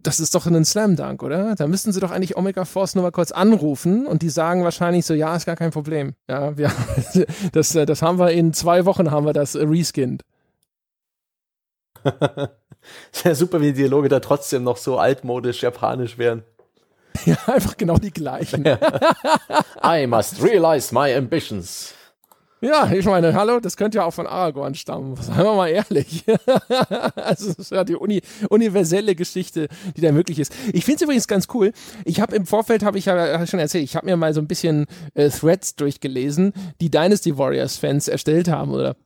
das ist doch ein Slam Dunk, oder? Da müssten sie doch eigentlich Omega Force nur mal kurz anrufen und die sagen wahrscheinlich so, ja, ist gar kein Problem. Ja, wir, das, das haben wir in zwei Wochen haben wir das reskinned. Sehr super, wie die Dialoge da trotzdem noch so altmodisch japanisch wären. Ja, einfach genau die gleichen. I must realize my ambitions. Ja, ich meine, hallo, das könnte ja auch von Aragorn stammen. Seien wir mal ehrlich. also das ist ja die Uni universelle Geschichte, die da möglich ist. Ich finde es übrigens ganz cool. Ich habe im Vorfeld, habe ich ja schon erzählt, ich habe mir mal so ein bisschen äh, Threads durchgelesen, die Dynasty Warriors Fans erstellt haben oder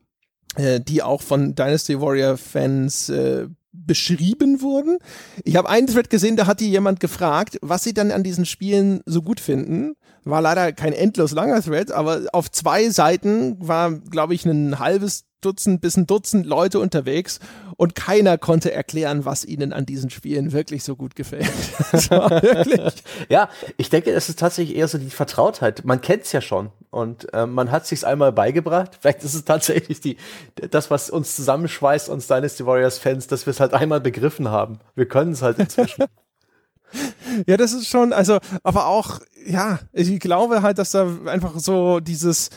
äh, die auch von Dynasty Warrior Fans äh, beschrieben wurden. Ich habe einen Thread gesehen, da hat die jemand gefragt, was sie dann an diesen Spielen so gut finden. War leider kein endlos langer Thread, aber auf zwei Seiten war, glaube ich, ein halbes Dutzend bis ein Dutzend Leute unterwegs und keiner konnte erklären, was ihnen an diesen Spielen wirklich so gut gefällt. wirklich. ja, ich denke, es ist tatsächlich eher so die Vertrautheit. Man kennt es ja schon und äh, man hat sich einmal beigebracht. Vielleicht ist es tatsächlich die, das, was uns zusammenschweißt, uns Dynasty Warriors Fans, dass wir es halt einmal begriffen haben. Wir können es halt inzwischen. ja, das ist schon, also, aber auch, ja, ich glaube halt, dass da einfach so dieses,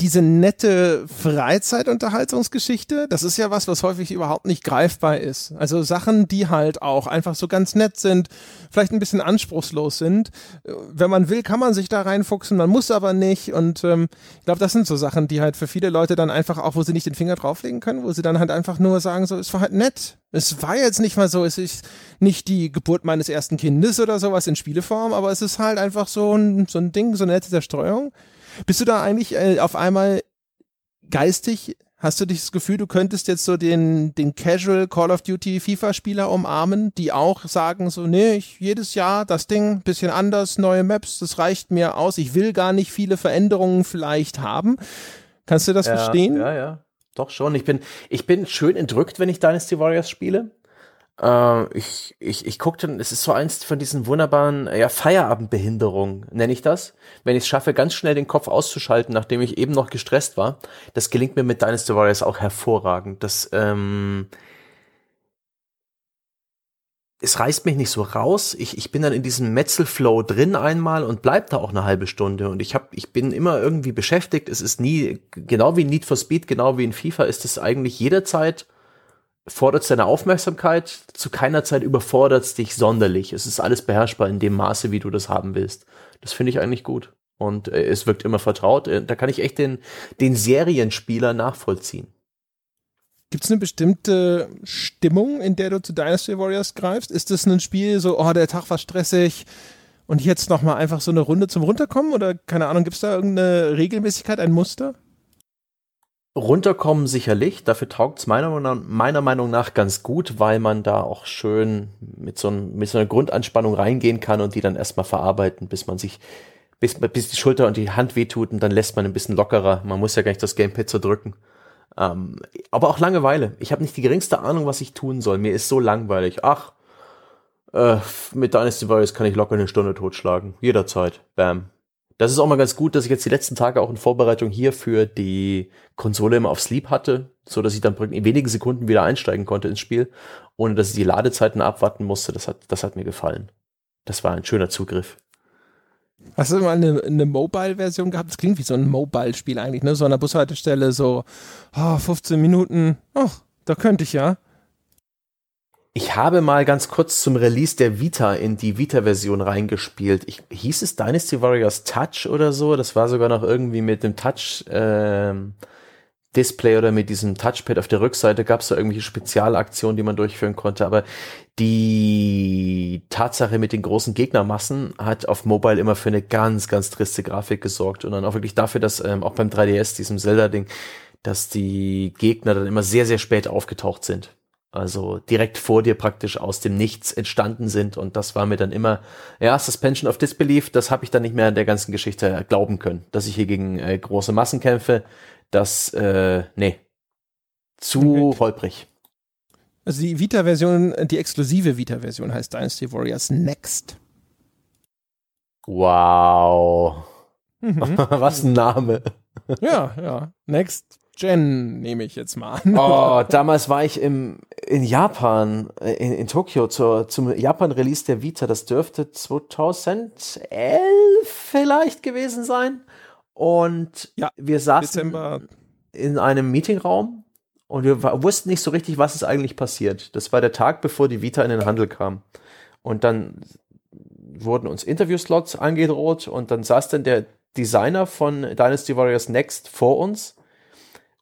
diese nette Freizeitunterhaltungsgeschichte, das ist ja was, was häufig überhaupt nicht greifbar ist. Also Sachen, die halt auch einfach so ganz nett sind, vielleicht ein bisschen anspruchslos sind. Wenn man will, kann man sich da reinfuchsen, man muss aber nicht. Und ähm, ich glaube, das sind so Sachen, die halt für viele Leute dann einfach auch, wo sie nicht den Finger drauflegen können, wo sie dann halt einfach nur sagen, so, es war halt nett. Es war jetzt nicht mal so, es ist nicht die Geburt meines ersten Kindes oder sowas in Spieleform, aber es ist halt einfach so ein, so ein Ding, so eine nette Zerstreuung. Bist du da eigentlich äh, auf einmal geistig, hast du das Gefühl, du könntest jetzt so den, den Casual Call of Duty FIFA-Spieler umarmen, die auch sagen so, nee, ich, jedes Jahr das Ding, bisschen anders, neue Maps, das reicht mir aus, ich will gar nicht viele Veränderungen vielleicht haben. Kannst du das ja, verstehen? Ja, ja. Doch schon. Ich bin, ich bin schön entrückt, wenn ich Dynasty Warriors spiele. Äh, ich ich, ich dann, es ist so eins von diesen wunderbaren ja, Feierabendbehinderungen, nenne ich das. Wenn ich es schaffe, ganz schnell den Kopf auszuschalten, nachdem ich eben noch gestresst war, das gelingt mir mit Dynasty Warriors auch hervorragend. Das, ähm, es reißt mich nicht so raus. Ich, ich bin dann in diesem Metzelflow drin einmal und bleib da auch eine halbe Stunde. Und ich hab, ich bin immer irgendwie beschäftigt. Es ist nie, genau wie in Need for Speed, genau wie in FIFA, ist es eigentlich jederzeit fordert deine Aufmerksamkeit, zu keiner Zeit überfordert es dich sonderlich. Es ist alles beherrschbar in dem Maße, wie du das haben willst. Das finde ich eigentlich gut. Und äh, es wirkt immer vertraut. Äh, da kann ich echt den, den Serienspieler nachvollziehen. Gibt es eine bestimmte Stimmung, in der du zu Dynasty Warriors greifst? Ist das ein Spiel so, oh, der Tag war stressig und jetzt nochmal einfach so eine Runde zum Runterkommen? Oder keine Ahnung, gibt es da irgendeine Regelmäßigkeit, ein Muster? Runterkommen sicherlich, dafür taugt es meiner, meiner Meinung nach ganz gut, weil man da auch schön mit so, ein, mit so einer Grundanspannung reingehen kann und die dann erstmal verarbeiten, bis man sich, bis, bis die Schulter und die Hand wehtut und dann lässt man ein bisschen lockerer. Man muss ja gar nicht das Gamepad so drücken. Ähm, aber auch Langeweile. Ich habe nicht die geringste Ahnung, was ich tun soll. Mir ist so langweilig. Ach, äh, mit Dynasty Warriors kann ich locker eine Stunde totschlagen. Jederzeit. Bam. Das ist auch mal ganz gut, dass ich jetzt die letzten Tage auch in Vorbereitung hier für die Konsole immer auf Sleep hatte, so dass ich dann in wenigen Sekunden wieder einsteigen konnte ins Spiel, ohne dass ich die Ladezeiten abwarten musste. Das hat, das hat mir gefallen. Das war ein schöner Zugriff. Hast du mal eine, eine Mobile-Version gehabt? Das klingt wie so ein Mobile-Spiel eigentlich, ne? So an der Bushaltestelle, so oh, 15 Minuten. Ach, da könnte ich ja. Ich habe mal ganz kurz zum Release der Vita in die Vita-Version reingespielt. Ich, hieß es Dynasty Warriors Touch oder so? Das war sogar noch irgendwie mit dem Touch ähm, Display oder mit diesem Touchpad auf der Rückseite gab es da irgendwelche Spezialaktionen, die man durchführen konnte. Aber die Tatsache mit den großen Gegnermassen hat auf Mobile immer für eine ganz, ganz triste Grafik gesorgt und dann auch wirklich dafür, dass ähm, auch beim 3DS, diesem Zelda-Ding, dass die Gegner dann immer sehr, sehr spät aufgetaucht sind also direkt vor dir praktisch aus dem Nichts entstanden sind. Und das war mir dann immer, ja, Suspension of Disbelief, das habe ich dann nicht mehr in der ganzen Geschichte glauben können, dass ich hier gegen äh, große Massen kämpfe. Das, äh, nee, zu okay. holprig. Also die Vita-Version, die exklusive Vita-Version heißt Dynasty Warriors Next. Wow. Mhm. Was ein Name. Ja, ja. Next Gen nehme ich jetzt mal an. Oh, damals war ich im, in Japan, in, in Tokio zur, zum Japan-Release der Vita. Das dürfte 2011 vielleicht gewesen sein. Und ja, wir saßen Dezember. in einem Meetingraum und wir wussten nicht so richtig, was ist eigentlich passiert. Das war der Tag, bevor die Vita in den Handel kam. Und dann wurden uns Interviewslots angedroht und dann saß dann der Designer von Dynasty Warriors Next vor uns,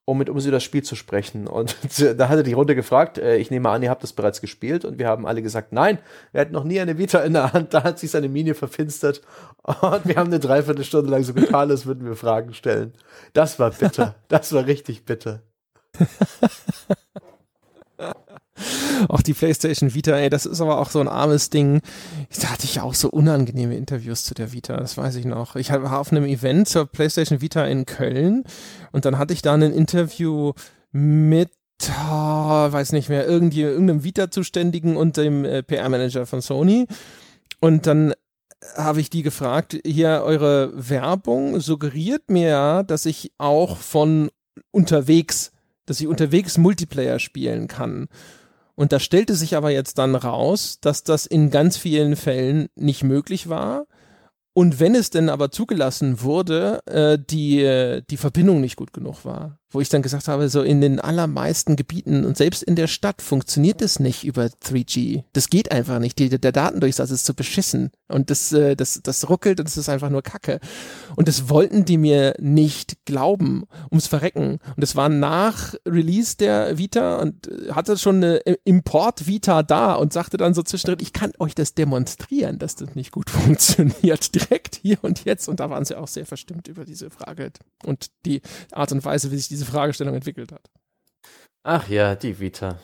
um mit uns über das Spiel zu sprechen. Und da hatte die Runde gefragt, äh, ich nehme an, ihr habt das bereits gespielt und wir haben alle gesagt, nein, wir hatten noch nie eine Vita in der Hand, da hat sich seine Miene verfinstert und wir haben eine Dreiviertelstunde lang so getan, als würden wir Fragen stellen. Das war bitter, das war richtig bitter. auch die PlayStation Vita, ey, das ist aber auch so ein armes Ding. Da hatte ich auch so unangenehme Interviews zu der Vita, das weiß ich noch. Ich war auf einem Event zur PlayStation Vita in Köln und dann hatte ich da ein Interview mit oh, weiß nicht mehr, irgendwie, irgendeinem Vita-Zuständigen und dem äh, PR-Manager von Sony. Und dann habe ich die gefragt, hier eure Werbung suggeriert mir ja, dass ich auch von unterwegs, dass ich unterwegs Multiplayer spielen kann. Und da stellte sich aber jetzt dann raus, dass das in ganz vielen Fällen nicht möglich war. Und wenn es denn aber zugelassen wurde, äh, die, die Verbindung nicht gut genug war wo ich dann gesagt habe, so in den allermeisten Gebieten und selbst in der Stadt funktioniert das nicht über 3G. Das geht einfach nicht. Die, der Datendurchsatz ist zu beschissen und das, äh, das, das ruckelt und das ist einfach nur Kacke. Und das wollten die mir nicht glauben, ums Verrecken. Und das war nach Release der Vita und äh, hatte schon eine Import-Vita da und sagte dann so zwischendrin, ich kann euch das demonstrieren, dass das nicht gut funktioniert. Direkt hier und jetzt. Und da waren sie auch sehr verstimmt über diese Frage und die Art und Weise, wie sich diese diese Fragestellung entwickelt hat. Ach ja, die Vita.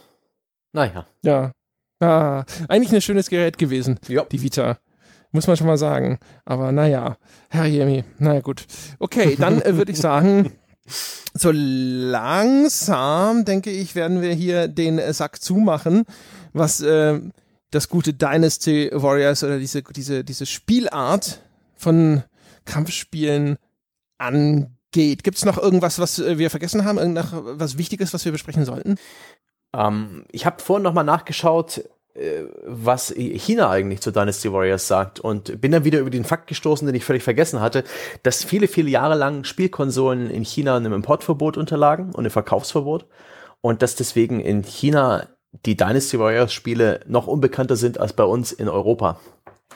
Naja. Ja. Ah, eigentlich ein schönes Gerät gewesen, ja. die Vita. Muss man schon mal sagen. Aber naja, Herr Jemi, naja gut. Okay, dann äh, würde ich sagen, so langsam, denke ich, werden wir hier den äh, Sack zumachen, was äh, das gute Dynasty Warriors oder diese, diese, diese Spielart von Kampfspielen angeht geht. Gibt es noch irgendwas, was äh, wir vergessen haben? Irgendwas Wichtiges, was wir besprechen sollten? Ähm, ich habe vorhin nochmal nachgeschaut, äh, was China eigentlich zu Dynasty Warriors sagt und bin dann wieder über den Fakt gestoßen, den ich völlig vergessen hatte, dass viele, viele Jahre lang Spielkonsolen in China einem Importverbot unterlagen und einem Verkaufsverbot und dass deswegen in China die Dynasty Warriors Spiele noch unbekannter sind als bei uns in Europa.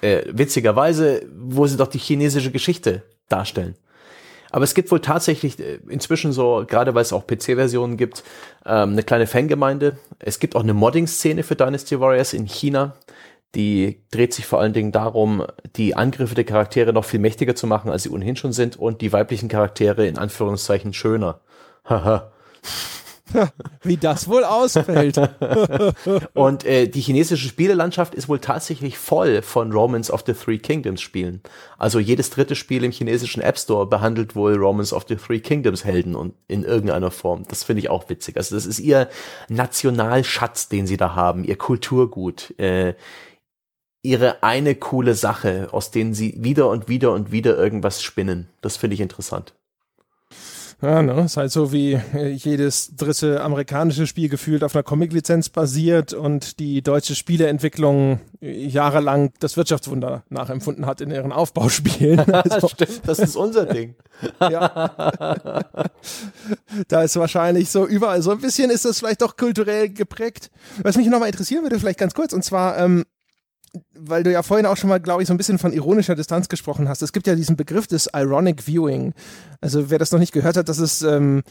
Äh, witzigerweise, wo sie doch die chinesische Geschichte darstellen. Aber es gibt wohl tatsächlich äh, inzwischen so, gerade weil es auch PC-Versionen gibt, ähm, eine kleine Fangemeinde. Es gibt auch eine Modding-Szene für Dynasty Warriors in China. Die dreht sich vor allen Dingen darum, die Angriffe der Charaktere noch viel mächtiger zu machen, als sie ohnehin schon sind und die weiblichen Charaktere in Anführungszeichen schöner. Haha. Wie das wohl ausfällt. und äh, die chinesische Spielelandschaft ist wohl tatsächlich voll von Romans of the Three Kingdoms Spielen. Also jedes dritte Spiel im chinesischen App Store behandelt wohl Romans of the Three Kingdoms Helden und in irgendeiner Form. Das finde ich auch witzig. Also das ist ihr Nationalschatz, den sie da haben, ihr Kulturgut. Äh, ihre eine coole Sache, aus denen sie wieder und wieder und wieder irgendwas spinnen. Das finde ich interessant. Ja, ne? Ist halt so wie äh, jedes dritte amerikanische Spiel gefühlt auf einer Comic-Lizenz basiert und die deutsche Spieleentwicklung äh, jahrelang das Wirtschaftswunder nachempfunden hat in ihren Aufbauspielen. Also, Stimmt, das ist unser Ding. ja. da ist wahrscheinlich so überall so ein bisschen ist das vielleicht doch kulturell geprägt. Was mich nochmal interessieren würde, vielleicht ganz kurz, und zwar, ähm, weil du ja vorhin auch schon mal, glaube ich, so ein bisschen von ironischer Distanz gesprochen hast. Es gibt ja diesen Begriff des Ironic Viewing. Also wer das noch nicht gehört hat, das ist, ähm,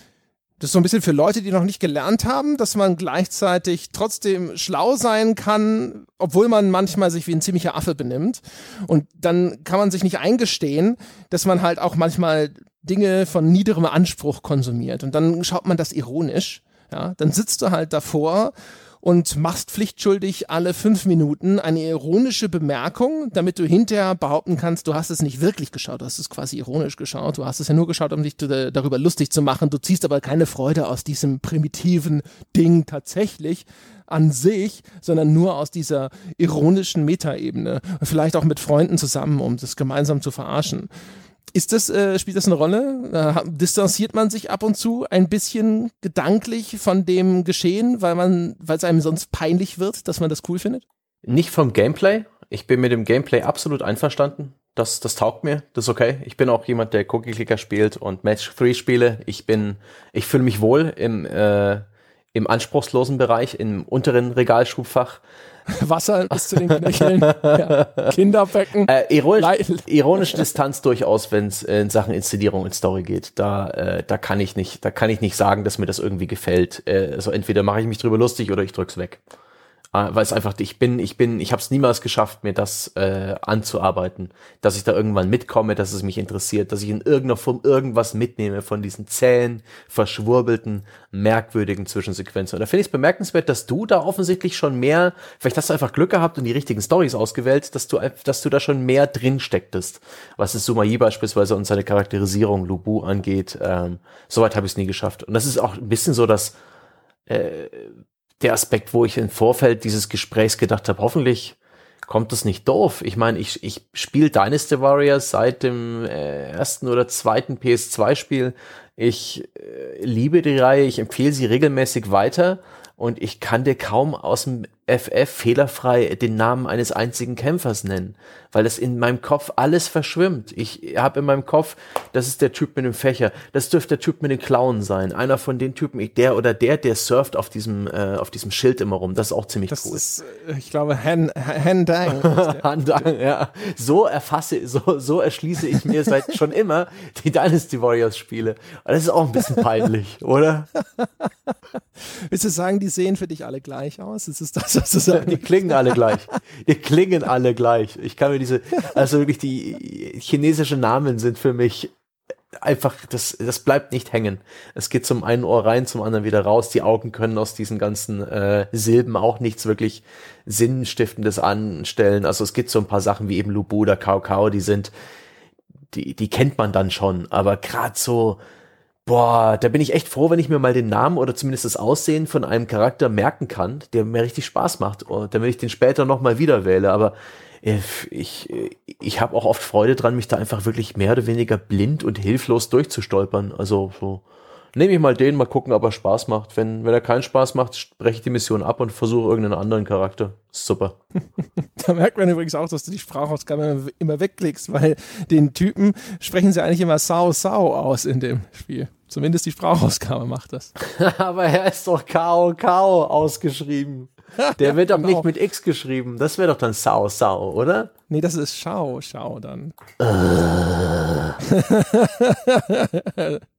das ist so ein bisschen für Leute, die noch nicht gelernt haben, dass man gleichzeitig trotzdem schlau sein kann, obwohl man manchmal sich wie ein ziemlicher Affe benimmt. Und dann kann man sich nicht eingestehen, dass man halt auch manchmal Dinge von niederem Anspruch konsumiert. Und dann schaut man das ironisch. Ja, dann sitzt du halt davor und machst pflichtschuldig alle fünf Minuten eine ironische Bemerkung, damit du hinterher behaupten kannst, du hast es nicht wirklich geschaut, du hast es quasi ironisch geschaut, du hast es ja nur geschaut, um dich darüber lustig zu machen, du ziehst aber keine Freude aus diesem primitiven Ding tatsächlich an sich, sondern nur aus dieser ironischen Metaebene. Vielleicht auch mit Freunden zusammen, um das gemeinsam zu verarschen. Ist das, äh, spielt das eine Rolle? Äh, distanziert man sich ab und zu ein bisschen gedanklich von dem Geschehen, weil man, weil es einem sonst peinlich wird, dass man das cool findet? Nicht vom Gameplay. Ich bin mit dem Gameplay absolut einverstanden. Das, das taugt mir, das ist okay. Ich bin auch jemand, der Cookie Clicker spielt und Match 3 spiele. Ich bin, ich fühle mich wohl im, äh, im anspruchslosen Bereich, im unteren Regalschubfach. Wasser bis zu den Knöcheln, ja. Kinderbecken. Äh, ironisch, ironische Distanz durchaus, wenn es in Sachen Inszenierung und Story geht. Da, äh, da kann ich nicht, da kann ich nicht sagen, dass mir das irgendwie gefällt. Äh, also entweder mache ich mich drüber lustig oder ich drück's weg. Äh, weil es einfach, ich bin, ich bin, ich habe es niemals geschafft, mir das äh, anzuarbeiten, dass ich da irgendwann mitkomme, dass es mich interessiert, dass ich in irgendeiner Form irgendwas mitnehme von diesen zähen, verschwurbelten, merkwürdigen Zwischensequenzen. Und da finde ich es bemerkenswert, dass du da offensichtlich schon mehr, vielleicht hast du einfach Glück gehabt und die richtigen Stories ausgewählt, dass du, dass du da schon mehr drin stecktest, was es Sumayi beispielsweise und seine Charakterisierung Lubu angeht. Ähm, Soweit habe ich es nie geschafft. Und das ist auch ein bisschen so, dass äh, der Aspekt, wo ich im Vorfeld dieses Gesprächs gedacht habe, hoffentlich kommt das nicht doof. Ich meine, ich, ich spiele Dynasty Warriors seit dem äh, ersten oder zweiten PS2-Spiel. Ich äh, liebe die Reihe, ich empfehle sie regelmäßig weiter und ich kann dir kaum aus dem FF fehlerfrei den Namen eines einzigen Kämpfers nennen, weil das in meinem Kopf alles verschwimmt. Ich habe in meinem Kopf, das ist der Typ mit dem Fächer, das dürfte der Typ mit den Klauen sein, einer von den Typen, der oder der, der surft auf diesem äh, auf diesem Schild immer rum. Das ist auch ziemlich das cool. Ist, äh, ich glaube, Han, Han Dang. Han Dang, ja. So erfasse, so so erschließe ich mir seit schon immer die Dynasty Warriors Spiele. Das ist auch ein bisschen peinlich, oder? Willst du sagen, die sehen für dich alle gleich aus? Ist es das, was du sagst? Die klingen alle gleich. Die klingen alle gleich. Ich kann mir diese, also wirklich die chinesischen Namen sind für mich einfach, das, das bleibt nicht hängen. Es geht zum einen Ohr rein, zum anderen wieder raus. Die Augen können aus diesen ganzen äh, Silben auch nichts wirklich Sinnstiftendes anstellen. Also es gibt so ein paar Sachen wie eben Lubu oder Kao Kao, die sind, die, die kennt man dann schon. Aber gerade so, Boah, da bin ich echt froh, wenn ich mir mal den Namen oder zumindest das Aussehen von einem Charakter merken kann, der mir richtig Spaß macht, damit ich den später nochmal wieder wähle. Aber ich, ich habe auch oft Freude dran, mich da einfach wirklich mehr oder weniger blind und hilflos durchzustolpern. Also so, nehme ich mal den, mal gucken, ob er Spaß macht. Wenn, wenn er keinen Spaß macht, spreche ich die Mission ab und versuche irgendeinen anderen Charakter. Super. da merkt man übrigens auch, dass du die Sprachausgabe immer wegklickst, weil den Typen sprechen sie eigentlich immer Sau Sau aus in dem Spiel. Zumindest die Sprachausgabe macht das. Aber er ist doch Kao Kao ausgeschrieben. Der wird doch nicht mit X geschrieben. Das wäre doch dann Sau Sau, oder? Nee, das ist Schau Schau dann.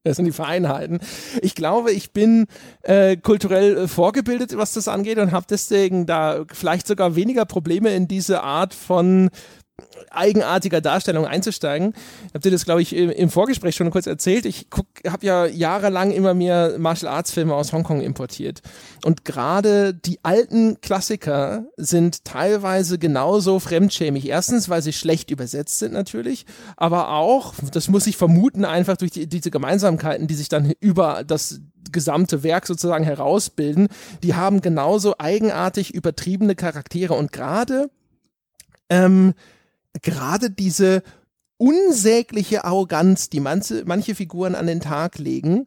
das sind die Vereinheiten. Ich glaube, ich bin äh, kulturell vorgebildet, was das angeht und habe deswegen da vielleicht sogar weniger Probleme in diese Art von eigenartiger Darstellung einzusteigen. Habe dir das, glaube ich, im Vorgespräch schon kurz erzählt. Ich habe ja jahrelang immer mehr Martial Arts Filme aus Hongkong importiert. Und gerade die alten Klassiker sind teilweise genauso fremdschämig. Erstens, weil sie schlecht übersetzt sind natürlich, aber auch, das muss ich vermuten, einfach durch die, diese Gemeinsamkeiten, die sich dann über das gesamte Werk sozusagen herausbilden, die haben genauso eigenartig übertriebene Charaktere. Und gerade ähm, gerade diese unsägliche Arroganz, die manche, manche Figuren an den Tag legen,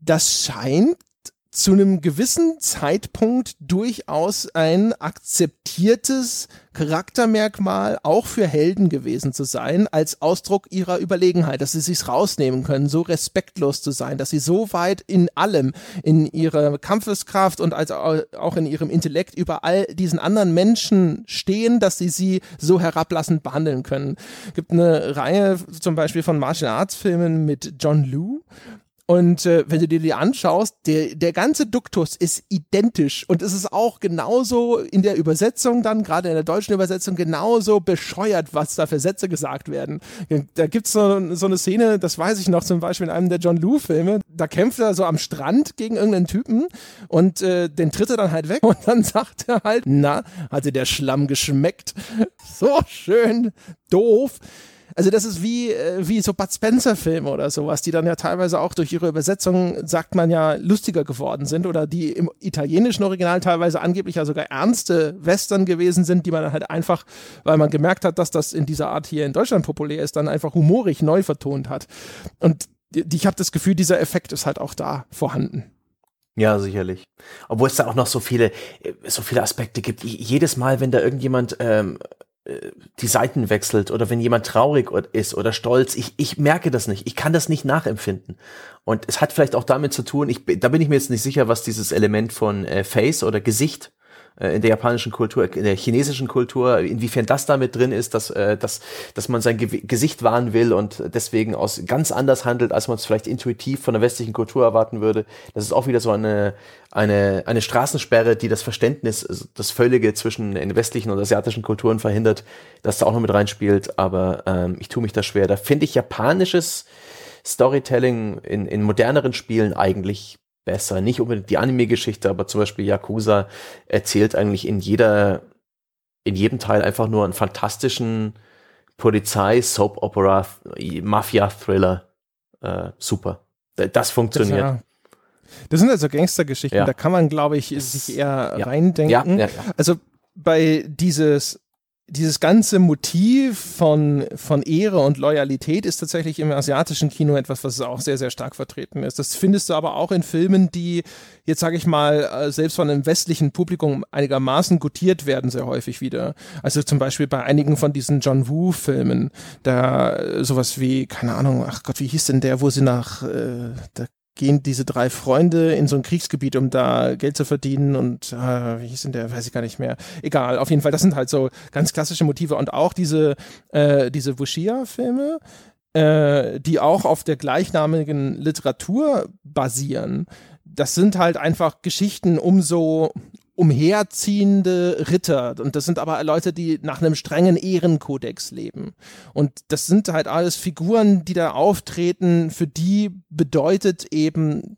das scheint zu einem gewissen Zeitpunkt durchaus ein akzeptiertes Charaktermerkmal auch für Helden gewesen zu sein, als Ausdruck ihrer Überlegenheit, dass sie sich's rausnehmen können, so respektlos zu sein, dass sie so weit in allem, in ihrer Kampfeskraft und als auch in ihrem Intellekt über all diesen anderen Menschen stehen, dass sie sie so herablassend behandeln können. Es gibt eine Reihe zum Beispiel von Martial Arts Filmen mit John Liu, und äh, wenn du dir die anschaust, der, der ganze Duktus ist identisch und es ist auch genauso in der Übersetzung dann, gerade in der deutschen Übersetzung, genauso bescheuert, was da für Sätze gesagt werden. Da gibt's so, so eine Szene, das weiß ich noch zum Beispiel in einem der John Liu-Filme, da kämpft er so am Strand gegen irgendeinen Typen und äh, den tritt er dann halt weg und dann sagt er halt, na, hatte der Schlamm geschmeckt. So schön doof. Also das ist wie, äh, wie so Bud Spencer-Filme oder sowas, die dann ja teilweise auch durch ihre Übersetzung, sagt man ja, lustiger geworden sind oder die im italienischen Original teilweise angeblich ja sogar ernste Western gewesen sind, die man dann halt einfach, weil man gemerkt hat, dass das in dieser Art hier in Deutschland populär ist, dann einfach humorig neu vertont hat. Und ich habe das Gefühl, dieser Effekt ist halt auch da vorhanden. Ja, sicherlich. Obwohl es da auch noch so viele, äh, so viele Aspekte gibt. Jedes Mal, wenn da irgendjemand ähm, äh, die Seiten wechselt oder wenn jemand traurig ist oder stolz, ich, ich merke das nicht, ich kann das nicht nachempfinden. Und es hat vielleicht auch damit zu tun, ich, da bin ich mir jetzt nicht sicher, was dieses Element von äh, Face oder Gesicht in der japanischen Kultur, in der chinesischen Kultur, inwiefern das damit drin ist, dass, äh, dass, dass man sein Ge Gesicht wahren will und deswegen aus ganz anders handelt, als man es vielleicht intuitiv von der westlichen Kultur erwarten würde. Das ist auch wieder so eine, eine, eine Straßensperre, die das Verständnis, also das Völlige zwischen den westlichen und asiatischen Kulturen verhindert, dass da auch noch mit reinspielt, aber ähm, ich tue mich da schwer. Da finde ich japanisches Storytelling in, in moderneren Spielen eigentlich besser. Nicht unbedingt die Anime-Geschichte, aber zum Beispiel Yakuza erzählt eigentlich in jeder, in jedem Teil einfach nur einen fantastischen Polizei, Soap Opera, Mafia-Thriller. Äh, super. Das funktioniert. Das, ja. das sind also Gangstergeschichten, ja. da kann man, glaube ich, sich eher ja. reindenken. Also bei dieses dieses ganze Motiv von, von Ehre und Loyalität ist tatsächlich im asiatischen Kino etwas, was auch sehr, sehr stark vertreten ist. Das findest du aber auch in Filmen, die jetzt sage ich mal, äh, selbst von einem westlichen Publikum einigermaßen gutiert werden, sehr häufig wieder. Also zum Beispiel bei einigen von diesen John Woo-Filmen, da äh, sowas wie, keine Ahnung, ach Gott, wie hieß denn der, wo sie nach, äh, da gehen diese drei Freunde in so ein Kriegsgebiet, um da Geld zu verdienen und äh, wie hieß denn der, weiß ich gar nicht mehr. Egal, auf jeden Fall, das sind halt so ganz klassische Motive und auch diese, äh, diese Wuxia-Filme, äh, die auch auf der gleichnamigen Literatur basieren. Das sind halt einfach Geschichten um so umherziehende Ritter. Und das sind aber Leute, die nach einem strengen Ehrenkodex leben. Und das sind halt alles Figuren, die da auftreten, für die bedeutet eben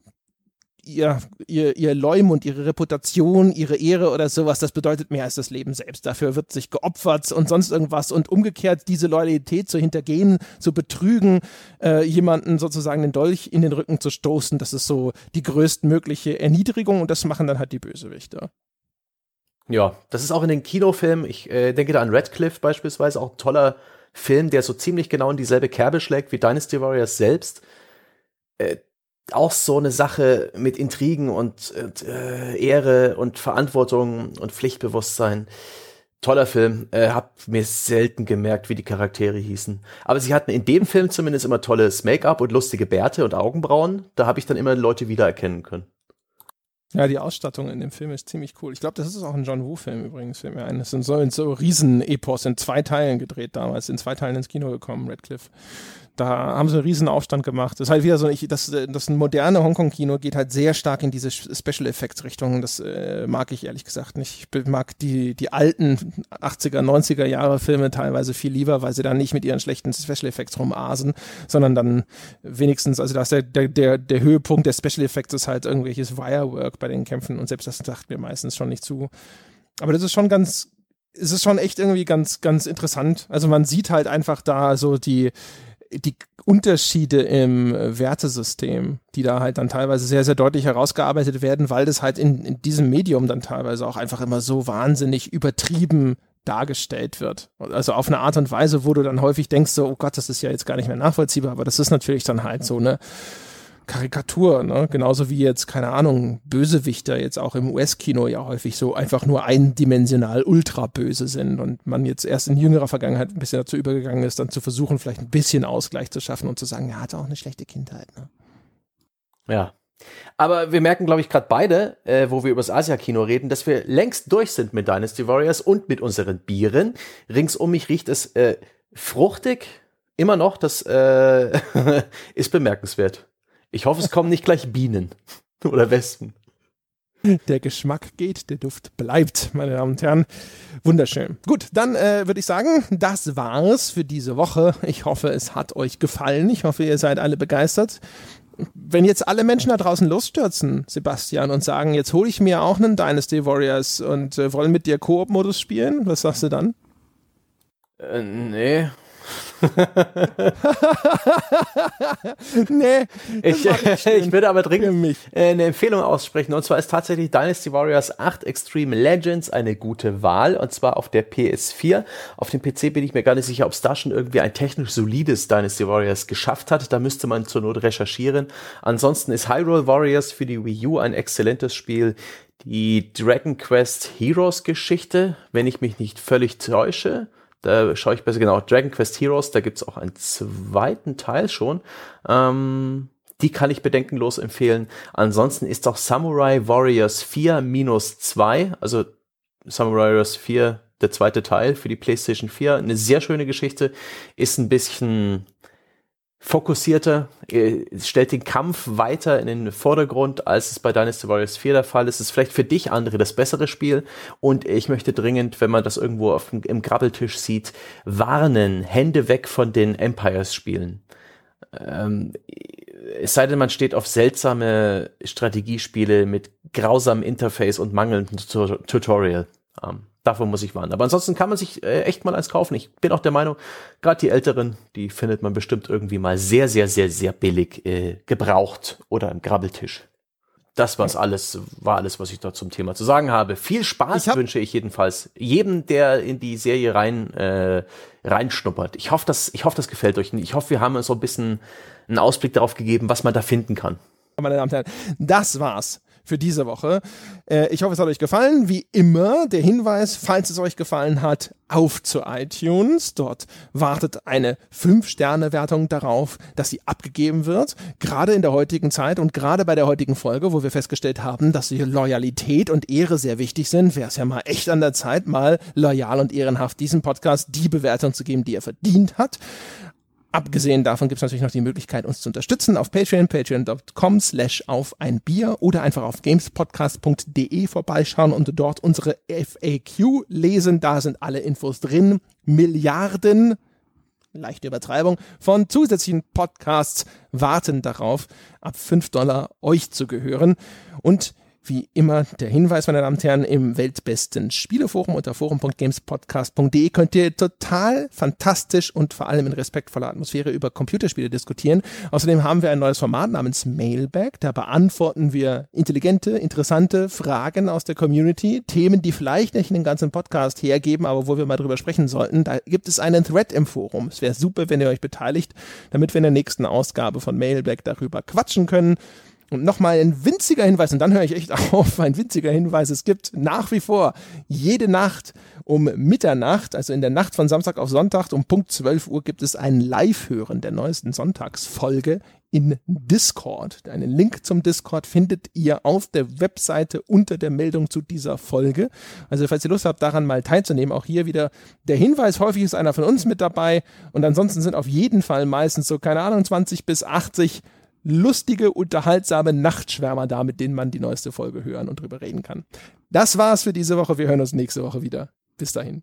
ihr, ihr, ihr Leum und ihre Reputation, ihre Ehre oder sowas, das bedeutet mehr als das Leben selbst. Dafür wird sich geopfert und sonst irgendwas und umgekehrt diese Loyalität zu hintergehen, zu betrügen, äh, jemanden sozusagen den Dolch in den Rücken zu stoßen, das ist so die größtmögliche Erniedrigung und das machen dann halt die Bösewichter. Ja, das ist auch in den Kinofilmen, ich äh, denke da an Radcliffe beispielsweise, auch ein toller Film, der so ziemlich genau in dieselbe Kerbe schlägt wie Dynasty Warriors selbst. Äh, auch so eine Sache mit Intrigen und äh, Ehre und Verantwortung und Pflichtbewusstsein. Toller Film. Äh, hab mir selten gemerkt, wie die Charaktere hießen. Aber sie hatten in dem Film zumindest immer tolles Make-up und lustige Bärte und Augenbrauen. Da habe ich dann immer Leute wiedererkennen können. Ja, die Ausstattung in dem Film ist ziemlich cool. Ich glaube, das ist auch ein John Woo-Film übrigens, fällt mir ein. Das sind so, so Riesen-Epos in zwei Teilen gedreht damals, in zwei Teilen ins Kino gekommen, Redcliffe da haben sie einen riesen Aufstand gemacht. Das ist halt wieder so, ich, das, das moderne Hongkong-Kino geht halt sehr stark in diese Special Effects-Richtung. Das äh, mag ich ehrlich gesagt nicht. Ich mag die, die alten 80er, 90er Jahre Filme teilweise viel lieber, weil sie dann nicht mit ihren schlechten Special Effects rumasen, sondern dann wenigstens, also da ist der, der, der, der Höhepunkt der Special Effects ist halt irgendwelches Wirework bei den Kämpfen und selbst das sagt mir meistens schon nicht zu. Aber das ist schon ganz, es ist schon echt irgendwie ganz, ganz interessant. Also man sieht halt einfach da so die, die Unterschiede im Wertesystem, die da halt dann teilweise sehr, sehr deutlich herausgearbeitet werden, weil das halt in, in diesem Medium dann teilweise auch einfach immer so wahnsinnig übertrieben dargestellt wird. Also auf eine Art und Weise, wo du dann häufig denkst, so, oh Gott, das ist ja jetzt gar nicht mehr nachvollziehbar, aber das ist natürlich dann halt so eine Karikatur, ne? Genauso wie jetzt, keine Ahnung, Bösewichter jetzt auch im US-Kino ja häufig so einfach nur eindimensional ultra böse sind und man jetzt erst in jüngerer Vergangenheit ein bisschen dazu übergegangen ist, dann zu versuchen, vielleicht ein bisschen Ausgleich zu schaffen und zu sagen, er hatte auch eine schlechte Kindheit, ne? Ja. Aber wir merken, glaube ich, gerade beide, äh, wo wir über das Asia-Kino reden, dass wir längst durch sind mit Dynasty Warriors und mit unseren Bieren. Rings um mich riecht es äh, fruchtig, immer noch, das äh, ist bemerkenswert. Ich hoffe, es kommen nicht gleich Bienen oder Wespen. Der Geschmack geht, der Duft bleibt, meine Damen und Herren. Wunderschön. Gut, dann äh, würde ich sagen, das war's für diese Woche. Ich hoffe, es hat euch gefallen. Ich hoffe, ihr seid alle begeistert. Wenn jetzt alle Menschen da draußen losstürzen, Sebastian, und sagen, jetzt hole ich mir auch einen Dynasty Warriors und äh, wollen mit dir Koop-Modus spielen, was sagst du dann? Äh, nee, nee. Ich, ich würde aber dringend äh, eine Empfehlung aussprechen. Und zwar ist tatsächlich Dynasty Warriors 8 Extreme Legends eine gute Wahl. Und zwar auf der PS4. Auf dem PC bin ich mir gar nicht sicher, ob es da schon irgendwie ein technisch solides Dynasty Warriors geschafft hat. Da müsste man zur Not recherchieren. Ansonsten ist Hyrule Warriors für die Wii U ein exzellentes Spiel die Dragon Quest Heroes Geschichte, wenn ich mich nicht völlig täusche, da schaue ich besser genau. Dragon Quest Heroes, da gibt's auch einen zweiten Teil schon. Ähm, die kann ich bedenkenlos empfehlen. Ansonsten ist auch Samurai Warriors 4 minus 2, also Summer Warriors 4, der zweite Teil für die PlayStation 4. Eine sehr schöne Geschichte, ist ein bisschen fokussierter, stellt den Kampf weiter in den Vordergrund, als es bei Dynasty Warriors 4 der Fall ist. Es ist vielleicht für dich, andere, das bessere Spiel. Und ich möchte dringend, wenn man das irgendwo auf, im Grabbeltisch sieht, warnen, Hände weg von den Empires-Spielen. Ähm, es sei denn, man steht auf seltsame Strategiespiele mit grausamem Interface und mangelndem Tutorial. Ähm, davon muss ich warnen. Aber ansonsten kann man sich äh, echt mal eins kaufen. Ich bin auch der Meinung, gerade die älteren, die findet man bestimmt irgendwie mal sehr, sehr, sehr, sehr billig äh, gebraucht oder im Grabbeltisch. Das war's alles, war alles, was ich da zum Thema zu sagen habe. Viel Spaß hab wünsche ich jedenfalls jedem, der in die Serie rein äh, reinschnuppert. Ich hoffe, das, ich hoffe, das gefällt euch. Ich hoffe, wir haben so ein bisschen einen Ausblick darauf gegeben, was man da finden kann. Meine Damen und Herren, das war's für diese Woche. Äh, ich hoffe, es hat euch gefallen. Wie immer der Hinweis, falls es euch gefallen hat, auf zu iTunes. Dort wartet eine 5-Sterne-Wertung darauf, dass sie abgegeben wird. Gerade in der heutigen Zeit und gerade bei der heutigen Folge, wo wir festgestellt haben, dass Loyalität und Ehre sehr wichtig sind, wäre es ja mal echt an der Zeit, mal loyal und ehrenhaft diesem Podcast die Bewertung zu geben, die er verdient hat. Abgesehen davon gibt es natürlich noch die Möglichkeit, uns zu unterstützen auf Patreon, patreon.com slash auf ein Bier oder einfach auf gamespodcast.de vorbeischauen und dort unsere FAQ lesen. Da sind alle Infos drin. Milliarden, leichte Übertreibung, von zusätzlichen Podcasts warten darauf, ab 5 Dollar euch zu gehören. Und wie immer der Hinweis, meine Damen und Herren, im weltbesten Spieleforum unter forum.gamespodcast.de könnt ihr total fantastisch und vor allem in respektvoller Atmosphäre über Computerspiele diskutieren. Außerdem haben wir ein neues Format namens Mailbag. Da beantworten wir intelligente, interessante Fragen aus der Community, Themen, die vielleicht nicht einen ganzen Podcast hergeben, aber wo wir mal drüber sprechen sollten. Da gibt es einen Thread im Forum. Es wäre super, wenn ihr euch beteiligt, damit wir in der nächsten Ausgabe von Mailbag darüber quatschen können. Und nochmal ein winziger Hinweis, und dann höre ich echt auf, ein winziger Hinweis. Es gibt nach wie vor jede Nacht um Mitternacht, also in der Nacht von Samstag auf Sonntag um Punkt 12 Uhr gibt es ein Live-Hören der neuesten Sonntagsfolge in Discord. Einen Link zum Discord findet ihr auf der Webseite unter der Meldung zu dieser Folge. Also falls ihr Lust habt, daran mal teilzunehmen, auch hier wieder der Hinweis, häufig ist einer von uns mit dabei und ansonsten sind auf jeden Fall meistens so, keine Ahnung, 20 bis 80 lustige, unterhaltsame Nachtschwärmer da, mit denen man die neueste Folge hören und drüber reden kann. Das war's für diese Woche. Wir hören uns nächste Woche wieder. Bis dahin.